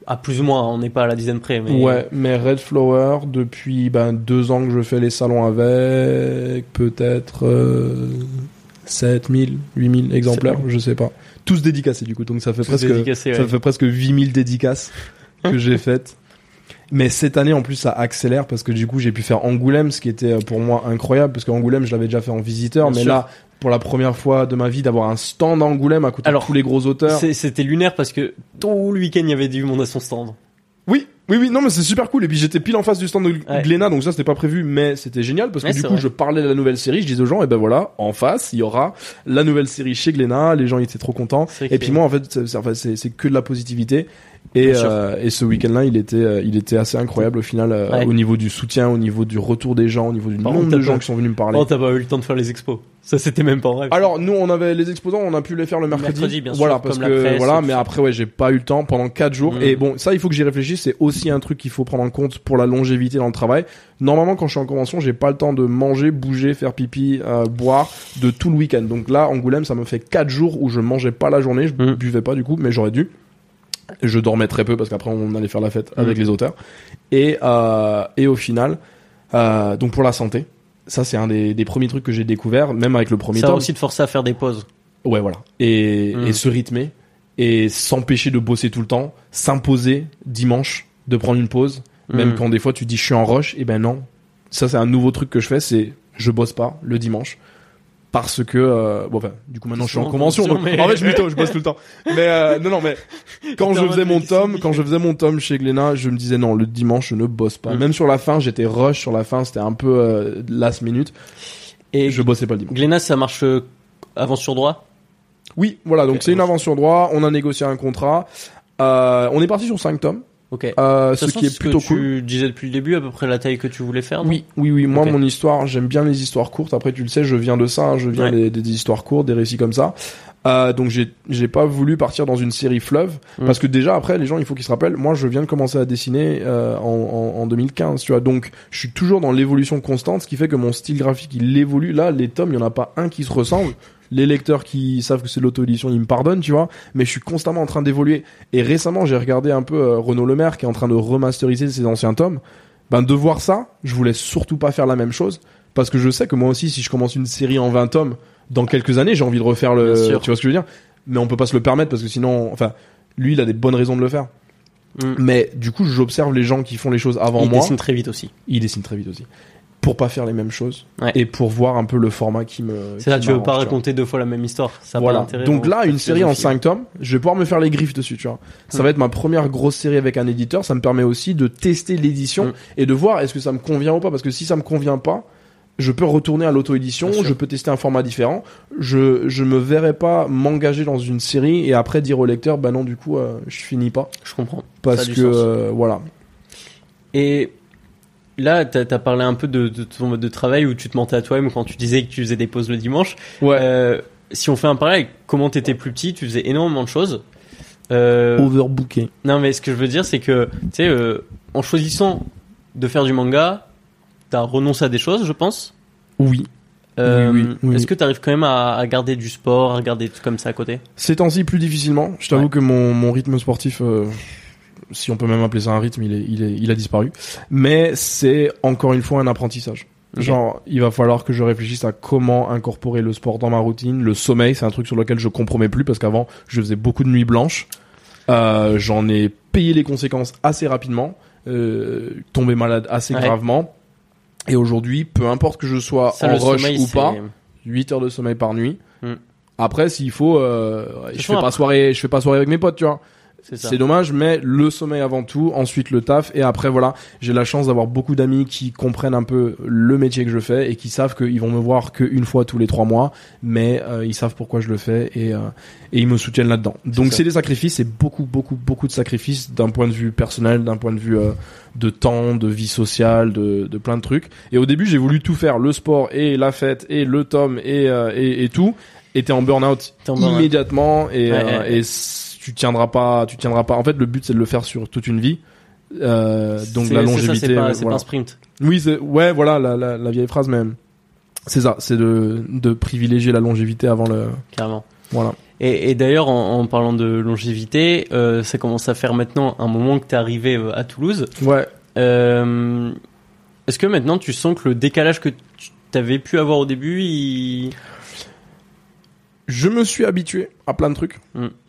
À plus ou moins, on n'est pas à la dizaine près, mais
Ouais, mais Red Flower, depuis ben, deux ans que je fais les salons avec, peut-être euh, 7000, 8000 exemplaires, je sais pas. Tous dédicacés du coup, donc ça fait
Tous
presque, ça fait presque 8000 dédicaces que j'ai faites. Mais cette année en plus ça accélère parce que du coup j'ai pu faire Angoulême, ce qui était euh, pour moi incroyable parce qu'Angoulême je l'avais déjà fait en visiteur,
Bien
mais
sûr.
là pour la première fois de ma vie d'avoir un stand Angoulême à côté
Alors,
de tous les gros auteurs.
C'était lunaire parce que tout le week-end il y avait du monde à son stand.
Oui, oui, oui, non, mais c'est super cool. Et puis j'étais pile en face du stand de
Ouais.
Glénat, donc ça c'était pas prévu, mais c'était génial parce que
Ouais,
du coup
vrai.
je parlais de la nouvelle série, je disais aux gens, et ben voilà, en face il y aura la nouvelle série chez Glénat, les gens ils étaient trop contents. Et puis moi en fait c'est- que de la positivité. Et, euh, et ce week-end-là, il était, euh, il était assez incroyable au final, euh, au niveau du soutien, au niveau du retour des gens, au niveau du
Par
nombre de gens
pas-
qui sont venus me parler.
Oh, t'as pas eu le temps de faire les expos. Ça, c'était même pas rêve.
Alors nous on avait les exposants, on a pu les faire le mercredi.
Mercredi, bien sûr,
voilà parce
comme la
que
presse,
voilà, mais après ouais, j'ai pas eu le temps pendant quatre jours
Mhm.
et bon, ça il faut que j'y réfléchisse, c'est aussi un truc qu'il faut prendre en compte pour la longévité dans le travail. Normalement quand je suis en convention, j'ai pas le temps de manger, bouger, faire pipi, euh, boire de tout le week-end. Donc là Angoulême, ça me fait quatre jours où je mangeais pas la journée, je
Mhm.
buvais pas du coup, mais j'aurais dû. Je dormais très peu parce qu'après on allait faire la fête avec
Mhm.
les auteurs. Et euh, et au final euh, donc pour la santé, ça c'est un des, des premiers trucs que j'ai découvert, même avec le premier
ça
tome.
aussi te forcer à faire des pauses.
Ouais, voilà. Et,
Mm.
et se rythmer et s'empêcher de bosser tout le temps, s'imposer dimanche de prendre une pause, même
Mm.
quand des fois tu dis je suis en rush, et ben non. Ça c'est un nouveau truc que je fais, c'est je bosse pas le dimanche parce que euh, bon enfin du coup maintenant je suis en
En
convention, donc
mais-
en fait je mytho, je bosse tout le temps. Mais euh, non non mais quand je faisais mon tome, quand je faisais mon tome chez Glénat, je me disais non le dimanche je ne bosse pas.
Mm.
Même sur la fin j'étais rush sur la fin, c'était un peu euh, last minute
Et
je bossais pas le dimanche.
Glénat, ça marche euh, avant sur droit?
Oui, voilà, donc c'est une avance sur droit, on a négocié un contrat. Euh, on est parti sur 5 tomes,
Ok.
Euh, ce
façon,
qui est plutôt
que
cool.
Tu disais depuis le début à peu près la taille que tu voulais faire.
Oui, oui, oui. Moi, mon histoire, j'aime bien les histoires courtes. Après, tu le sais, je viens de ça. hein, je viens
Ouais.
des, des histoires courtes, des récits comme ça. Euh, donc, j'ai, j'ai pas voulu partir dans une série fleuve
Mm.
parce que déjà après, les gens, il faut qu'ils se rappellent. Moi, je viens de commencer à dessiner euh, en, en, en 2015. Tu vois, donc je suis toujours dans l'évolution constante, ce qui fait que mon style graphique, il évolue. Là, les tomes, il y en a pas un qui se ressemble. Les lecteurs qui savent que c'est l'auto-édition, ils me pardonnent, tu vois. Mais je suis constamment en train d'évoluer. Et récemment, j'ai regardé un peu euh, Renaud Lemaire qui est en train de remasteriser ses anciens tomes. Ben, de voir ça, je voulais surtout pas faire la même chose. Parce que je sais que moi aussi, si je commence une série en 20 tomes, dans quelques années, j'ai envie de refaire le, tu vois ce que je veux dire? Mais on peut pas se le permettre parce que sinon, enfin, lui, il a des bonnes raisons de le faire.
Mm.
Mais du coup, j'observe les gens qui font les choses avant
Il
moi.
dessine très vite aussi.
Il dessine très vite aussi. Pour pas faire les mêmes choses.
Ouais.
Et pour voir un peu le format qui me.
C'est là, tu veux pas raconter deux fois la même histoire. Ça pas
Voilà. Donc là, une série en
philosophie.
5 tomes, je vais pouvoir me faire les griffes dessus, tu vois. Ça
Mm.
va être ma première grosse série avec un éditeur. Ça me permet aussi de tester l'édition
Mm.
et de voir est-ce que ça me convient ou pas. Parce que si ça me convient pas, je peux retourner à l'auto-édition, je peux tester un format différent. Je, je me verrai pas m'engager dans une série et après dire au lecteur, bah non, du coup, euh, je finis pas.
Je comprends.
Parce que, euh, voilà.
Et là, t'as as parlé un peu de, de ton mode de travail où tu te mentais à toi-même quand tu disais que tu faisais des pauses le dimanche.
Ouais.
Euh, si on fait un parallèle comment t'étais plus petit, tu faisais énormément de choses. Euh,
Overbooké.
non, mais ce que je veux dire, c'est que, tu sais, euh, en choisissant de faire du manga, t'as renoncé à des choses, je pense.
Oui.
Euh,
Oui, oui, oui.
Est-ce que t'arrives quand même à, à garder du sport, à regarder des trucs comme ça à côté?
Ces temps-ci, plus difficilement. Je t'avoue
Ouais.
que mon, mon rythme sportif, euh, si on peut même appeler ça un rythme, il, est, il, est, il a disparu. Mais c'est encore une fois un apprentissage. Genre, il va falloir que je réfléchisse à comment incorporer le sport dans ma routine. Le sommeil, c'est un truc sur lequel je compromets plus parce qu'avant, je faisais beaucoup de nuits blanches. Euh, J'en ai payé les conséquences assez rapidement, euh, tombé malade assez
Ouais.
gravement. Et aujourd'hui, peu importe que je sois
Ça,
en rush
sommeil,
ou pas, 8 heures de sommeil par nuit.
Hmm.
Après, s'il faut, euh, je fais pas
après-
soirée, je fais pas soirée avec mes potes, tu vois.
C'est
dommage, mais le sommeil avant tout, ensuite le taf, et après voilà, j'ai la chance d'avoir beaucoup d'amis qui comprennent un peu le métier que je fais et qui savent qu'ils vont me voir qu'une fois tous les trois mois, mais euh, ils savent pourquoi je le fais et, euh, et ils me soutiennent là-dedans. Donc c'est des sacrifices, c'est beaucoup, beaucoup, beaucoup de sacrifices d'un point de vue personnel, d'un point de vue euh, de temps, de vie sociale, de, de plein de trucs. Et au début, j'ai voulu tout faire, le sport et la fête et le tome et, euh, et, et tout. Et t'es en burn-out immédiatement et,
Ouais,
euh,
ouais.
et tu tiendras pas, tu tiendras pas. En fait, le but c'est de le faire sur toute une vie. Euh, donc la longévité.
C'est pas,
voilà.
pas un sprint.
Oui, ouais, voilà la, la, la vieille phrase, mais c'est ça, c'est de, de privilégier la longévité avant le.
Carrément.
Voilà.
Et, et d'ailleurs, en, en parlant de longévité, euh, ça commence à faire maintenant un moment que tu es arrivé euh, à Toulouse.
Ouais.
Euh, Est-ce que maintenant tu sens que le décalage que tu avais pu avoir au début, il...
Je me suis habitué à plein de trucs.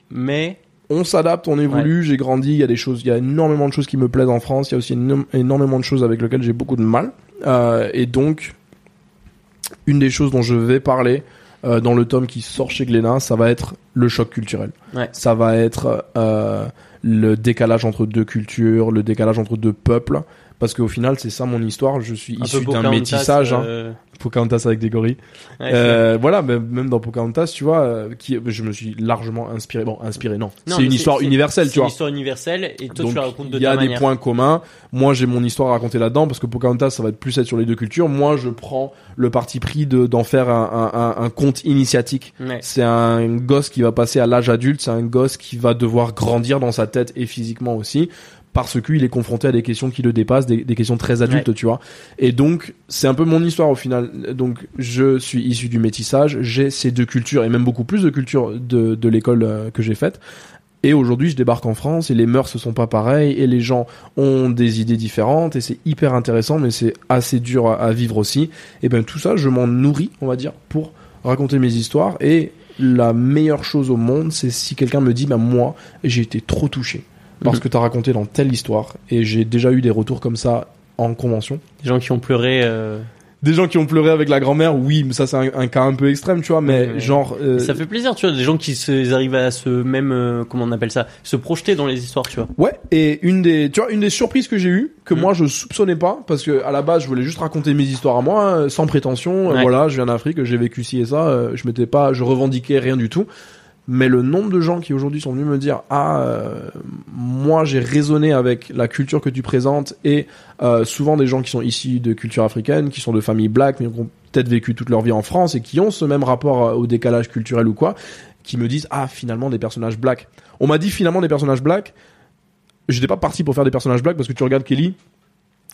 mais
On s'adapte, on évolue, j'ai grandi, il y a des choses, il y a énormément de choses qui me plaisent en France, il y a aussi éno- énormément de choses avec lesquelles j'ai beaucoup de mal. Euh, et donc, une des choses dont je vais parler euh, dans le tome qui sort chez Glénat, ça va être le choc culturel.
Ouais.
Ça va être euh, le décalage entre deux cultures, le décalage entre deux peuples. Parce qu'au final, c'est ça mon histoire. Je suis
un
issu d'un métissage. Hein.
euh,
Pocahontas avec des gorilles.
ouais,
Euh, voilà, même dans Pocahontas, tu vois, euh, qui, je me suis largement inspiré. Bon, inspiré, non.
Non,
c'est une histoire universelle, tu vois.
une histoire universelle et toi
Donc,
tu la racontes de
il y a des points communs. Moi, j'ai mon histoire à raconter là-dedans parce que Pocahontas, ça va être plus être sur les deux cultures. Moi, je prends le parti pris de d'en faire un, un, un, un conte initiatique.
Ouais.
C'est un gosse qui va passer à l'âge adulte. C'est un gosse qui va devoir grandir dans sa tête et physiquement aussi parce qu'il est confronté à des questions qui le dépassent, des, des questions très adultes, tu vois. Et donc, c'est un peu mon histoire au final. Donc, je suis issu du métissage, j'ai ces deux cultures et même beaucoup plus de cultures de, de l'école euh, que j'ai faite. Et aujourd'hui, je débarque en France et les mœurs ne sont pas pareilles et les gens ont des idées différentes et c'est hyper intéressant, mais c'est assez dur à, à vivre aussi. Et ben tout ça, je m'en nourris, on va dire, pour raconter mes histoires. Et la meilleure chose au monde, c'est si quelqu'un me dit, bah moi, j'ai été trop touché parce
Mhm.
que t'as raconté dans telle histoire. Et j'ai déjà eu des retours comme ça en convention.
Des gens qui ont pleuré. euh,
Des gens qui ont pleuré avec la grand-mère, oui, mais ça c'est un, un cas un peu extrême, tu vois. Mais
Ouais.
genre, euh,
Ça fait plaisir, tu vois, des gens qui se, arrivent à se même, euh, comment on appelle ça, se projeter dans les histoires, tu vois.
Ouais, et une des, tu vois, une des surprises que j'ai eues, que
Mm.
moi je soupçonnais pas, parce que à la base je voulais juste raconter mes histoires à moi, euh, sans prétention. euh,
Ouais.
voilà, je viens d'Afrique, j'ai vécu ci et ça, euh, je m'étais pas, je revendiquais rien du tout. Mais le nombre de gens qui aujourd'hui sont venus me dire ah euh, moi j'ai raisonné avec la culture que tu présentes et euh, souvent des gens qui sont issus de culture africaine, qui sont de familles black mais qui ont peut-être vécu toute leur vie en France et qui ont ce même rapport euh, au décalage culturel ou quoi, qui me disent ah finalement des personnages black. On m'a dit finalement des personnages black. J'étais pas parti pour faire des personnages black parce que tu regardes Kelly,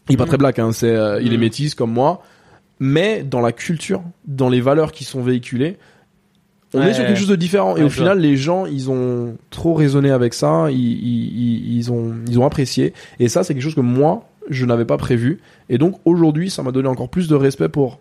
il est pas
Mhm.
très black, hein, c'est euh, il est
Mhm.
métis comme moi, mais dans la culture, dans les valeurs qui sont véhiculées, on
Ouais,
est sur quelque chose de différent. et au final, les gens, ils ont trop raisonné avec ça, ils, ils, ils- ont, ils ont apprécié. Et ça, c'est quelque chose que moi, je n'avais pas prévu. Et donc aujourd'hui, ça m'a donné encore plus de respect pour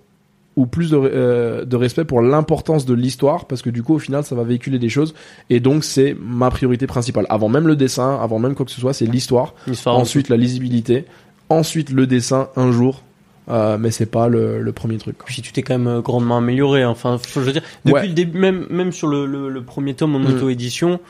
ou plus de, euh, de respect pour l'importance de l'histoire parce que du coup au final ça va véhiculer des choses et donc c'est ma priorité principale avant même le dessin avant même quoi que ce soit c'est l'histoire
L'histoire.
ensuite la lisibilité ensuite le dessin un jour euh, mais c'est pas le, le premier truc quoi.
Puis tu t'es quand même euh, grandement amélioré. Enfin, faut- je veux dire, depuis
Ouais.
le début, même, même sur le, le, le premier tome en
Mm.
auto-édition,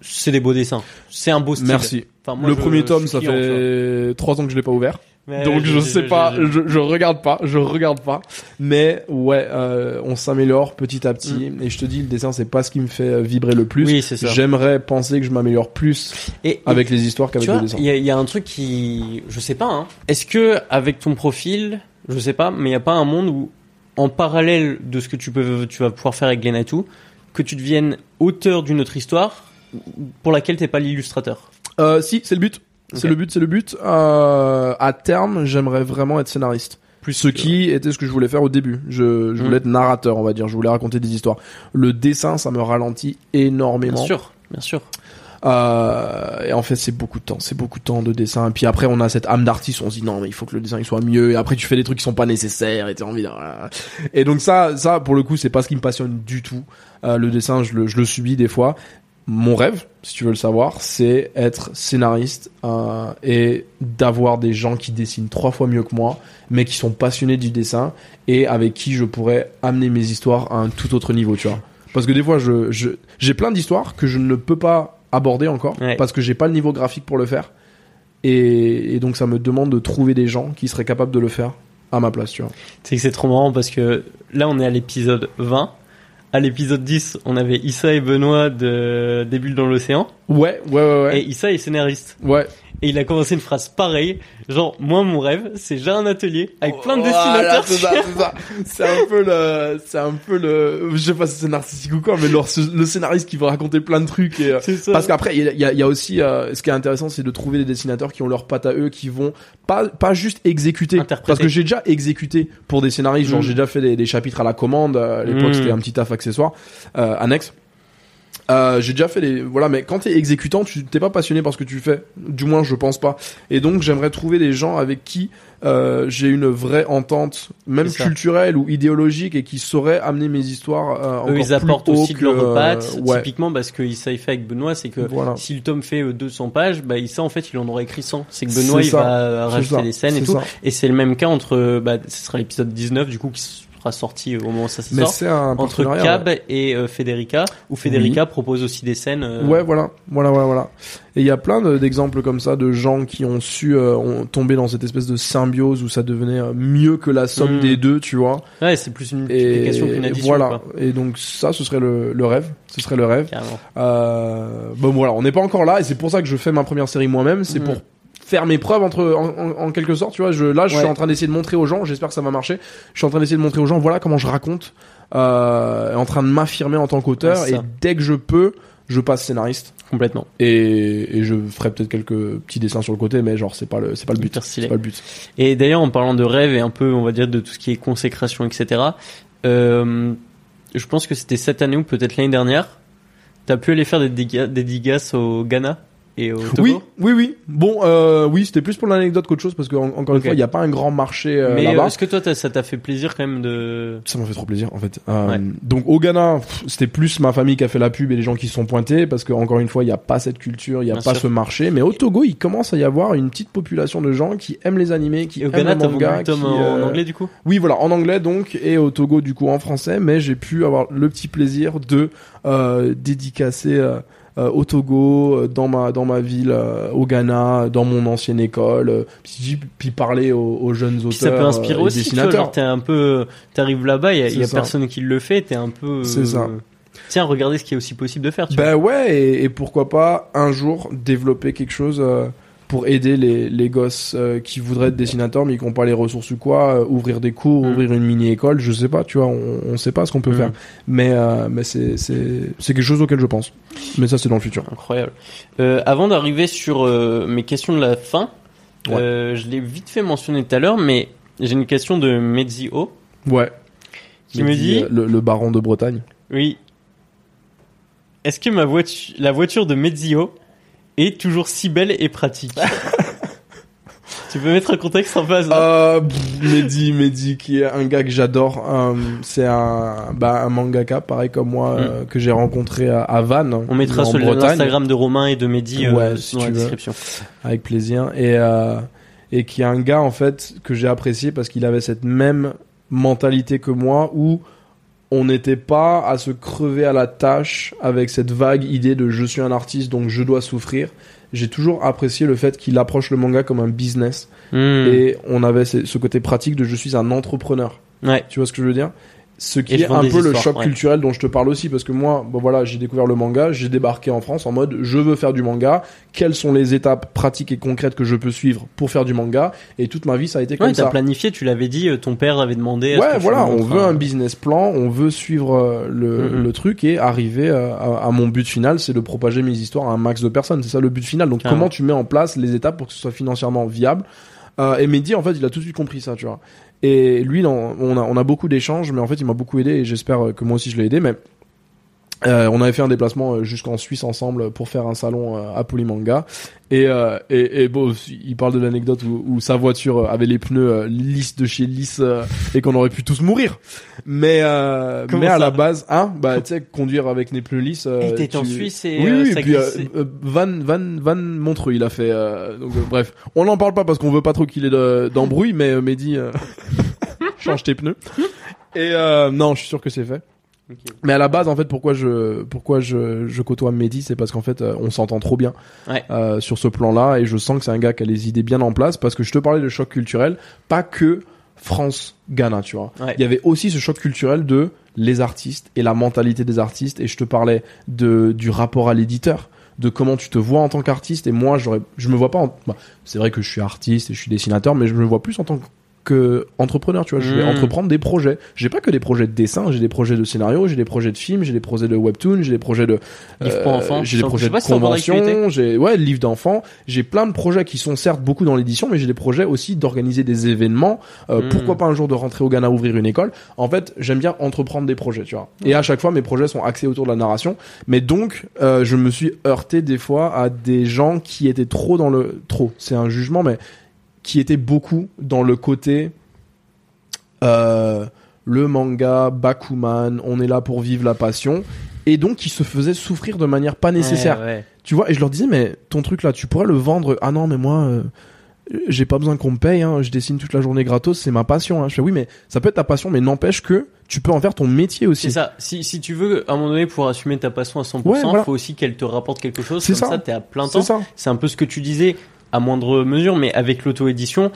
c'est des beaux dessins. C'est un beau style.
merci
Enfin, moi,
le
je-
premier tome ça
client,
fait trois ans que je l'ai pas ouvert
Mais
donc je, sais pas,
je-
regarde pas, je regarde pas. Mais ouais, euh, on s'améliore petit à petit. Et je te dis, le dessin c'est pas ce qui me fait euh, vibrer le plus.
Mm. Oui, c'est ça.
J'aimerais penser que je m'améliore plus
Et,
avec les histoires qu'avec le dessin.
il y, a- il y a un truc qui, je sais pas. Hein. Est-ce que avec ton profil, je sais pas, mais il y a pas un monde où, en parallèle de ce que tu peux, tu vas pouvoir faire avec Glen et tout, que tu deviennes auteur d'une autre histoire pour laquelle t'es pas l'illustrateur?
Euh, si, c'est le but. C'est le but, c'est le but. Euh, à terme, j'aimerais vraiment être scénariste.
Plus
Ce qui était ce que je voulais faire au début. Je, je
Mm.
voulais être narrateur, on va dire. Je voulais raconter des histoires. Le dessin, ça me ralentit énormément.
Bien sûr, bien sûr.
Euh, et en fait, c'est beaucoup de temps. C'est beaucoup de temps de dessin. Et puis après, on a cette âme d'artiste. On se dit non, mais il faut que le dessin il soit mieux. Et après, tu fais des trucs qui sont pas nécessaires. Et t'as envie. De... Et donc ça, ça pour le coup, c'est pas ce qui me passionne du tout. Euh, le dessin, je le, je le subis des fois. Mon rêve, si tu veux le savoir, c'est être scénariste euh, et d'avoir des gens qui dessinent trois fois mieux que moi, mais qui sont passionnés du dessin et avec qui je pourrais amener mes histoires à un tout autre niveau, tu vois. Parce que des fois, je, je, j'ai plein d'histoires que je ne peux pas aborder encore
Ouais.
parce que j'ai pas le niveau graphique pour le faire. Et, et donc ça me demande de trouver des gens qui seraient capables de le faire à ma place, tu vois.
C'est que c'est trop marrant parce que là, on est à l'épisode 20. À l'épisode 10, on avait Issa et Benoît de Des bulles dans l'océan.
Ouais, ouais, ouais, ouais.
Et Issa est scénariste.
Ouais.
Et il a commencé une phrase pareille. Genre, moi, mon rêve, c'est j'ai un atelier avec plein de
Voilà,
dessinateurs.
c'est ça, c'est ça. C'est un peu le, c'est un peu le, je sais pas si c'est narcissique ou quoi, mais le, le scénariste qui va raconter plein de trucs et,
ça.
Parce qu'après, il y a, y aussi, euh, ce qui est intéressant, c'est de trouver des dessinateurs qui ont leur patte à eux, qui vont pas, pas juste exécuter. Parce que j'ai déjà exécuté pour des scénaristes, genre
Mm.
j'ai déjà fait des, des chapitres à la commande. À l'époque,
Mm.
c'était un petit taf accessoire, euh, annexe. Euh, j'ai déjà fait des voilà mais quand t'es exécutant tu t'es pas passionné par ce que tu fais du moins je pense pas et donc j'aimerais trouver des gens avec qui euh, j'ai une vraie entente même
ça.
culturelle ou idéologique et qui sauraient amener mes histoires euh, encore
Eux, ils
plus
apportent
haut
aussi de leur
que,
patte.
euh, ouais
Typiquement, parce que il fait avec Benoît, c'est que
voilà
si le tome fait euh, 200 pages, bah, Issa, en fait, il en aurait écrit 100. C'est que Benoît, il
ça.
va rajouter
ça.
les scènes et tout.
ça.
Et c'est le même cas entre, bah, ce sera l'épisode 19, du coup, qui sera sorti au moment où ça se
mais
sort.
c'est un
Entre Cab et euh, Federica, où Federica propose aussi des scènes. euh,
Ouais, voilà, voilà, voilà, voilà. Et il y a plein de- d'exemples comme ça de gens qui ont su euh, ont tombé dans cette espèce de symbiose où ça devenait euh, mieux que la somme
Mm.
des deux, tu vois.
Ouais, c'est plus une multiplication qu'une addition.
voilà.
quoi.
Et donc ça, ce serait le, le rêve. Ce serait le rêve. Bon, voilà, on n'est pas encore là, et c'est pour ça que je fais ma première série moi-même. C'est
Mm.
pour faire mes preuves entre en, en- en quelque sorte tu vois. Je là je suis en train d'essayer de montrer aux gens j'espère que ça va marcher. Je suis en train d'essayer de montrer aux gens voilà comment je raconte euh, en train de m'affirmer en tant qu'auteur.
Ouais,
et dès que je peux je passe scénariste.
Complètement.
et, et je ferai peut-être quelques petits dessins sur le côté mais genre c'est pas le c'est pas le but. C'est pas le but.
Et d'ailleurs, en parlant de rêve et un peu, on va dire, de tout ce qui est consécration, etc., euh, je pense que c'était cette année ou peut-être l'année dernière, t'as pu aller faire des, des dédicaces au Ghana? Et au Togo
oui oui oui bon euh, oui c'était plus pour l'anecdote qu'autre chose parce que en- encore
Ok.
une fois il n'y a pas un grand marché euh,
Mais
là-bas
euh, est-ce que toi, t'as- ça t'a fait plaisir quand même de...
Ça m'a fait trop plaisir en fait. Euh,
Ouais.
Donc au Ghana, pff, c'était plus ma famille qui a fait la pub et les gens qui se sont pointés parce que encore une fois, il n'y a pas cette culture, il n'y a
Bien
pas
sûr.
ce marché. Mais au Togo, il commence à y avoir une petite population de gens qui aiment les animés, qui
Et au
aiment
Ghana,
le
t'as vendu
manga.
le tome
qui,
en
euh,
anglais du coup?
Oui, voilà, en anglais donc et au Togo du coup en français. Mais j'ai pu avoir le petit plaisir de euh, dédicacer. euh, euh, au Togo, euh, dans ma dans ma ville, euh, au Ghana, dans mon ancienne école, euh, puis, puis parler aux, aux jeunes auteurs,
Puis ça peut inspirer
euh, et
aussi,
dessinateurs.
genre t'es un peu... T'arrives là-bas, il y a, personne qui le fait, t'es un peu... euh,
C'est ça.
Tiens, regardez ce qui est aussi possible de faire, tu vois.
Ben ouais, et, et pourquoi pas un jour développer quelque chose euh, pour aider les, les gosses euh, qui voudraient être dessinateurs mais qui n'ont pas les ressources ou quoi, euh, ouvrir des cours,
Mm.
ouvrir une mini-école, je sais pas, tu vois, on, on sait pas ce qu'on peut
Mm.
faire. Mais, euh, mais c'est, quelque chose auquel je pense. Mais ça, c'est dans le futur.
Incroyable. Avant d'arriver sur mes questions de la fin,
Ouais.
je l'ai vite fait mentionner tout à l'heure, mais j'ai une question de Mezio
Ouais.
qui me dit,
le, le baron de Bretagne.
oui, est-ce que ma voiture, la voiture de Mezio toujours si belle et pratique Tu peux mettre un contexte en face là
Euh, Mehdi, Mehdi, qui est un gars que j'adore. euh, c'est un, bah, un mangaka, pareil comme moi, euh, que j'ai rencontré à, à Vannes.
Mm. On mettra sur l'Instagram de Romain et de Mehdi euh,
Ouais, si
dans la
veux.
description.
avec plaisir et et qui est un gars en fait que j'ai apprécié parce qu'il avait cette même mentalité que moi où on n'était pas à se crever à la tâche avec cette vague idée de je suis un artiste donc je dois souffrir. J'ai toujours apprécié le fait qu'il approche le manga comme un business
Hmm.
et on avait ce ce côté pratique de je suis un entrepreneur.
Ouais.
Tu vois ce que je veux dire? Ce qui est un peu le choc
ouais.
culturel dont je te parle aussi, parce que moi, bon voilà, j'ai découvert le manga, j'ai débarqué en France en mode je veux faire du manga, quelles sont les étapes pratiques et concrètes que je peux suivre pour faire du manga, et toute ma vie ça a été
Ouais,
comme
t'as
ça.
planifié, tu l'avais dit, euh, ton père avait demandé. à ce que
Ouais, voilà, on veut un business plan, on veut suivre euh, le,
Mhm.
le truc et arriver euh, à, à mon but final, c'est de propager mes histoires à un max de personnes. C'est ça le but final. Donc comment tu mets en place les étapes pour que ce soit financièrement viable? Euh, Et Mehdi, en fait, il a tout de suite compris ça, tu vois. Et lui, on, a, beaucoup d'échanges, mais en fait, il m'a beaucoup aidé et j'espère que moi aussi je l'ai aidé. Mais euh, on avait fait un déplacement euh, jusqu'en Suisse ensemble pour faire un salon euh, à Polymanga. Et, euh, et, et bon, il parle de l'anecdote où, où sa voiture euh, avait les pneus lisses de chez lisse euh, et qu'on aurait pu tous mourir. Mais euh, mais à la base, hein, bah tu sais, conduire avec les pneus lisses. euh,
Et t'étais en Suisse et
oui, oui,
ça
puis Van Van Van Montreux, il a fait. euh, donc euh, bref, on n'en parle pas parce qu'on veut pas trop qu'il ait de- d'embrouille, mais euh, Mehdi, euh, change tes pneus. Et euh, non, je suis sûr que c'est fait. Mais à la base, en fait, pourquoi je pourquoi je, je côtoie Mehdi, c'est parce qu'en fait, euh, on s'entend trop bien
Ouais.
euh, sur ce plan-là, et je sens que c'est un gars qui a les idées bien en place, parce que je te parlais de choc culturel, pas que France-Ghana, tu vois.
Ouais.
Il y avait aussi ce choc culturel de les artistes et la mentalité des artistes, et je te parlais de du rapport à l'éditeur de comment tu te vois en tant qu'artiste et moi j'aurais je me vois pas en... bah, c'est vrai que je suis artiste et je suis dessinateur mais je me vois plus en tant que entrepreneur tu vois. Je vais
Mm.
entreprendre des projets. J'ai pas que des projets de dessin j'ai des projets de scénario j'ai des projets de films j'ai des projets de webtoon j'ai des projets de
Livre pour enfants.
j'ai des
Je
projets de convention j'ai ouais livres d'enfants. J'ai plein de projets qui sont certes beaucoup dans l'édition mais j'ai des projets aussi d'organiser des événements Euh,
Mm.
pourquoi pas un jour de rentrer au Ghana ouvrir une école. En fait j'aime bien entreprendre des projets tu vois. Et à chaque fois mes projets sont axés autour de la narration. Mais donc euh, je me suis heurté des fois à des gens qui étaient trop dans le trop. C'est un jugement mais qui étaient beaucoup dans le côté euh, le manga Bakuman on est là pour vivre la passion et donc qui se faisaient souffrir de manière pas nécessaire
Ouais, ouais.
tu vois, et je leur disais, mais ton truc là, tu pourrais le vendre? Ah non, mais moi, euh, j'ai pas besoin qu'on me paye. Hein, je dessine toute la journée gratos, c'est ma passion. Hein. Je fais, oui, mais ça peut être ta passion, mais n'empêche que tu peux en faire ton métier aussi.
C'est ça. Si, si tu veux, à un moment donné, pouvoir assumer ta passion à 100%,
Ouais, voilà.
faut aussi qu'elle te rapporte quelque chose.
C'est
Comme
ça.
ça, t'es à plein temps. C'est un peu ce que tu disais, à moindre mesure, mais avec l'auto-édition,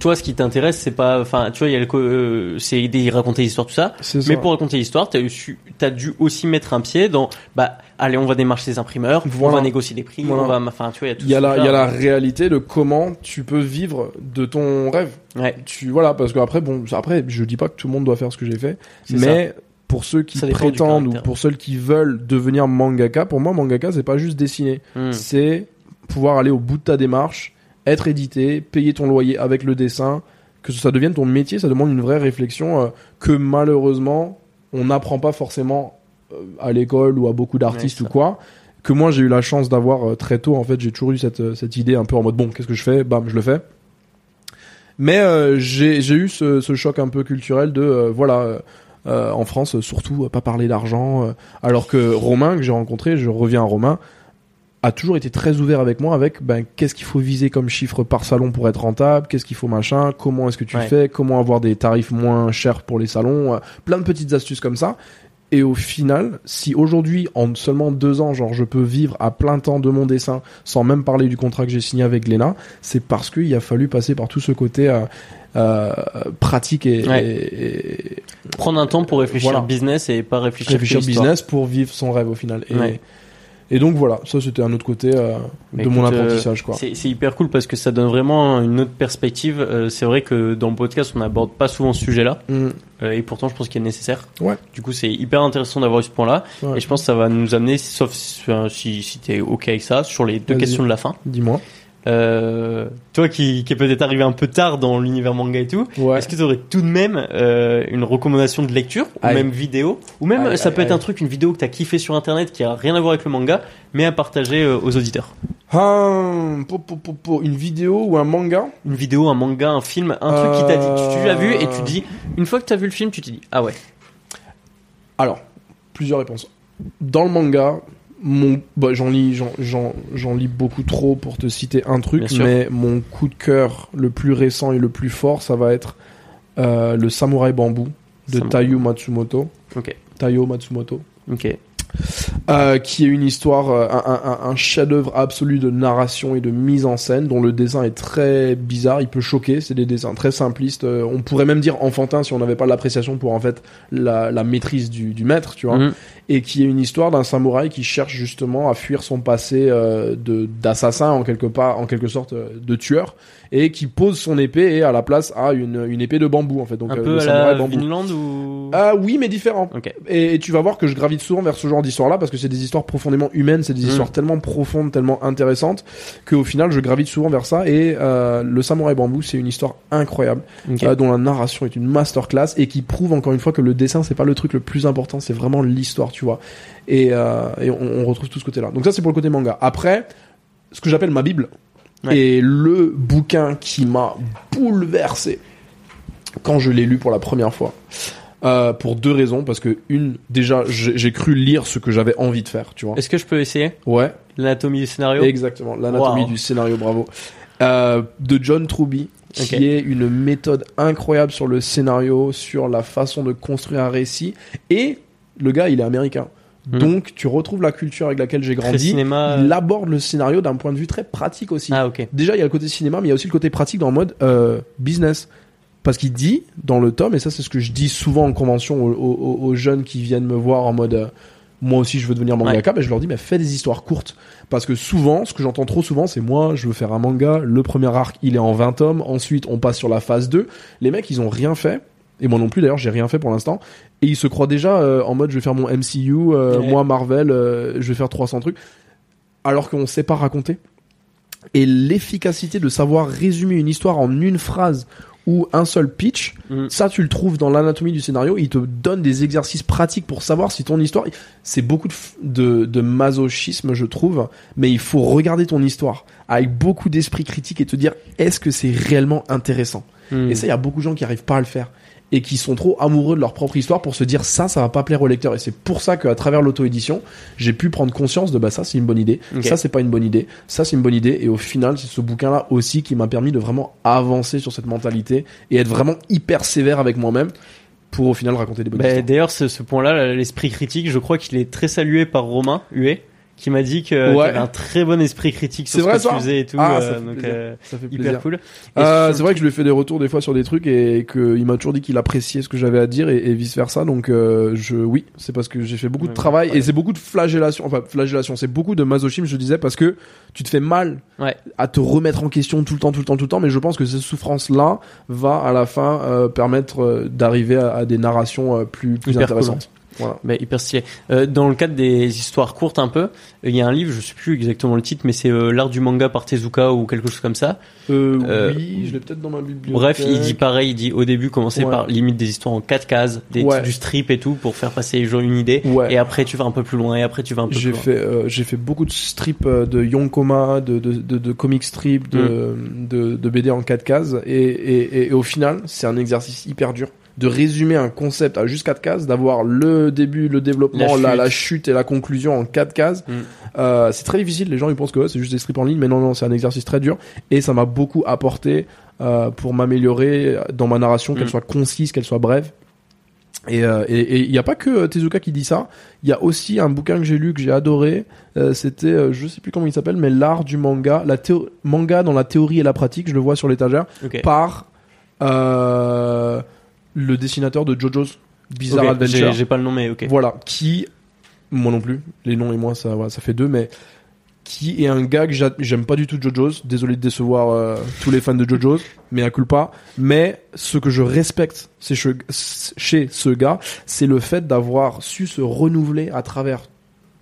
toi, ce qui t'intéresse, c'est pas, enfin, tu vois, il y a le, euh, c'est des raconter l'histoire, tout ça. Mais pour raconter l'histoire, t'as, eu- t'as dû aussi mettre un pied dans, bah, allez, on va démarcher les imprimeurs,
Voilà.
on va négocier des prix,
Voilà.
on va, enfin, tu vois, il y a tout
il y a la, il y a la réalité de comment tu peux vivre de ton rêve.
Ouais.
Tu voilà, parce que après, bon, après, je dis pas que tout le monde doit faire ce que j'ai fait, mais pour ceux qui prétendent ou pour ceux qui veulent devenir mangaka, pour moi, mangaka, c'est pas juste dessiner.
Hmm.
c'est pouvoir aller au bout de ta démarche, être édité, payer ton loyer avec le dessin, que ça devienne ton métier, ça demande une vraie réflexion euh, que malheureusement on n'apprend pas forcément euh, à l'école ou à beaucoup d'artistes
Ouais,
ou quoi. Que moi j'ai eu la chance d'avoir euh, très tôt. En fait, j'ai toujours eu cette, cette idée un peu en mode bon, qu'est-ce que je fais? Bam, je le fais. Mais j'ai eu ce, ce choc un peu culturel de voilà. en France, surtout, pas parler d'argent. alors que Romain, que j'ai rencontré, je reviens à Romain, a toujours été très ouvert avec moi avec ben, qu'est-ce qu'il faut viser comme chiffre par salon pour être rentable, qu'est-ce qu'il faut machin, comment est-ce que tu
Ouais.
fais, comment avoir des tarifs moins chers pour les salons, euh, plein de petites astuces comme ça. Et au final, si aujourd'hui, en seulement deux ans, genre, je peux vivre à plein temps de mon dessin, sans même parler du contrat que j'ai signé avec Glénat, c'est parce qu'il a fallu passer par tout ce côté euh, euh, pratique et,
Ouais.
et- et
Prendre un temps pour réfléchir
Voilà.
business et pas réfléchir,
réfléchir business pour vivre son rêve au final. Et,
Ouais.
Et donc voilà, ça c'était un autre côté euh, de mon
écoute, euh,
apprentissage. quoi.
C'est c'est hyper cool parce que ça donne vraiment une autre perspective. Euh, c'est vrai que dans le podcast, on n'aborde pas souvent ce sujet-là.
Mm.
Euh, et pourtant, je pense qu'il est nécessaire.
Ouais.
Du coup, c'est hyper intéressant d'avoir eu ce point-là.
Ouais.
Et je pense que ça va nous amener, sauf si, si, si t'es OK avec ça, sur les deux
Vas-y.
questions de la fin.
Dis-moi.
Euh, toi qui, qui est peut-être arrivé un peu tard dans l'univers manga et tout,
Ouais.
est-ce que tu aurais tout de même euh, une recommandation de lecture, ou
Aïe.
même vidéo, ou même
Aïe,
ça
aïe,
peut être un truc, une vidéo que t'as kiffé sur internet qui a rien à voir avec le manga, mais à partager euh, aux auditeurs?
Ah, po, po, po, po, une vidéo ou un manga?
Une vidéo, un manga, un film, un truc qui t'a dit, tu, tu l'as vu et tu dis, une fois que t'as vu le film, tu te dis, ah ouais,
Alors, plusieurs réponses. Dans le manga, mon, bah, j'en lis, j'en, j'en, j'en lis beaucoup trop pour te citer un truc, mais mon coup de cœur le plus récent et le plus fort, ça va être euh, le Samouraï Bambou de
Samouraï.
Taiyo Matsumoto.
ok,
Taiyo Matsumoto.
ok,
euh, qui est une histoire, euh, un, un- un chef-d'œuvre absolu de narration et de mise en scène, dont le dessin est très bizarre, il peut choquer, c'est des dessins très simplistes, euh, on pourrait même dire enfantins si on n'avait pas l'appréciation pour en fait la, la maîtrise du, du maître, tu vois,
Mhm.
et qui est une histoire d'un samouraï qui cherche justement à fuir son passé euh, de d'assassin en quelque part, en quelque sorte euh, de tueur, et qui pose son épée et à la place a une, une épée de bambou en fait, donc
un
euh,
peu
le
à la
bambou.
Vinland ou?
Ah oui, mais différent.
Ok,
Et, et tu vas voir que je gravite souvent vers ce genre d'histoire-là parce que c'est des histoires profondément humaines, c'est des
Mm.
histoires tellement profondes, tellement intéressantes qu'au final je gravite souvent vers ça. Et euh, le Samouraï Bambou, c'est une histoire incroyable euh, dont la narration est une masterclass et qui prouve encore une fois que le dessin c'est pas le truc le plus important, c'est vraiment l'histoire, tu vois. Et, euh, et on, on retrouve tout ce côté-là. Donc ça c'est pour le côté manga. Après, ce que j'appelle ma bible
Ouais.
est le bouquin qui m'a bouleversé quand je l'ai lu pour la première fois. Euh, pour deux raisons, parce que une, déjà, j'ai cru lire ce que j'avais envie de faire, tu vois.
Est-ce que je peux essayer?
Ouais,
l'anatomie du scénario?
Exactement. L'anatomie
Wow.
du scénario, bravo. Euh, de John Truby, qui est une méthode incroyable sur le scénario, sur la façon de construire un récit, et Le gars, il est américain.
Mm.
Donc, tu retrouves la culture avec laquelle j'ai grandi.
cinéma.
Il aborde le scénario d'un point de vue très pratique aussi.
Ah, ok.
Déjà, il y a le côté cinéma, mais il y a aussi le côté pratique dans le mode euh, business. Parce qu'il dit dans le tome, et ça c'est ce que je dis souvent en convention aux, aux- aux jeunes qui viennent me voir en mode euh, moi aussi je veux devenir mangaka, ben, je leur dis mais fais des histoires courtes. Parce que souvent, ce que j'entends trop souvent, c'est moi je veux faire un manga, le premier arc il est en 20 tomes, ensuite on passe sur la phase 2. Les mecs ils ont rien fait, et moi non plus d'ailleurs j'ai rien fait pour l'instant, et ils se croient déjà euh, en mode je vais faire mon MCU, euh,
Ouais.
moi Marvel, euh, je vais faire 300 trucs, alors qu'on sait pas raconter et l'efficacité de savoir résumer une histoire en une phrase ou un seul pitch,
Mm.
ça tu le trouves dans l'anatomie du scénario, il te donne des exercices pratiques pour savoir si ton histoire, c'est beaucoup de, f- de, de masochisme je trouve, mais il faut regarder ton histoire avec beaucoup d'esprit critique et te dire est-ce que c'est réellement intéressant?
Mm.
Et ça il y a beaucoup de gens qui arrivent pas à le faire et qui sont trop amoureux de leur propre histoire pour se dire ça ça va pas plaire au lecteur. Et c'est pour ça qu'à travers l'auto-édition j'ai pu prendre conscience de bah ça c'est une bonne idée. Ça c'est pas une bonne idée. Ça c'est une bonne idée. Et au final c'est ce bouquin là aussi qui m'a permis de vraiment avancer sur cette mentalité et être vraiment hyper sévère avec moi-même pour au final raconter des bonnes
Bah,
histoires.
D'ailleurs, ce, ce point-là, l'esprit critique, je crois qu'il est très salué par Romain Huet, qui m'a dit que
Ouais.
tu avais un très bon esprit critique sur
C'est
ce
vrai,
que tu faisais et tout.
Ah,
euh,
ça fait
donc,
plaisir.
euh,
ça fait
hyper cool.
Euh, c'est vrai que je lui ai fait des retours des fois sur des trucs et qu'il m'a toujours dit qu'il appréciait ce que j'avais à dire et, et vice versa. Donc euh, je oui, c'est parce que j'ai fait beaucoup de
Ouais,
travail
ouais.
et c'est beaucoup de flagellation. Enfin flagellation, c'est beaucoup de masochisme. Je disais parce que tu te fais mal
Ouais.
à te remettre en question tout le temps, tout le temps, tout le temps. Mais je pense que cette souffrance là va à la fin euh, permettre euh, d'arriver à, à des narrations euh, plus plus
Hyper cool.
Voilà.
Bah, hyper stylé. Euh, dans le cadre des histoires courtes un peu, euh, il y a un livre, je sais plus exactement le titre, mais c'est euh, l'art du manga par Tezuka ou quelque chose comme ça.
Euh,
Euh,
oui, je l'ai peut-être dans ma bibliothèque.
Bref, il dit pareil, il dit au début commencer
Ouais.
par limite des histoires en quatre cases, des,
Ouais.
du strip et tout pour faire passer les gens une idée.
Ouais.
Et après tu vas un peu plus loin et après tu vas un peu plus
J'ai
loin.
fait, euh, j'ai fait beaucoup de strips de Yonkoma, de, de, de, de comic strip, de,
Mm.
de, de BD en 4 cases. Et, et, et, au final, c'est un exercice hyper dur. De résumer un concept à juste 4 cases, d'avoir le début, le développement,
La
la, la,
chute.
et la conclusion en 4 cases.
Mm.
Euh, c'est très difficile. Les gens ils pensent que ouais, c'est juste des strips en ligne, mais non, non, c'est un exercice très dur. Et ça m'a beaucoup apporté euh, pour m'améliorer dans ma narration, qu'elle
Mm.
soit concise, qu'elle soit brève. Et euh, il n'y a pas que euh, Tezuka qui dit ça. Il y a aussi un bouquin que j'ai lu que j'ai adoré. Euh, C'était, euh, je sais plus comment il s'appelle, mais l'art du manga, la théo- manga dans la théorie et la pratique. Je le vois sur l'étagère par euh, le dessinateur de JoJo's Bizarre Adventure.
J'ai pas le nom mais ok.
Voilà, qui, moi non plus, les noms et moi ça, voilà, ça fait deux, mais qui est un gars que j'a- j'aime pas du tout JoJo's. Désolé de décevoir euh, tous les fans de JoJo's, mais à culpa. Mais ce que je respecte c'est che- chez ce gars, c'est le fait d'avoir su se renouveler à travers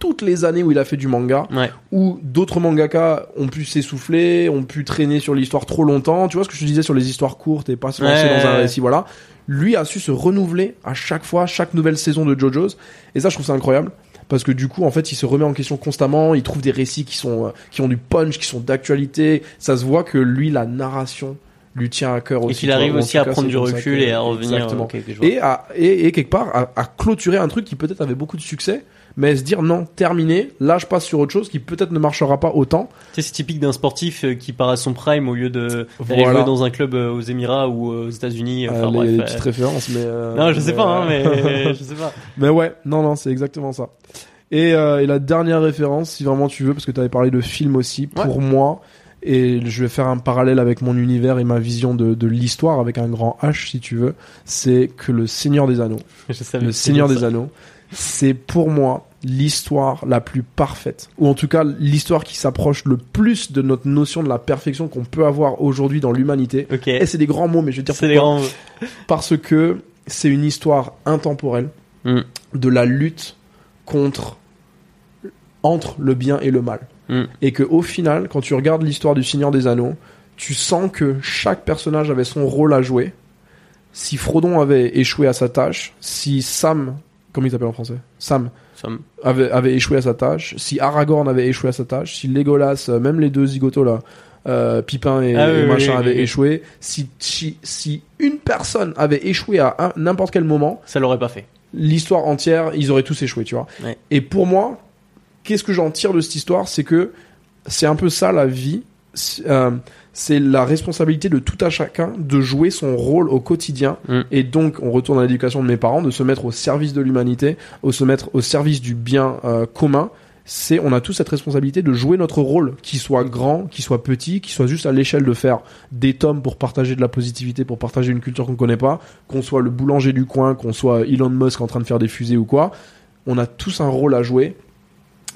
toutes les années où il a fait du manga,
Ouais.
où d'autres mangaka ont pu s'essouffler, ont pu traîner sur l'histoire trop longtemps. Tu vois ce que je te disais sur les histoires courtes et pas se lancer
Ouais,
dans un récit, voilà. Lui a su se renouveler à chaque fois, chaque nouvelle saison de JoJo's. Et ça, je trouve ça incroyable. Parce que du coup, en fait, il se remet en question constamment. Il trouve des récits qui sont, euh, qui ont du punch, qui sont d'actualité. Ça se voit que lui, la narration lui tient à cœur aussi.
Et qu'il arrive aussi à
cas,
prendre du recul
que-
et à revenir.
Exactement.
je vois.
Et, à, et, et quelque part, à, à clôturer un truc qui peut-être avait beaucoup de succès, mais se dire non, terminé, là je passe sur autre chose qui peut-être ne marchera pas autant.
Tu sais, c'est typique d'un sportif euh, qui part à son prime au lieu de
Voilà.
jouer dans un club euh, aux Émirats ou euh, aux États-Unis.
Euh,
Enfin,
les,
bref,
les
euh,
petites références, mais. euh,
Non, je sais pas, hein,
euh,
mais je sais pas.
Mais ouais, non, non, c'est exactement ça. Et, euh, et la dernière référence, si vraiment tu veux, parce que tu avais parlé de film aussi, pour moi, et je vais faire un parallèle avec mon univers et ma vision de, de l'histoire avec un grand H, si tu veux, c'est que le Seigneur des Anneaux,
Je savais
le Seigneur des Anneaux, c'est pour moi l'histoire la plus parfaite, ou en tout cas l'histoire qui s'approche le plus de notre notion de la perfection qu'on peut avoir aujourd'hui dans l'humanité. Et c'est des grands mots, mais je vais te dire pourquoi.
grands.
Parce que c'est une histoire intemporelle
Mm.
de la lutte contre entre le bien et le mal.
Mm.
Et que au final, quand tu regardes l'histoire du Seigneur des Anneaux, tu sens que chaque personnage avait son rôle à jouer. Si Frodon avait échoué à sa tâche, si Sam, comment il s'appelle en français? Sam
Somme.
avait, avait échoué à sa tâche, si Aragorn avait échoué à sa tâche, si Legolas, euh, même les deux zigotos là, euh, Pipin et,
Ah oui,
et
oui,
machin
oui,
avaient échoué, si, si, si une personne avait échoué à n'importe quel moment,
Ça l'aurait pas fait.
l'histoire entière, ils auraient tous échoué, tu vois.
Ouais.
Et pour moi, qu'est-ce que j'en tire de cette histoire? C'est que c'est un peu ça la vie, euh, c'est la responsabilité de tout à chacun de jouer son rôle au quotidien.
Mm.
Et donc, on retourne à l'éducation de mes parents, de se mettre au service de l'humanité, au se mettre au service du bien euh, commun. C'est, on a tous cette responsabilité de jouer notre rôle, qu'il soit grand, qu'il soit petit, qu'il soit juste à l'échelle de faire des tomes pour partager de la positivité, pour partager une culture qu'on connaît pas, qu'on soit le boulanger du coin, qu'on soit Elon Musk en train de faire des fusées ou quoi. On a tous un rôle à jouer.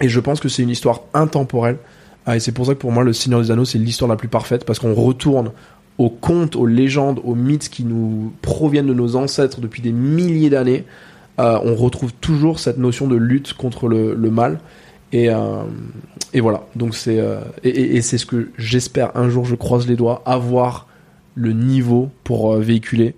Et je pense que c'est une histoire intemporelle. Ah, et c'est pour ça que pour moi, le Seigneur des Anneaux, c'est l'histoire la plus parfaite parce qu'on retourne aux contes, aux légendes, aux mythes qui nous proviennent de nos ancêtres depuis des milliers d'années. Euh, on retrouve toujours cette notion de lutte contre le, mal. Et, euh, et voilà. Donc c'est euh, et, c'est ce que j'espère un jour. Je croise les doigts avoir le niveau pour véhiculer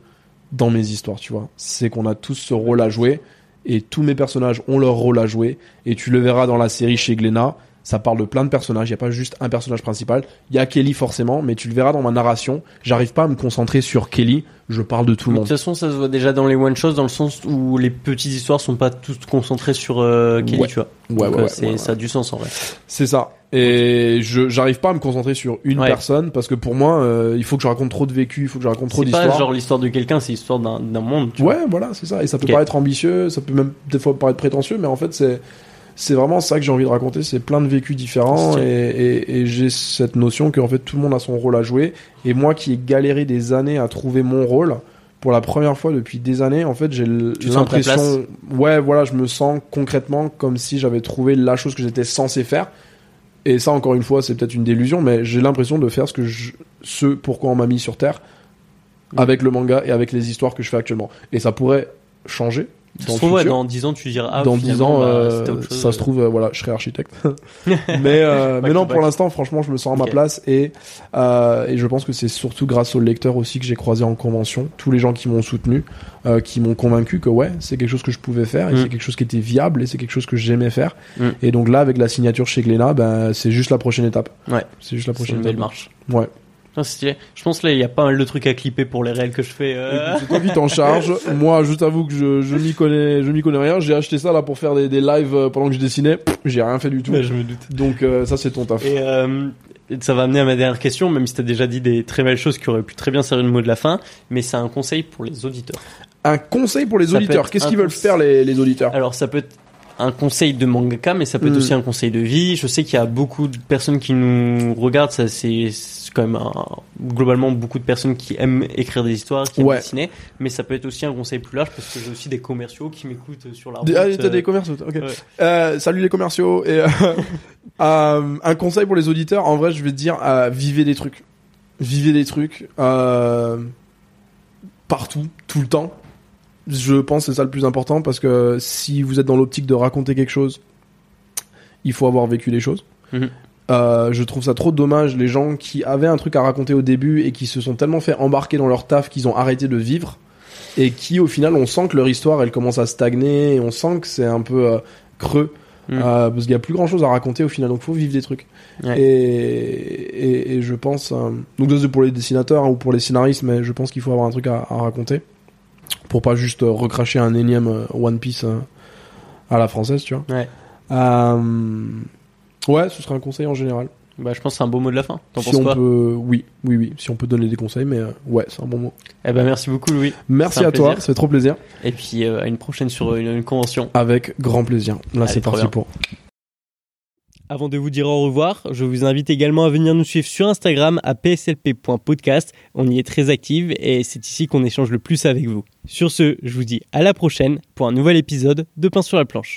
dans mes histoires. Tu vois, c'est qu'on a tous ce rôle à jouer et tous mes personnages ont leur rôle à jouer. Et tu le verras dans la série chez Glénat. Ça parle de plein de personnages. Il n'y a pas juste un personnage principal. Il y a Kelly forcément, mais tu le verras dans ma narration. J'arrive pas à me concentrer sur Kelly. Je parle de tout le
De
monde.
toute façon, ça se voit déjà dans les one shots, dans le sens où les petites histoires sont pas toutes concentrées sur euh, Kelly,
Ouais.
tu vois.
Ouais,
Donc,
ouais,
euh, c'est-. Ça a du sens en vrai.
C'est ça. Et je j'arrive pas à me concentrer sur une personne parce que pour moi, euh, il faut que je raconte trop de vécu, il faut que je raconte trop
C'est pas
d'histoires.
genre l'histoire de quelqu'un, c'est l'histoire d'un d'un monde. tu vois.
Ouais, voilà, c'est ça. Et ça peut
Ok.
paraître ambitieux, ça peut même des fois paraître prétentieux, mais en fait, c'est c'est vraiment ça que j'ai envie de raconter. C'est plein de vécus différents et,
Stylé.
et, et j'ai cette notion qu'en fait tout le monde a son rôle à jouer. Et moi qui ai galéré des années à trouver mon rôle, pour la première fois depuis des années, en fait, j'ai l'impression, ouais, voilà, je me sens concrètement comme si j'avais trouvé la chose que j'étais censé faire. Et ça, encore une fois, c'est peut-être une délusion, mais j'ai l'impression de faire ce que je, ce pourquoi on m'a mis sur terre avec le manga et avec les histoires que je fais actuellement. Et ça pourrait changer dans
se
le
trouve, ouais,
futur.
dans 10 ans, tu diras, ah,
dans 10
finalement,
ans,
bah,
euh,
c'était autre chose.
ça se trouve, euh, voilà, je serai architecte. mais euh, mais non,
Back
pour l'instant, franchement, je me sens à ma place et euh, et je pense que c'est surtout grâce aux lecteurs aussi que j'ai croisé en convention, tous les gens qui m'ont soutenu, euh, qui m'ont convaincu que ouais, c'est quelque chose que je pouvais faire et
Mm.
c'est quelque chose qui était viable et c'est quelque chose que j'aimais faire.
Mm.
Et donc là, avec la signature chez Glénat, ben c'est juste la prochaine étape.
Ouais.
C'est juste la prochaine
une belle
étape.
marche.
Ouais.
Stylé. Je pense là, il y a pas mal de trucs à clipper pour les réels que je fais. euh.
C'est toi qui t'en charge. Moi, je t'avoue que je, je m'y connais, je m'y connais rien. J'ai acheté ça là pour faire des, des lives euh, pendant que je dessinais. J'ai rien fait du tout.
Je me doute.
Donc euh, ça, c'est ton taf.
Et, euh, et ça va amener à ma dernière question, même si tu as déjà dit des très belles choses qui auraient pu très bien servir le mot de la fin, mais c'est un conseil pour les auditeurs.
Un conseil pour les
Ça
auditeurs. Qu'est-ce qu'ils veulent faire les, les auditeurs?
Alors ça peut être un conseil de mangaka, mais ça peut être
Mm.
aussi un conseil de vie. Je sais qu'il y a beaucoup de personnes qui nous regardent, ça c'est quand même un- globalement beaucoup de personnes qui aiment écrire des histoires, qui aiment
Ouais.
dessiner, mais ça peut être aussi un conseil plus large parce que j'ai aussi des commerciaux qui m'écoutent sur la route.
Des- Ah, t'as
euh,
des commerciaux. Ok.
ouais.
Euh, salut les commerciaux. Et, euh, euh, un conseil pour les auditeurs. En vrai, je vais te dire, euh, vivez des trucs. Vivez des trucs. euh, partout, tout le temps. Je pense que c'est ça le plus important parce que si vous êtes dans l'optique de raconter quelque chose, il faut avoir vécu les choses.
Mhm.
Euh, je trouve ça trop dommage les gens qui avaient un truc à raconter au début et qui se sont tellement fait embarquer dans leur taf qu'ils ont arrêté de vivre et qui au final on sent que leur histoire elle commence à stagner et on sent que c'est un peu euh, creux
Mhm.
euh, parce qu'il y a plus grand chose à raconter au final donc faut vivre des trucs
Ouais.
et, et, et je pense donc ça c'est pour les dessinateurs hein, ou pour les scénaristes mais je pense qu'il faut avoir un truc à, à raconter pour pas juste recracher un énième One Piece à la française tu vois
Ouais.
Ouais ce serait un conseil en général
Bah, je pense que c'est un beau mot de la fin. T'en
si
penses
on
quoi
peut oui oui oui si on peut donner des conseils mais euh, ouais c'est un bon mot
Eh ben merci beaucoup Louis.
merci
C'est
à toi
plaisir.
fait trop plaisir
Et puis euh, à une prochaine sur une, une convention.
avec grand plaisir là c'est parti
bien.
pour
Avant de vous dire au revoir, je vous invite également à venir nous suivre sur Instagram à pslp.podcast. On y est très active et c'est ici qu'on échange le plus avec vous. Sur ce, je vous dis à la prochaine pour un nouvel épisode de Pain sur la planche.